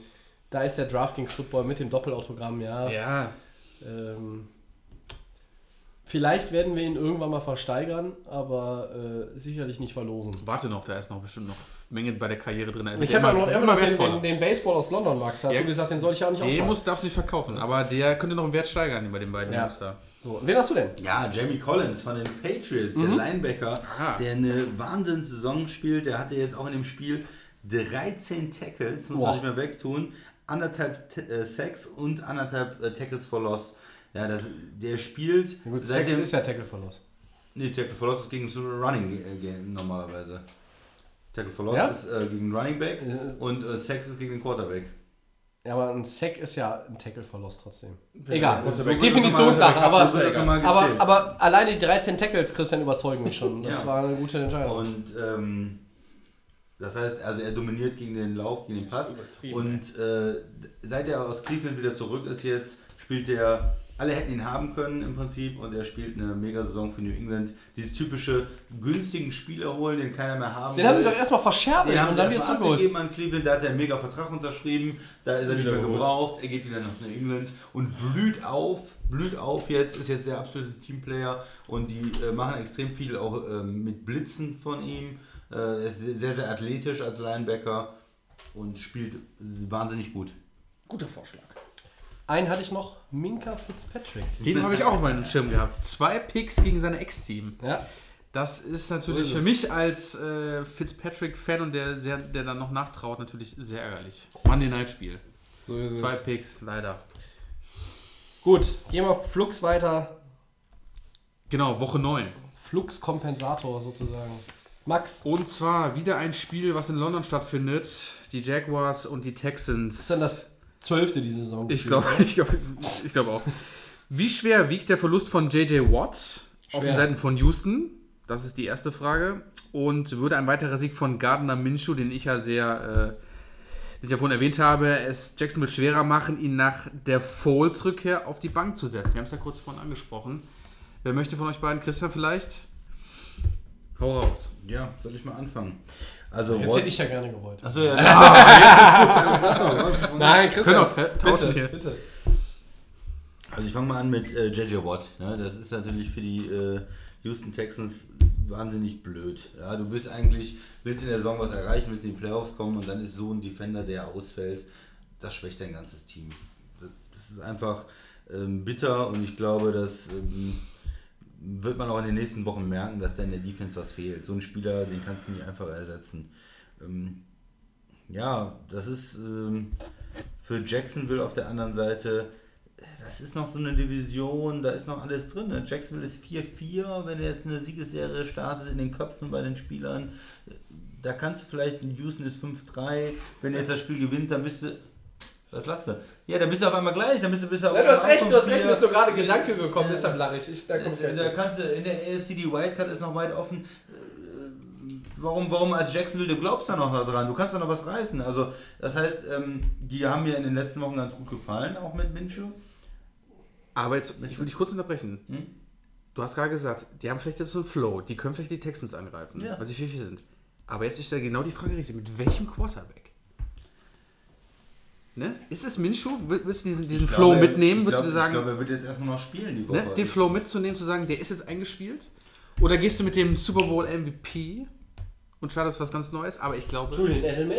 da ist der DraftKings Football mit dem Doppelautogramm, ja. Ja, Ähm, vielleicht werden wir ihn irgendwann mal versteigern, aber äh, sicherlich nicht verlosen. warte noch, da ist noch bestimmt noch Menge bei der Karriere drin. Ich habe ja noch, immer noch den, den, den Baseball aus London, Max. Hast Ja. du gesagt, den soll ich auch nicht Den aufmachen. muss, darfst du nicht verkaufen, aber der könnte noch einen Wert steigern bei den beiden Ja. Jungs da. So, wen hast du denn? Ja, Jamie Collins von den Patriots, der Linebacker, Ah. der eine Wahnsinnssaison spielt. Der hatte jetzt auch in dem Spiel 13 Tackles, muss man nicht mehr wegtun, anderthalb äh, Sacks und anderthalb äh, Tackles for Loss. Ja, das, der spielt Gut, seit Sex ist ja Tackle-Verlust. Nee, Tackle for Loss ist gegen so Running Ge- äh, Game normalerweise. Tackle for Loss Ja? ist äh, gegen Running Back Äh. und Sacks ist gegen den Quarterback. Ja, aber ein Sack ist ja ein Tackle-Verlust trotzdem. Ja, Egal, Definitionssache, aber, aber, aber alleine die 13 Tackles, Christian, überzeugen mich schon. Das Ja. war eine gute Entscheidung. Und ähm, das heißt, also er dominiert gegen den Lauf, gegen den Pass. übertrieben, Und äh, seit er aus Cleveland wieder zurück ist jetzt, spielt er alle hätten ihn haben können im Prinzip und er spielt eine Mega-Saison für New England. Diese typische günstigen Spieler holen, den keiner mehr haben Den haben sie will. doch erstmal verscherbelt und dann wieder zurückgeholt. an Cleveland, da hat er einen mega Vertrag unterschrieben, da ist er nicht mehr gebraucht, er geht wieder nach New England und blüht auf, blüht auf jetzt, ist jetzt der absolute Teamplayer und die äh, machen extrem viel auch ähm, mit Blitzen von ihm. Äh, er ist sehr, sehr athletisch als Linebacker und spielt wahnsinnig gut. Guter Vorschlag. Einen hatte ich noch, Minka Fitzpatrick. Den habe ich auch auf meinem Schirm gehabt. Zwei Picks gegen sein Ex-Team. Ja, Das ist natürlich So ist für es. mich als äh, Fitzpatrick-Fan und der, sehr, der dann noch nachtraut, natürlich sehr ärgerlich. Monday Night Spiel. so ist Zwei Picks, leider. Gut, gehen wir flux weiter. Genau, Woche 9. Flux-Kompensator sozusagen. Max, Und zwar wieder ein Spiel, was in London stattfindet. Die Jaguars und die Texans. ist dann das zwölfte die Saison? Ich glaube ich glaub, ich glaub auch. Wie schwer wiegt der Verlust von JJ Watt auf Schwer. den Seiten von Houston? Das ist die erste Frage. Und würde ein weiterer Sieg von Gardner Minshew, den ich ja sehr, äh, den ich ja vorhin erwähnt habe, es Jacksonville schwerer machen, ihn nach der Foles-Rückkehr auf die Bank zu setzen? Wir haben es ja kurz vorhin angesprochen. Wer möchte von euch beiden, Christian vielleicht? Hau raus. Ja, soll ich mal anfangen? Also, Jetzt hätte ich ja gerne gewollt. Achso, ja. Nein, Können auch ta- tauschen bitte, hier. bitte. Also ich fange mal an mit äh, JJ Watt. Ne? Das ist natürlich für die äh, Houston Texans wahnsinnig blöd. Ja, du bist eigentlich, willst in der Saison was erreichen, willst in die Playoffs kommen und dann ist so ein Defender, der ausfällt, das schwächt dein ganzes Team. Das, das ist einfach ähm, bitter und ich glaube, das ähm, wird man auch in den nächsten Wochen merken, dass da in der Defense was fehlt. So ein Spieler, den kannst du nicht einfach ersetzen. Ähm, ja, das ist ähm, für Jacksonville auf der anderen Seite, das ist noch so eine Division, da ist noch alles drin. Ne? Jacksonville ist 4-4, wenn du jetzt eine Siegesserie startest in den Köpfen bei den Spielern. Da kannst du vielleicht, Houston ist 5-3, wenn jetzt das Spiel gewinnt, dann bist du. Was lass du? Ja, dann bist du auf einmal gleich, dann bist du bis auf Ja, du hast recht, du hast recht, mir ist nur gerade Ja. Gedanke gekommen, deshalb lache ich. ich da komme ich gleich Da kannst du, in der AFC die Wildcard ist noch weit offen. Äh, Warum, warum als Jacksonville, du glaubst da noch dran, du kannst da noch was reißen. Also, das heißt, ähm, die haben mir in den letzten Wochen ganz gut gefallen, auch mit Minshew. Aber jetzt, ich will dich kurz unterbrechen. Hm? Du hast gerade gesagt, die haben vielleicht jetzt so einen Flow, die können vielleicht die Texans angreifen, Ja. weil sie 4-4 sind. Aber jetzt ist ja genau die Frage richtig, mit welchem Quarterback? Ne? Ist es Minshew? Will- Willst du diesen, diesen Ich Flow glaube, mitnehmen? Ich Würdest glaube, du sagen, ich glaube, er wird jetzt erstmal noch spielen die Woche. ne, den Flow mitzunehmen, zu sagen, der ist jetzt eingespielt? Oder gehst du mit dem Super Bowl MVP und startest was ganz Neues? Aber ich glaube, Julian Edelman?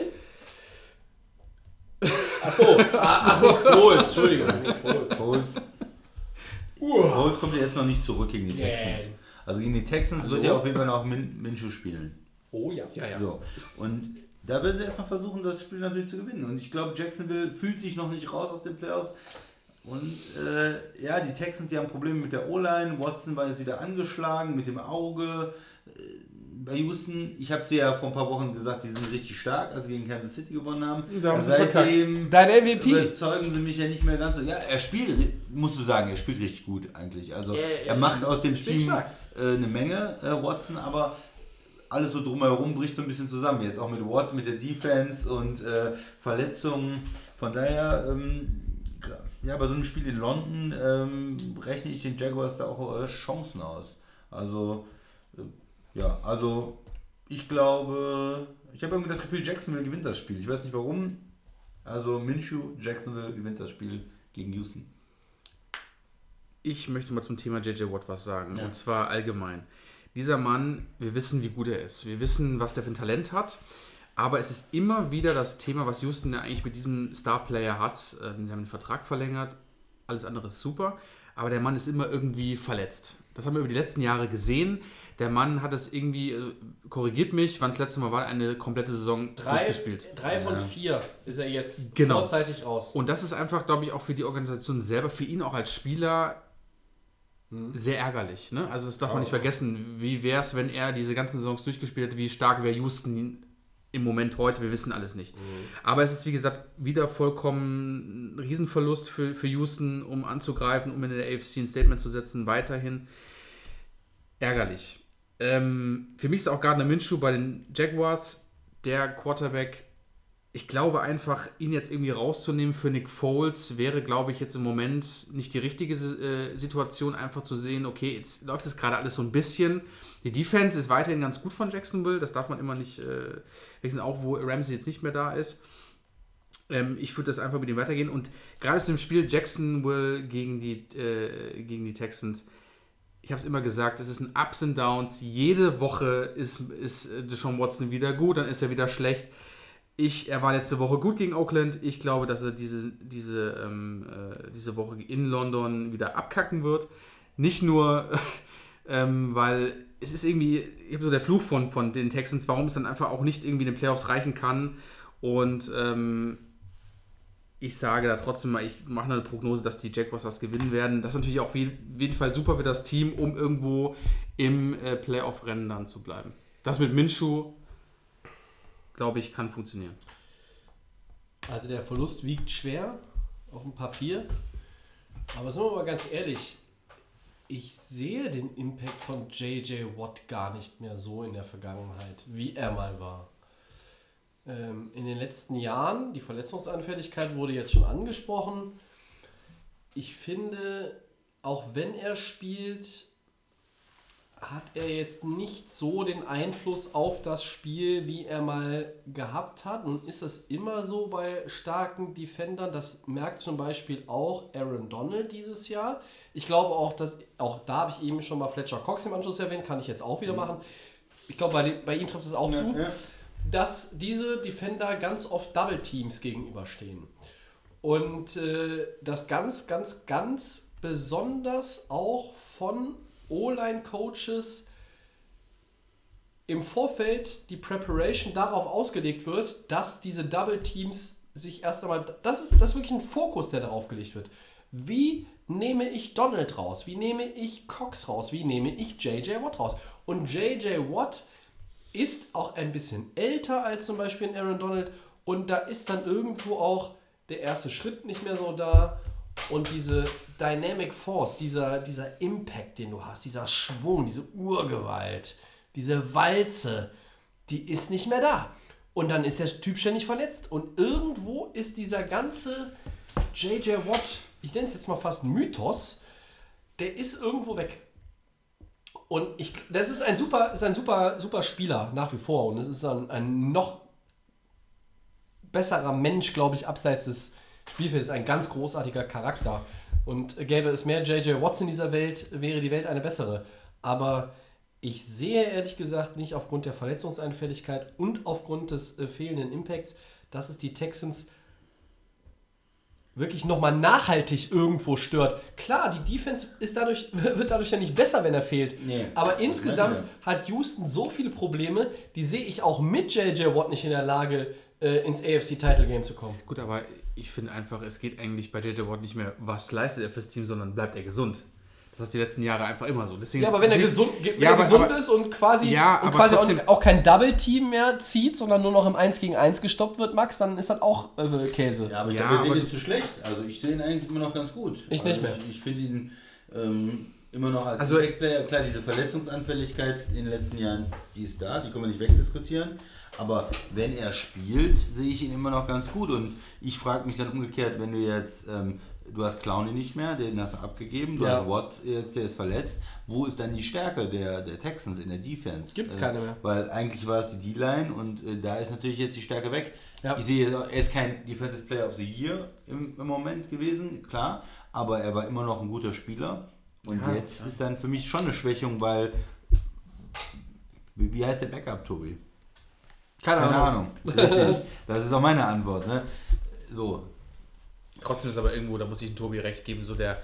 Achso, ach, Nick Foles, Entschuldigung. Nick Foles. Foles. Foles kommt ja jetzt noch nicht zurück gegen die Yeah. Texans. Also gegen die Texans wird Hallo? er auf jeden Fall noch Min Minshew spielen. Oh ja. ja, ja. So. Und da werden sie erstmal versuchen, das Spiel natürlich zu gewinnen. Und ich glaube, Jacksonville fühlt sich noch nicht raus aus den Playoffs. Und äh, ja, die Texans, die haben Probleme mit der O-Line. Watson war jetzt wieder angeschlagen mit dem Auge. Äh, Bei Houston, ich habe sie ja vor ein paar Wochen gesagt, die sind richtig stark, als sie gegen Kansas City gewonnen haben. Da haben sie Seitdem Dein MVP? überzeugen sie mich ja nicht mehr ganz so. Ja, er spielt, musst du sagen, er spielt richtig gut eigentlich. Also Er- er macht aus dem Team stark. äh, eine Menge, äh, Watson, aber alles so drumherum bricht so ein bisschen zusammen. Jetzt auch mit Watt, mit der Defense und äh, Verletzungen. Von daher, ähm, ja, bei so einem Spiel in London ähm, rechne ich den Jaguars da auch äh, Chancen aus. Also, äh, ja, also ich glaube, ich habe irgendwie das Gefühl, Jacksonville gewinnt das Spiel. Ich weiß nicht warum. Also Minshew, Jacksonville gewinnt das Spiel gegen Houston. Ich möchte mal zum Thema JJ Watt was sagen. Ja. Und zwar allgemein. Dieser Mann, wir wissen, wie gut er ist. Wir wissen, was der für ein Talent hat. Aber es ist immer wieder das Thema, was Houston ja eigentlich mit diesem Star-Player hat. Äh, Sie haben den Vertrag verlängert. Alles andere ist super. Aber der Mann ist immer irgendwie verletzt. Das haben wir über die letzten Jahre gesehen. Der Mann hat es irgendwie, äh, korrigiert mich, wann es letzte Mal war, eine komplette Saison Drei, durchgespielt. drei von vier ist er jetzt Genau. vorzeitig raus. Und das ist einfach, glaube ich, auch für die Organisation selber, für ihn auch als Spieler sehr ärgerlich. Ne? Also das darf man nicht vergessen. Wie wäre es, wenn er diese ganzen Saisons durchgespielt hätte? Wie stark wäre Houston im Moment heute? Wir wissen alles nicht. Aber es ist, wie gesagt, wieder vollkommen ein Riesenverlust für, für Houston, um anzugreifen, um in der AFC ein Statement zu setzen. Weiterhin ärgerlich. Ähm, für mich ist auch Gardner Minshew bei den Jaguars der Quarterback, ich glaube einfach, ihn jetzt irgendwie rauszunehmen für Nick Foles wäre, glaube ich, jetzt im Moment nicht die richtige äh, Situation, einfach zu sehen, okay, jetzt läuft es gerade alles so ein bisschen. Die Defense ist weiterhin ganz gut von Jacksonville, das darf man immer nicht äh, wechseln, auch wo Ramsey jetzt nicht mehr da ist. Ähm, ich würde das einfach mit ihm weitergehen und gerade zu dem Spiel Jacksonville gegen die, äh, gegen die Texans, ich habe es immer gesagt, es ist ein Ups und Downs. Jede Woche ist, ist äh, Deshaun Watson wieder gut, dann ist er wieder schlecht ich, er war letzte Woche gut gegen Oakland. Ich glaube, dass er diese, diese, ähm, äh, diese Woche in London wieder abkacken wird. Nicht nur, ähm, weil es ist irgendwie, so der Fluch von, von den Texans, warum es dann einfach auch nicht irgendwie in den Playoffs reichen kann. Und ähm, ich sage da trotzdem mal, ich mache eine Prognose, dass die Jaguars das gewinnen werden. Das ist natürlich auch auf jeden Fall super für das Team, um irgendwo im äh, Playoff-Rennen dann zu bleiben. Das mit Minshu glaube ich, kann funktionieren. Also der Verlust wiegt schwer auf dem Papier. Aber sagen wir mal ganz ehrlich, ich sehe den Impact von JJ Watt gar nicht mehr so in der Vergangenheit, wie er mal war. Ähm, in den letzten Jahren, die Verletzungsanfälligkeit wurde jetzt schon angesprochen. Ich finde, auch wenn er spielt, hat er jetzt nicht so den Einfluss auf das Spiel, wie er mal gehabt hat. Und ist das immer so bei starken Defendern? Das merkt zum Beispiel auch Aaron Donald dieses Jahr. Ich glaube auch, dass auch da habe ich eben schon mal Fletcher Cox im Anschluss erwähnt, kann ich jetzt auch wieder mhm. machen. Ich glaube, bei, bei ihm trifft es auch ja, zu, ja. dass diese Defender ganz oft Double Teams gegenüberstehen. Und äh, das ganz, ganz, ganz besonders auch von O-Line-Coaches im Vorfeld die Preparation darauf ausgelegt wird, dass diese Double Teams sich erst einmal, das ist, das ist wirklich ein Fokus, der darauf gelegt wird. Wie nehme ich Donald raus? Wie nehme ich Cox raus? Wie nehme ich JJ Watt raus? Und JJ Watt ist auch ein bisschen älter als zum Beispiel Aaron Donald und da ist dann irgendwo auch der erste Schritt nicht mehr so da und diese Dynamic Force, dieser, dieser Impact, den du hast, dieser Schwung, diese Urgewalt, diese Walze, die ist nicht mehr da. Und dann ist der Typ ständig verletzt. Und irgendwo ist dieser ganze JJ Watt, ich nenne es jetzt mal fast Mythos, der ist irgendwo weg. Und ich, das ist ein super, ist ein super, super Spieler nach wie vor. Und es ist ein, ein noch besserer Mensch, glaube ich, abseits des Spielfeld ist ein ganz großartiger Charakter. Und gäbe es mehr J.J. Watts in dieser Welt, wäre die Welt eine bessere. Aber ich sehe ehrlich gesagt nicht aufgrund der Verletzungseinfälligkeit und aufgrund des äh, fehlenden Impacts, dass es die Texans wirklich nochmal nachhaltig irgendwo stört. Klar, die Defense ist dadurch, wird dadurch ja nicht besser, wenn er fehlt. Nee, Aber insgesamt hat Houston so viele Probleme, die sehe ich auch mit JJ Watt nicht in der Lage, äh, ins AFC Title Game zu kommen. Gut, aber ich finde einfach, es geht eigentlich bei JJ Watt nicht mehr, was leistet er fürs Team, sondern bleibt er gesund. Das ist die letzten Jahre einfach immer so. Deswegen, ja, aber wenn er gesund, wenn ja, er aber, gesund aber, ist und quasi, ja, und quasi auch, auch, kein Double-Team mehr zieht, sondern nur noch im 1 gegen 1 gestoppt wird, Max, dann ist das auch äh, Käse. Ja, aber ich ja, glaube, wir sehen ihn zu schlecht. Also ich sehe ihn eigentlich immer noch ganz gut. Ich nicht also mehr. Ich, ich finde ihn ähm, immer noch als also, Player. Klar, diese Verletzungsanfälligkeit in den letzten Jahren, die ist da, die können wir nicht wegdiskutieren. Aber wenn er spielt, sehe ich ihn immer noch ganz gut. Und ich frage mich dann umgekehrt, wenn du jetzt, ähm, du hast Clowny nicht mehr, den hast du abgegeben, du ja. hast Watt jetzt, der ist verletzt. Wo ist dann die Stärke der, der Texans in der Defense? Gibt es keine mehr. Äh, weil eigentlich war es die D-Line und äh, da ist natürlich jetzt die Stärke weg. Ja. Ich sehe, er ist kein Defensive Player of the Year im, im Moment gewesen, klar, aber er war immer noch ein guter Spieler. Und ja, jetzt ist dann für mich schon eine Schwächung, weil wie, wie heißt der Backup, Tobi? Keine, Keine Ahnung. Ahnung. Richtig. Das ist auch meine Antwort. Ne? So. Trotzdem ist aber irgendwo, da muss ich dem Tobi recht geben, so der,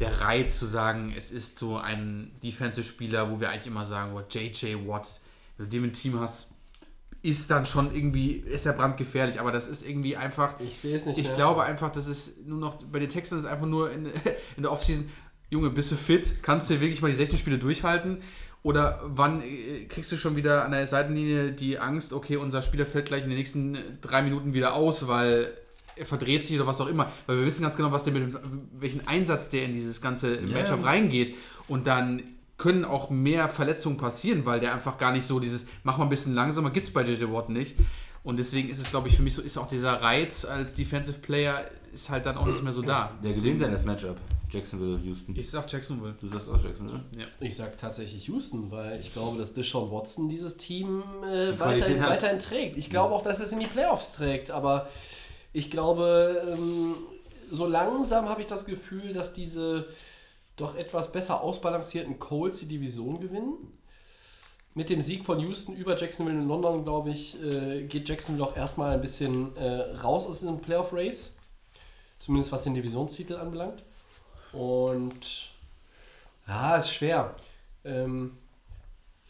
der Reiz zu sagen, es ist so ein Defensive-Spieler, wo wir eigentlich immer sagen, oh, JJ Watt, wenn du den im Team hast, ist dann schon irgendwie, ist er brandgefährlich, aber das ist irgendwie einfach. Ich sehe es nicht. Ich mehr. glaube einfach, das ist nur noch, bei den Texans ist einfach nur in, in der Offseason, Junge, bist du fit? Kannst du wirklich mal die 16 Spiele durchhalten? Oder wann äh, kriegst du schon wieder an der Seitenlinie die Angst, okay, unser Spieler fällt gleich in den nächsten drei Minuten wieder aus, weil er verdreht sich oder was auch immer. Weil wir wissen ganz genau, was der mit welchen Einsatz der in dieses ganze yeah. Matchup reingeht. Und dann können auch mehr Verletzungen passieren, weil der einfach gar nicht so dieses, mach mal ein bisschen langsamer, gibt es bei JJ Watt nicht. Und deswegen ist es, glaube ich, für mich so, ist auch dieser Reiz als Defensive Player ist halt dann auch nicht mehr so da. Der gewinnt dann das Matchup. Jacksonville, Houston. Ich sag Jacksonville. Du sagst auch Jacksonville? Ich sag tatsächlich Houston, weil ich glaube, dass Deshaun Watson dieses Team äh, weiterhin, weiterhin trägt. Ich glaube auch, dass es in die Playoffs trägt, aber ich glaube, ähm, so langsam habe ich das Gefühl, dass diese doch etwas besser ausbalancierten Colts die Division gewinnen. Mit dem Sieg von Houston über Jacksonville in London, glaube ich, äh, geht Jacksonville auch erstmal ein bisschen äh, raus aus diesem Playoff-Race. Zumindest was den Divisionstitel anbelangt. Und ja, ist schwer. Ähm,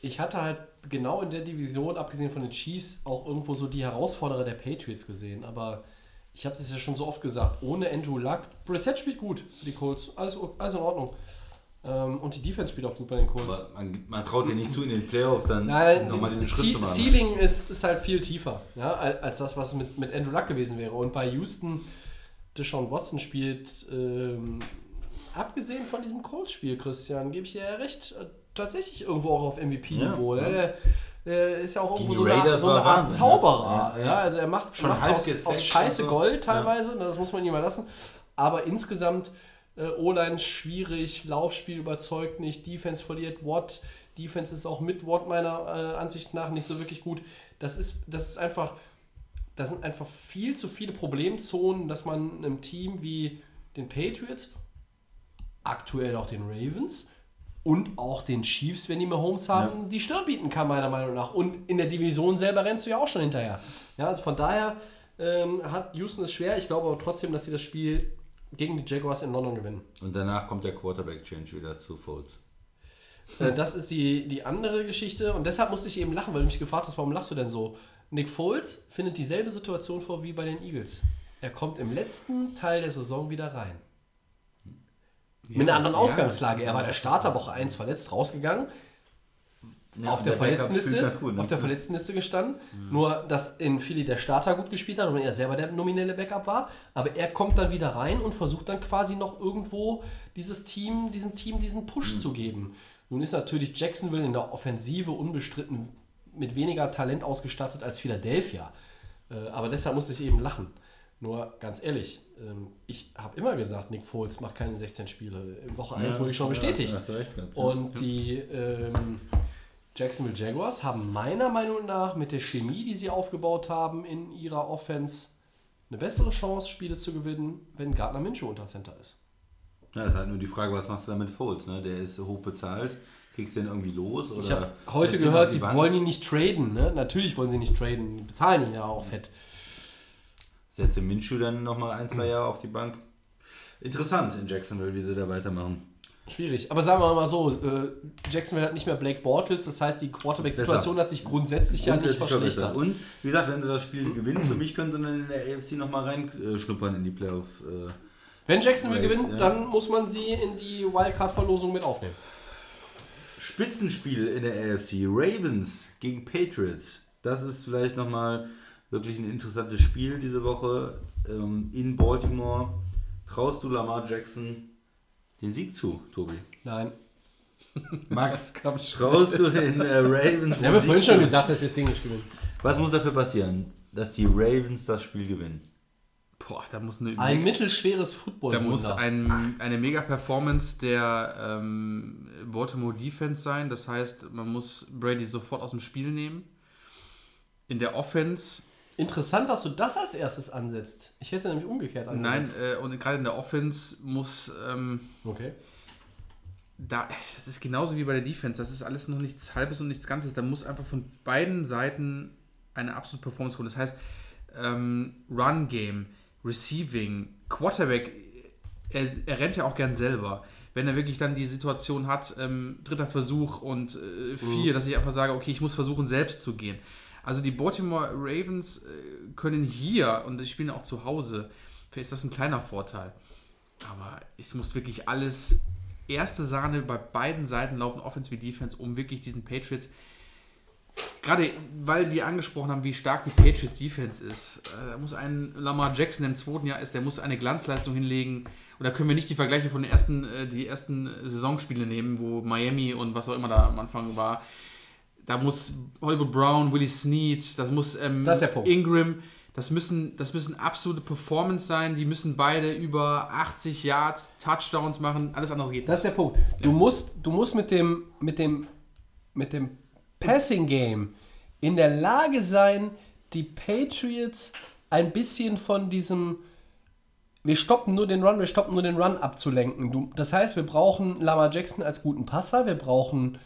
ich hatte halt genau in der Division, abgesehen von den Chiefs, auch irgendwo so die Herausforderer der Patriots gesehen. Aber ich habe das ja schon so oft gesagt, ohne Andrew Luck, Brissett spielt gut für die Colts, alles, alles in Ordnung. Ähm, und die Defense spielt auch gut bei den Colts. Aber man, man traut dir nicht zu, in den Playoffs dann Nein, nochmal diesen Schritt zu machen. Ceiling ist, ist halt viel tiefer, ja, al- als das, was mit, mit Andrew Luck gewesen wäre. Und bei Houston, Deshaun Watson spielt, ähm, abgesehen von diesem Colts-Spiel, Christian, gebe ich dir ja recht, äh, tatsächlich irgendwo auch auf MVP-Niveau. Ja, ne? ja. Der, ist ja auch irgendwo so eine, so eine Art Wahnsinn, Zauberer. ne? Ja, Ja. Also er macht, Schon macht aus, aus Scheiße und so. Gold teilweise, ne, das muss man ihm mal lassen. Aber insgesamt äh, O-Line schwierig, Laufspiel überzeugt nicht, Defense verliert Watt, Defense ist auch mit Watt meiner äh, Ansicht nach nicht so wirklich gut. Das ist, das ist einfach, das sind einfach viel zu viele Problemzonen, dass man einem Team wie den Patriots, aktuell auch den Ravens und auch den Chiefs, wenn die Mahomes haben, die Stirn bieten kann, meiner Meinung nach. Und in der Division selber rennst du ja auch schon hinterher. Ja, also von daher ähm, hat Houston es schwer. Ich glaube aber trotzdem, dass sie das Spiel gegen die Jaguars in London gewinnen. Und danach kommt der Quarterback-Change wieder zu Foles. Äh, das ist die, die andere Geschichte. Und deshalb musste ich eben lachen, weil du mich gefragt hast, warum lachst du denn so? Nick Foles findet dieselbe Situation vor wie bei den Eagles. Er kommt im letzten Teil der Saison wieder rein. Mit einer anderen ja, Ausgangslage. Er war der Starter Woche 1 verletzt rausgegangen, Ja, auf der, spielt Verletztenliste, gut, ne? auf der Verletztenliste gestanden. Nur, dass in Philly der Starter gut gespielt hat und er selber der nominelle Backup war. Aber er kommt dann wieder rein und versucht dann quasi noch irgendwo dieses Team, diesem Team diesen Push zu geben. Nun ist natürlich Jacksonville in der Offensive unbestritten mit weniger Talent ausgestattet als Philadelphia. Äh, Aber deshalb musste ich eben lachen. Nur ganz ehrlich, ähm, ich habe immer gesagt, Nick Foles macht keine 16 Spiele. In Woche 1 wurde ich schon bestätigt. recht gehabt, ja. Und die ähm, Jacksonville Jaguars haben meiner Meinung nach mit der Chemie, die sie aufgebaut haben in ihrer Offense, eine bessere Chance, Spiele zu gewinnen, wenn Gardner Minshew unter Center ist. Ja, ist halt nur die Frage, was machst du da mit Foles? Ne? Der ist hoch bezahlt. Kriegst du den irgendwie los? Oder Ich habe heute gehört, sie Bank? wollen ihn nicht traden. Ne? Natürlich wollen sie nicht traden. Die bezahlen ihn ja auch fett. Setze Minshew dann nochmal ein, zwei Jahre auf die Bank. Interessant in Jacksonville, wie sie da weitermachen. Schwierig. Aber sagen wir mal so, äh, Jacksonville hat nicht mehr Blake Bortles, das heißt, die Quarterback-Situation hat sich grundsätzlich ja nicht Grundsätzlich verschlechtert. Und wie gesagt, wenn sie das Spiel gewinnen, für mich können sie dann in der AFC nochmal reinschnuppern in die Playoff. Äh, Wenn Jacksonville Race, gewinnt, ja. dann muss man sie in die Wildcard-Verlosung mit aufnehmen. Spitzenspiel in der AFC. Ravens gegen Patriots. Das ist vielleicht nochmal wirklich ein interessantes Spiel diese Woche ähm, in Baltimore. Traust du Lamar Jackson den Sieg zu, Tobi? Nein. Max, traust du den äh, Ravens Wir haben ja den vorhin schon gesagt, dass das Ding nicht gewinnen. Was muss dafür passieren, dass die Ravens das Spiel gewinnen? Boah, da muss eine Ein mittelschweres Da football muss ein, eine Mega-Performance der ähm, Baltimore Defense sein. Das heißt, man muss Brady sofort aus dem Spiel nehmen. In der Offense, Interessant, dass du das als erstes ansetzt. Ich hätte nämlich umgekehrt nein, angesetzt. äh, und gerade in der Offense muss ähm, Okay. da, das ist genauso wie bei der Defense. Das ist alles noch nichts Halbes und nichts Ganzes. Da muss einfach von beiden Seiten eine absolute Performance kommen. Das heißt, ähm, Run-Game, Receiving, Quarterback, er, er rennt ja auch gern selber. Wenn er wirklich dann die Situation hat, ähm, dritter Versuch und äh, vier, dass ich einfach sage, okay, ich muss versuchen, selbst zu gehen. Also die Baltimore Ravens äh, können hier, und sie spielen auch zu Hause, ist das ein kleiner Vorteil. Aber es muss wirklich alles erste Sahne bei beiden Seiten laufen, Offense wie Defense, um wirklich diesen Patriots. Gerade weil wir angesprochen haben, wie stark die Patriots Defense ist. äh, Da muss ein Lamar Jackson im zweiten Jahr ist, der muss eine Glanzleistung hinlegen. Und da können wir nicht die Vergleiche von den ersten, äh, die ersten Saisonspiele nehmen, wo Miami und was auch immer da am Anfang war. da muss Hollywood Brown, Willie Snead, das muss ähm, Das. Ingram, das müssen, das müssen absolute Performance sein. Die müssen beide über 80 Yards, Touchdowns machen. Alles andere geht Das ist der Punkt. Du musst, du musst mit dem, mit dem, mit dem Passing Game in der Lage sein, die Patriots ein bisschen von diesem wir stoppen nur den Run, wir stoppen nur den Run abzulenken. Du, das heißt, wir brauchen Lamar Jackson als guten Passer, wir brauchen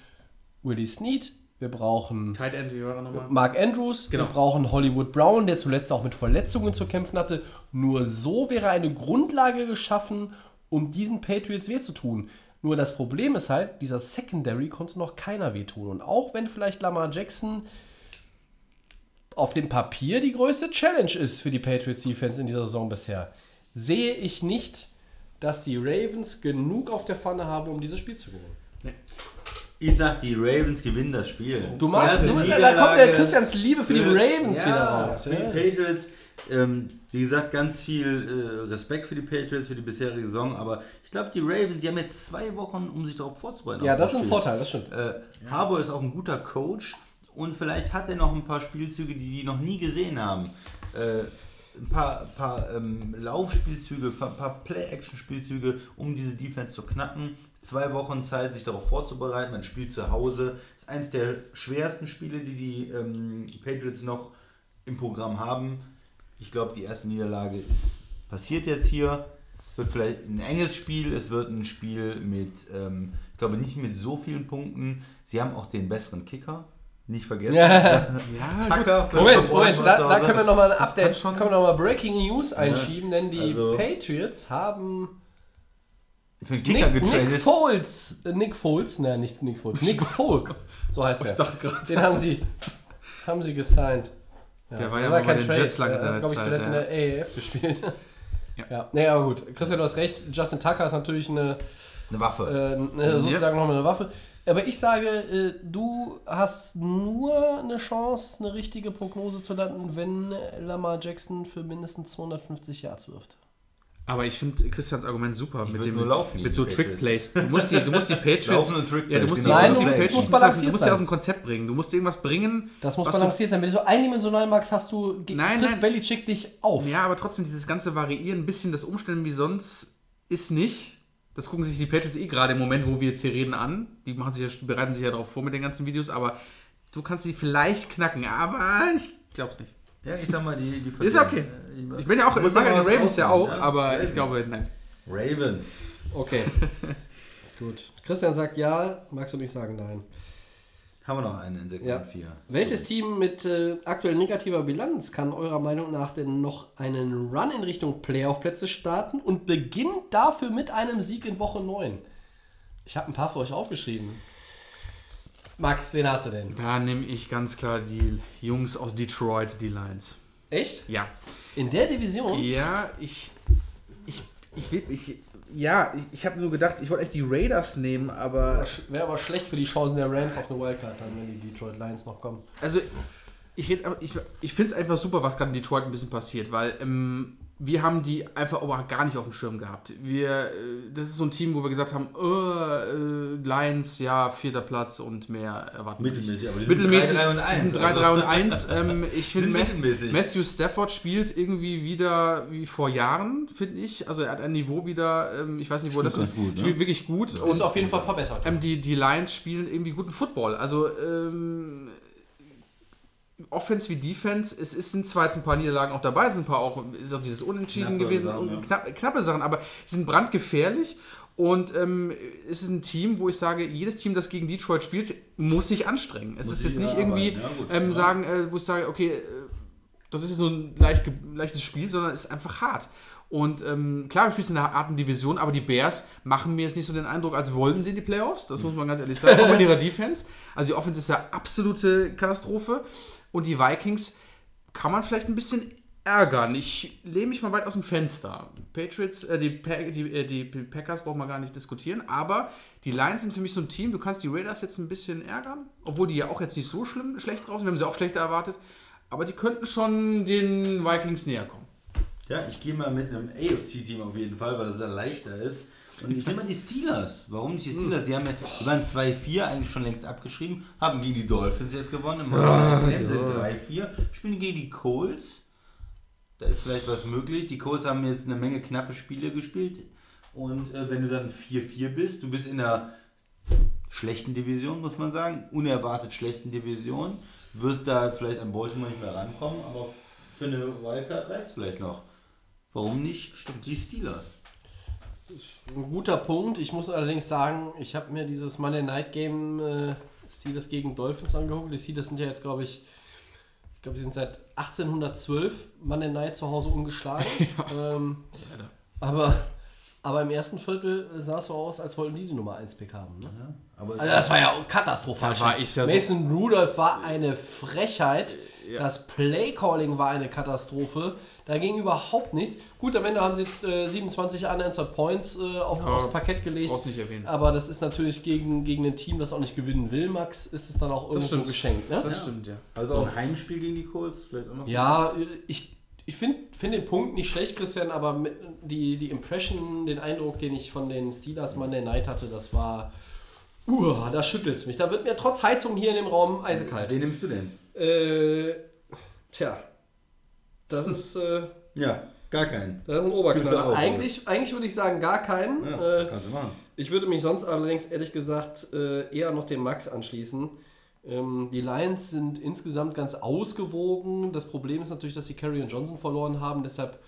Willie Snead, wir brauchen Tight End, wie war er nochmal? Mark Andrews, Genau. wir brauchen Hollywood Brown, der zuletzt auch mit Verletzungen zu kämpfen hatte. Nur so wäre eine Grundlage geschaffen, um diesen Patriots weh zu tun. Nur das Problem ist halt, dieser Secondary konnte noch keiner wehtun. Und auch wenn vielleicht Lamar Jackson auf dem Papier die größte Challenge ist für die Patriots Defense in dieser Saison bisher, sehe ich nicht, dass die Ravens genug auf der Pfanne haben, um dieses Spiel zu gewinnen. Ich sag, die Ravens gewinnen das Spiel. Du magst, du, da kommt der Christians Liebe für die für- Ravens ja, wieder raus. Für die Patriots. Ähm, wie gesagt, ganz viel äh, Respekt für die Patriots, für die bisherige Saison. Aber ich glaube, die Ravens, die haben jetzt zwei Wochen, um sich darauf vorzubereiten. Ja, das ist ein Spiel. Vorteil, das stimmt. Äh, Harbour ist auch ein guter Coach und vielleicht hat er noch ein paar Spielzüge, die die noch nie gesehen haben. Äh, ein paar, paar ähm, Laufspielzüge, ein paar Play-Action-Spielzüge, um diese Defense zu knacken. Zwei Wochen Zeit, sich darauf vorzubereiten. Man spielt zu Hause. Das ist eines der schwersten Spiele, die die ähm, Patriots noch im Programm haben. Ich glaube, die erste Niederlage ist passiert jetzt hier. Es wird vielleicht ein enges Spiel. Es wird ein Spiel mit, ähm, ich glaube, nicht mit so vielen Punkten. Sie haben auch den besseren Kicker. Nicht vergessen. Ja. Tacker. für Moment, Moment, da, da können wir nochmal ein Update, schon- können wir noch mal Breaking News einschieben, denn die also- Patriots haben Für den Kicker Nick, Nick getradet. Foles, äh, Nick Foles, ne, nicht Nick Foles, Nick Folk, so heißt er. Ich dachte gerade. Den haben sie, haben sie gesigned. Ja, Der war ja mal bei den Jets lange der hat, glaube ich, zuletzt in ja. der AAF gespielt. Ja. Ja, nee, aber gut. Christian, du hast recht. Justin Tucker ist natürlich eine, Eine Waffe. äh, eine sozusagen nochmal eine Waffe. Aber ich sage, äh, du hast nur eine Chance, eine richtige Prognose zu landen, wenn Lamar Jackson für mindestens 250 Yards wirft. Aber ich finde Christians Argument super mit würd dem nur laufen mit so die Trick Plays. Du musst die, du musst die Patriots. Trick ja, du musst die, genau. du Nein, musst die du musst- muss balanciert du musst sie sein. aus dem Konzept bringen. Du musst irgendwas bringen. Das muss balanciert sein. Wenn du so eindimensional magst, hast du Nein, nein. Belichick dich auf. Ja, aber trotzdem dieses ganze Variieren, ein bisschen das Umstellen wie sonst ist nicht. Das gucken sich die Patriots eh gerade im Moment, wo wir jetzt hier reden, an. Die machen sich ja, bereiten sich ja darauf vor mit den ganzen Videos, aber du kannst sie vielleicht knacken, aber ich glaub's nicht. Ja, ich sag mal, die, die Ist okay. Ich bin ja auch, ich mag ja die Ravens ja auch, aber Ravens. ich glaube, nein. Ravens. Okay. Gut. Christian sagt ja, magst du nicht sagen nein. Haben wir noch einen in Segment Ja. 4. Welches Team mit äh, aktuell negativer Bilanz kann eurer Meinung nach denn noch einen Run in Richtung Playoff-Plätze starten und beginnt dafür mit einem Sieg in Woche 9? Ich habe ein paar für euch aufgeschrieben. Max, wen hast du denn? Da nehme ich ganz klar die Jungs aus Detroit, die Lions. Echt? Ja. In der Division? Ja, ich. Ich. Ich will. Ich, ja, ich, ich habe nur gedacht, ich wollte echt die Raiders nehmen, aber. Wäre aber schlecht für die Chancen der Rams auf eine Wildcard dann, wenn die Detroit Lions noch kommen. Also, ich, red- ich, ich finde es einfach super, was gerade in Detroit ein bisschen passiert, weil ähm, wir haben die einfach aber gar nicht auf dem Schirm gehabt. Wir, äh, das ist so ein Team, wo wir gesagt haben, oh, äh, Lions, ja, vierter Platz und mehr erwarten wir nicht. Mittelmäßig, aber die sind Mittelmäßig, 3-3 und 1, die sind 3, also. 3 und 1. Ähm, ich finde, Sind mittelmäßig. Matthew Stafford spielt irgendwie wieder wie vor Jahren, finde ich. Also er hat ein Niveau wieder, ähm, ich weiß nicht, wo das ganz gut, ne? spielt wirklich gut. Ist Und auf jeden Fall verbessert. ähm, die, die Lions spielen irgendwie guten Football. Also ähm, Offense wie Defense, es ist ein zwar jetzt ein paar Niederlagen auch dabei, sind ein paar auch, ist auch dieses Unentschieden Knappe gewesen, Sachen, knapp, knappe Sachen, aber sie sind brandgefährlich. Und ähm, es ist ein Team, wo ich sage, jedes Team, das gegen Detroit spielt, muss sich anstrengen. Es Muss ist jetzt nicht arbeiten, irgendwie ja, gut, ähm, sagen, äh, wo ich sage, okay, äh, das ist so ein leicht, leichtes Spiel, sondern es ist einfach hart. Und ähm, klar, wir spielen in einer harten Division, aber die Bears machen mir jetzt nicht so den Eindruck, als wollten sie in die Playoffs. Das muss man ganz ehrlich sagen. Auch in ihrer Defense. Also die Offense ist ja absolute Katastrophe. Und die Vikings kann man vielleicht ein bisschen ärgern. Ich lehne mich mal weit aus dem Fenster. Patriots, äh, die, die, äh, die Packers brauchen wir gar nicht diskutieren, aber die Lions sind für mich so ein Team, du kannst die Raiders jetzt ein bisschen ärgern, obwohl die ja auch jetzt nicht so schlimm schlecht drauf sind, wir haben sie auch schlechter erwartet, aber die könnten schon den Vikings näher kommen. Ja, ich gehe mal mit einem AFC-Team auf jeden Fall, weil das da leichter ist. Und ich nehme mal die Steelers. Warum nicht die Steelers? Die, haben ja, die waren 2-4, eigentlich schon längst abgeschrieben, haben gegen die Dolphins jetzt gewonnen. Game sind 3-4, spielen gegen die Colts. Da ist vielleicht was möglich. Die Colts haben jetzt eine Menge knappe Spiele gespielt. Und äh, wenn du dann 4-4 bist, du bist in einer schlechten Division, muss man sagen, unerwartet schlechten Division, wirst da vielleicht an Baltimore nicht mehr rankommen, aber für eine Wildcard reicht es vielleicht noch. Warum nicht? Stimmt. Die Steelers. Ein guter Punkt. Ich muss allerdings sagen, ich habe mir dieses Monday Night Game äh, Steelers gegen Dolphins angeguckt. Die Steelers sind ja jetzt, glaube ich, ich glaube, sie sind seit 1812 Monday Night zu Hause umgeschlagen. ähm, aber, aber im ersten Viertel sah es so aus, als wollten die die Nummer 1 Pick haben. Ne? Aber es Also das war ja katastrophal. Da war ich ja so- Mason Rudolph war eine Frechheit. Das Playcalling war eine Katastrophe. Da ging überhaupt nichts. Gut, am Ende haben sie äh, 27 unanswered Points äh, auf, Ja, aufs Parkett gelegt. brauchst nicht erwähnen. Aber das ist natürlich gegen, gegen ein Team, das auch nicht gewinnen will, Max, ist es dann auch irgendwo geschenkt. Ne? Das stimmt, ja. also auch ein Heimspiel gegen die Colts vielleicht auch noch. Ja, ich, ich finde find den Punkt nicht schlecht, Christian, aber die, die Impression, den Eindruck, den ich von den Steelers Monday Night hatte, das war. Uh, da schüttelt es mich. Da wird mir trotz Heizung hier in dem Raum eisekalt. Wen nimmst du denn? Äh, tja, das ist, äh, Ja, gar keinen. das ist ein Oberknaller. Eigentlich, eigentlich würde ich sagen gar keinen. Ja, Äh, kannst du machen. ich würde mich sonst allerdings ehrlich gesagt äh, eher noch dem Max anschließen. Ähm, die Lions sind insgesamt ganz ausgewogen. Das Problem ist natürlich, dass sie Carrie und Johnson verloren haben. Deshalb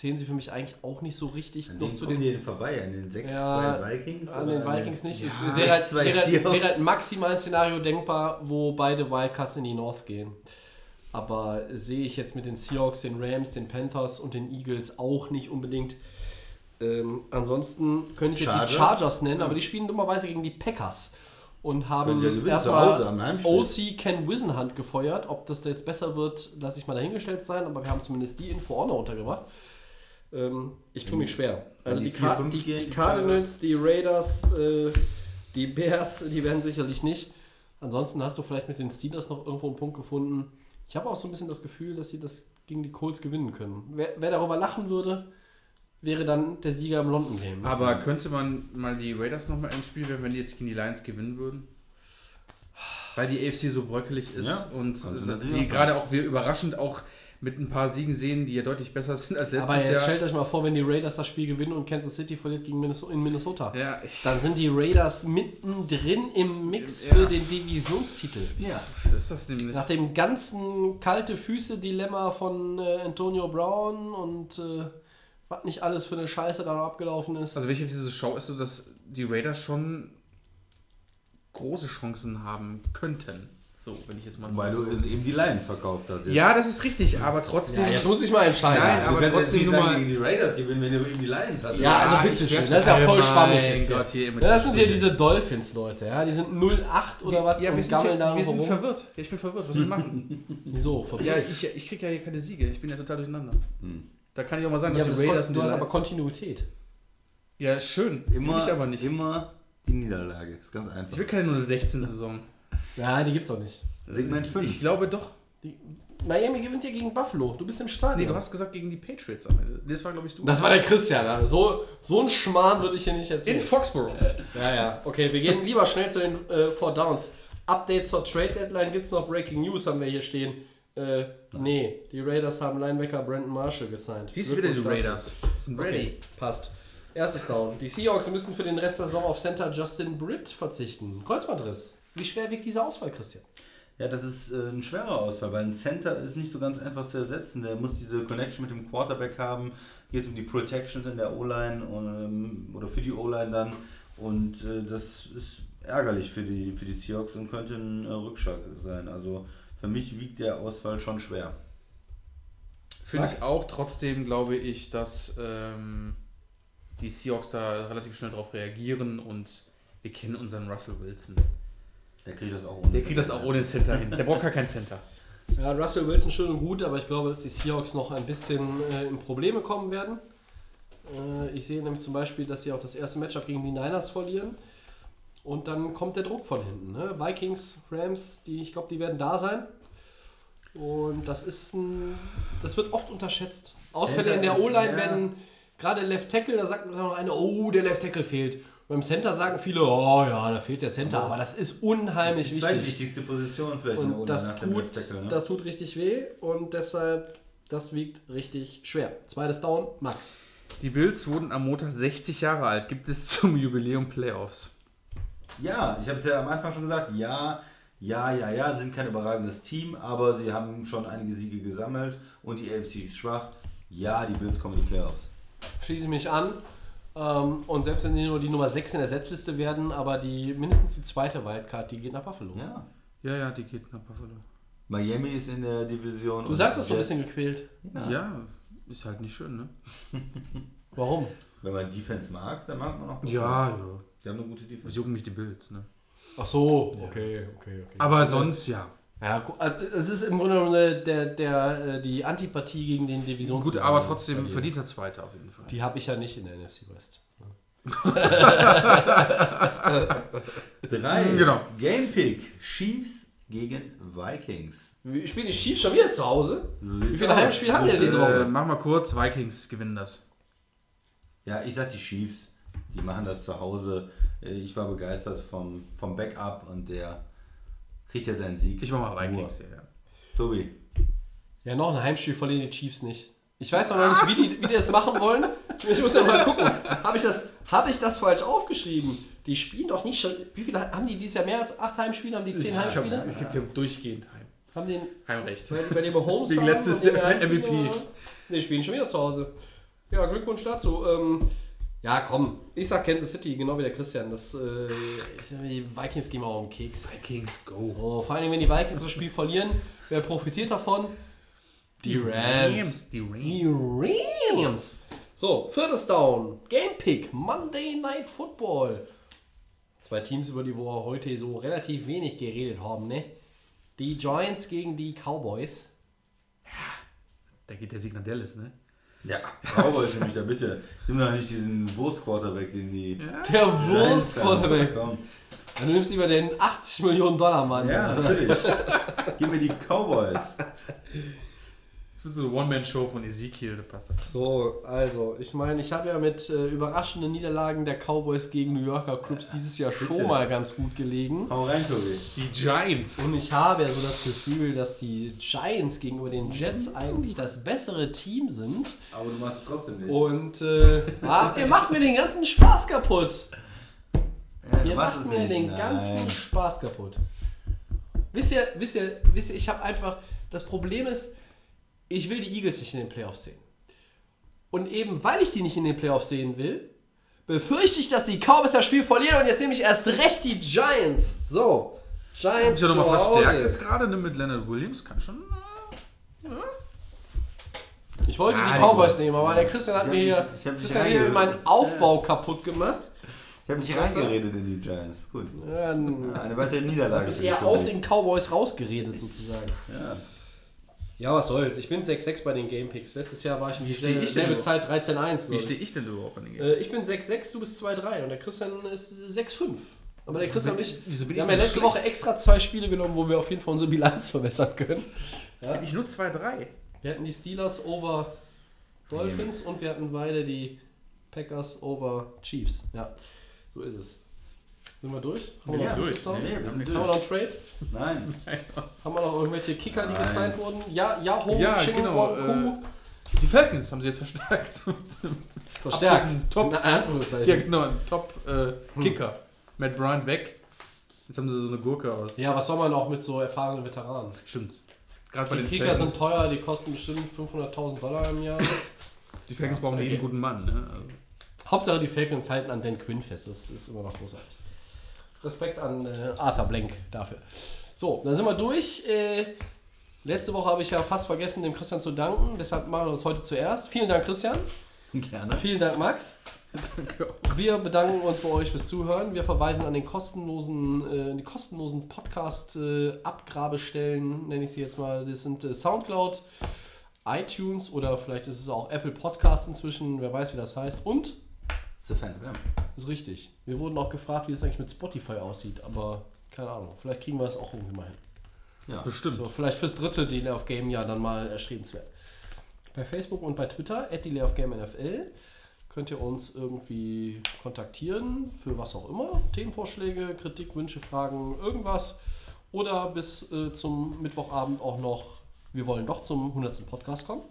zählen sie für mich eigentlich auch nicht so richtig An noch den zu den die denn vorbei? An den 6-2 Ja, Vikings? an den Vikings nicht. es Ja, wäre, halt, 6-2 wäre, Seahawks. wäre halt maximal ein Szenario denkbar, wo beide Wildcards in die North gehen. Aber sehe ich jetzt mit den Seahawks, den Rams, den Panthers und den Eagles auch nicht unbedingt. Ähm, ansonsten könnte ich jetzt Chargers? die Chargers nennen, Ja. aber die spielen dummerweise gegen die Packers. Und haben ja erstmal. OC Ken Wisenhunt gefeuert. Ob das da jetzt besser wird, lasse ich mal dahingestellt sein, aber wir haben zumindest die Info auch noch untergebracht. Ähm, ich tue mich schwer. Also die, die 4-5 die, die die Cardinals, die Raiders, äh, die Bears, die werden sicherlich nicht. Ansonsten hast du vielleicht mit den Steelers noch irgendwo einen Punkt gefunden. Ich habe auch so ein bisschen das Gefühl, dass sie das gegen die Colts gewinnen können. Wer, wer darüber lachen würde, wäre dann der Sieger im London Game. Aber könnte man mal die Raiders nochmal ins Spiel werfen, wenn die jetzt gegen die Lions gewinnen würden? Weil die AFC so bröckelig ist Ja, und die gerade auch wir überraschend auch mit ein paar Siegen sehen, die ja deutlich besser sind als letztes Aber jetzt Jahr. stellt euch mal vor, wenn die Raiders das Spiel gewinnen und Kansas City verliert gegen Minnesota, in Minnesota. Ja, Dann sind die Raiders mittendrin im Mix Ja. für den Divisionstitel. Ja. das ist das nämlich. Nach dem ganzen kalte Füße-Dilemma von äh, Antonio Brown und äh, was nicht alles für eine Scheiße da abgelaufen ist. Also wenn ich jetzt diese Show ist so, dass die Raiders schon große Chancen haben könnten. So, wenn ich jetzt mal Weil so. du eben die Lions verkauft hast. jetzt. Ja, das ist richtig, aber trotzdem. ja, jetzt muss ich mal entscheiden. Nein, Du aber jetzt trotzdem nicht nur sagen, mal- gegen die Raiders gewinnen, wenn du eben die Lions hast. Ja, also bitte schön. Das ist ja voll schwammig jetzt hier. Gott, hier immer Ja, das sind ja diese Dolphins-Leute, ja. Die sind 08 oder was Ja, wir sind, gammeln hier, da wir sind verwirrt. Ja, ich bin verwirrt. Was soll ich machen? Wieso? ja, ich, ich kriege ja hier keine Siege. Ich bin ja total durcheinander. Da kann ich auch mal sagen, Ja, dass die Raiders und du die hast aber. Kontinuität. Ja, schön. Immer, ich aber nicht. immer die Niederlage. Ist ganz einfach. Ich will keine 016-Saison. Ja, die gibt's auch nicht. Segment Ich 5. glaube doch. Die, Miami gewinnt ja gegen Buffalo. Du bist im Stadion. Nee, du hast gesagt gegen die Patriots am Ende. Das war, glaube ich, du. das war der Christian. ja. So, so ein Schmarrn würde ich hier nicht In erzählen. Foxborough. Ja, ja. Okay, wir gehen lieber schnell zu den äh, Four Downs. Update zur Trade Deadline gibt es noch. Breaking News haben wir hier stehen. Äh, nee, die Raiders haben Linebacker Brandon Marshall gesigned. Siehst du wieder die. Raiders. Sind ready. Okay, passt. Erstes Down. Die Seahawks müssen für den Rest der Saison auf Center Justin Britt verzichten. Kreuzbandriss. Wie schwer wiegt diese Auswahl, Christian? Ja, das ist äh, ein schwerer Ausfall, weil ein Center ist nicht so ganz einfach zu ersetzen. Der muss diese Connection mit dem Quarterback haben. Geht um die Protections in der O-Line ähm, oder für die O-Line dann. Und äh, das ist ärgerlich für die, für die Seahawks und könnte ein äh, Rückschlag sein. Also für mich wiegt der Ausfall schon schwer. Finde ich auch. Trotzdem glaube ich, dass ähm, die Seahawks da relativ schnell darauf reagieren und wir kennen unseren Russell Wilson. Der kriegt das auch ohne. Der kriegt das auch ohne Center hin. Der braucht gar keinen Center. Ja, Russell Wilson schön und gut, aber ich glaube, dass die Seahawks noch ein bisschen äh, in Probleme kommen werden. Äh, ich sehe nämlich zum Beispiel, dass sie auch das erste Matchup gegen die Niners verlieren. Und dann kommt der Druck von hinten. Ne? Vikings, Rams, die, ich glaube, die werden da sein. Und das ist ein, das wird oft unterschätzt. Ausfälle Center in der O-Line ja. werden gerade Left Tackle, da sagt noch einer, oh, der Left Tackle fehlt. Beim Center sagen viele, oh ja, da fehlt der Center, aber das ist unheimlich die wichtig. zweitwichtigste Position vielleicht in der Und O-Line das tut, ne? das tut richtig weh und deshalb, das wiegt richtig schwer. Zweites Down, Max. Die Bills wurden am Montag 60 Jahre alt. Gibt es zum Jubiläum Playoffs? Ja, ich habe es ja am Anfang schon gesagt, ja, ja, ja, ja, sind kein überragendes Team, aber sie haben schon einige Siege gesammelt und die AFC ist schwach. Ja, die Bills kommen in die Playoffs. Schließe ich mich an. Ähm, und selbst wenn die nur die Nummer 6 in der Setzliste werden, aber die mindestens die zweite Wildcard, die geht nach Buffalo. Ja. Ja, ja, die geht nach Buffalo. Miami ist in der Division. Du sagst das so ein bisschen gequält. Ja. ist halt nicht schön, ne? Warum? Wenn man Defense mag, dann mag man auch. Ja, ja. Die haben eine gute Defense. jucken mich die Bills, ne? Ach so, okay, okay, okay. Aber sonst ja. Ja, also es ist im Grunde genommen der, der, der, äh, die Antipathie gegen den Divisions. Gut, aber trotzdem verdienter Zweiter auf jeden Fall. Die habe ich ja nicht in der NFC West. Drei. Genau. Game Pick. Chiefs gegen Vikings. Wir spielen die Chiefs schon wieder zu Hause? So Wie viele. Heimspiele haben wir diese Woche? Äh, mach mal kurz, Vikings gewinnen das. Ja, ich sag die Chiefs. Die machen das zu Hause. Äh, Ich war begeistert vom, vom Backup und der kriegt ja seinen Sieg. Ich mach mal. Vikings, ja, ja. Tobi. Ja, noch ein Heimspiel verlieren die Chiefs nicht. Ich weiß noch nicht, wie die, wie die das machen wollen. Ich muss ja mal gucken. Habe ich, das- hab ich das falsch aufgeschrieben? Die spielen doch nicht schon. Wie viele haben die dieses Jahr mehr als acht Heimspiele? Haben die zehn Heimspiele? Es gibt ja durchgehend Heim. Haben den Heimrecht. bei, bei dem Holmes Wegen haben letztes MVP. Nee, spielen schon wieder zu Hause. Ja, Glückwunsch dazu. Ähm, ja, komm. Ich sag Kansas City, genau wie der Christian. Das, äh, die Vikings gehen auch um den Keks. Vikings, go. So, vor allem, wenn die Vikings das Spiel verlieren, wer profitiert davon? Die Rams. Die Rams. Die Rams. So, viertes Down. Game Pick. Monday Night Football. Zwei Teams, über die wir heute so relativ wenig geredet haben, ne? Die Giants gegen die Cowboys. Da geht der Sieg nach Dallas, ne? Ja, Cowboys nämlich da bitte. Nimm doch nicht diesen Wurst-Quarterback, den die. Der Wurst-Quarterback. Komm. Du nimmst lieber den 80 Millionen Dollar Mann. Ja, natürlich. Gib mir die Cowboys. Das wird so eine One-Man-Show von Ezekiel, da passt das. So, also, ich meine, ich habe ja mit äh, überraschenden Niederlagen der Cowboys gegen New Yorker Clubs dieses Jahr schon Bitte. mal ganz gut gelegen. Hau rein, Tobi. Die Giants. Und ich habe ja so das Gefühl, dass die Giants gegenüber den Jets eigentlich das bessere Team sind. Aber du machst es trotzdem nicht. Und äh, ah, ihr macht mir den ganzen Spaß kaputt. ja, Ihr macht mir nicht. den Nein. ganzen Spaß kaputt. Wisst ihr, wisst ihr, wisst ihr, ich habe einfach, das Problem ist, ich will die Eagles nicht in den Playoffs sehen. Und eben weil ich die nicht in den Playoffs sehen will, befürchte ich, dass die Cowboys das Spiel verlieren und jetzt nehme ich erst recht die Giants. So, Giants Ist ja nochmal verstärkt jetzt gerade ne, mit Leonard Williams. Kann schon. Ich wollte Ah, die Cowboys nehmen, aber der Christian hat Ich mir hier, ich Christian hier meinen Aufbau kaputt gemacht. Ich habe Klasse. reingeredet in die Giants. Gut. Ja, Eine weitere Niederlage. mich dich, eher aus den Cowboys rausgeredet sozusagen. Ja. Ja, was soll's. Ich bin 6-6 bei den Gamepicks. Letztes Jahr war ich in dieselbe selbe? Zeit 13-1. Wie stehe ich. denn überhaupt an den Game? Äh, ich bin 6-6, du bist 2-3 und der Christian ist 6-5. Aber der Christian und ich, wieso bin wir ich haben ja letzte schlecht? Woche extra zwei Spiele genommen, wo wir auf jeden Fall unsere Bilanz verbessern können. Bin ich nur 2-3. Wir hatten die Steelers over Dolphins und wir hatten beide die Packers over Chiefs. Ja, so ist es. Sind wir durch? Haben wir Ja, noch durch. Nee, wir sind Haben wir noch einen Trade? Nein. Haben wir noch irgendwelche Kicker, die Nein. gesigned wurden? Ja, Yahoo, Ja, Ching genau, Wong Die Falcons haben sie jetzt verstärkt. Verstärkt. Top- Anführungszeichen. ja, genau, ein Top-Kicker. Matt Bryant weg. Jetzt haben sie so eine Gurke aus. Ja, was soll man auch mit so erfahrenen Veteranen? Stimmt. Gerade bei Die den Kicker sind Falcons. teuer, die kosten bestimmt 500.000 Dollar im Jahr. Die Falcons brauchen okay. jeden guten Mann. Ne? Also, Hauptsache die Falcons halten an Dan Quinn fest, das ist immer noch großartig. Respekt an äh, Arthur Blank dafür. So, dann sind wir durch. Äh, letzte Woche habe ich ja fast vergessen, dem Christian zu danken, deshalb machen wir das heute zuerst. Vielen Dank, Christian. Gerne. Vielen Dank, Max. Wir bedanken uns bei euch fürs Zuhören. Wir verweisen an den kostenlosen, äh, die kostenlosen Podcast-Abgrabestellen, nenne ich sie jetzt mal. Das sind äh, Soundcloud, iTunes oder vielleicht ist es auch Apple Podcast inzwischen, wer weiß, wie das heißt. Und, The Fan FM. ist richtig, wir wurden auch gefragt, wie es eigentlich mit Spotify aussieht, aber keine Ahnung, vielleicht kriegen wir das auch irgendwie mal hin. Ja. bestimmt. So, vielleicht fürs dritte Delay of Game ja dann mal erstrebenswert. Bei Facebook und bei Twitter, at Delay of Game NFL. könnt ihr uns irgendwie kontaktieren, für was auch immer. Themenvorschläge, Kritik, Wünsche, Fragen, irgendwas. Oder bis äh, zum Mittwochabend auch noch, wir wollen doch zum 100. Podcast kommen.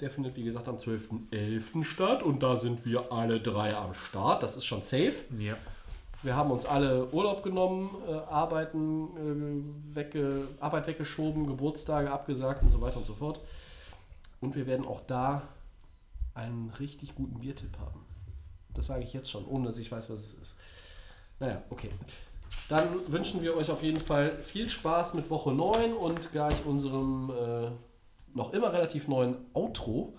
Der findet, wie gesagt, am 12.11. statt und da sind wir alle drei am Start. Das ist schon safe. Ja. Wir haben uns alle Urlaub genommen, äh, Arbeiten, äh, wegge Arbeit weggeschoben, Geburtstage abgesagt und so weiter und so fort. Und wir werden auch da einen richtig guten Biertipp haben. Das sage ich jetzt schon, ohne dass ich weiß, was es ist. Naja, okay. Dann wünschen wir euch auf jeden Fall viel Spaß mit Woche 9 und gleich unserem äh, noch immer relativ neuen Outro.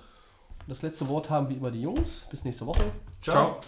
Das letzte Wort haben wie immer die Jungs. Bis nächste Woche. Ciao.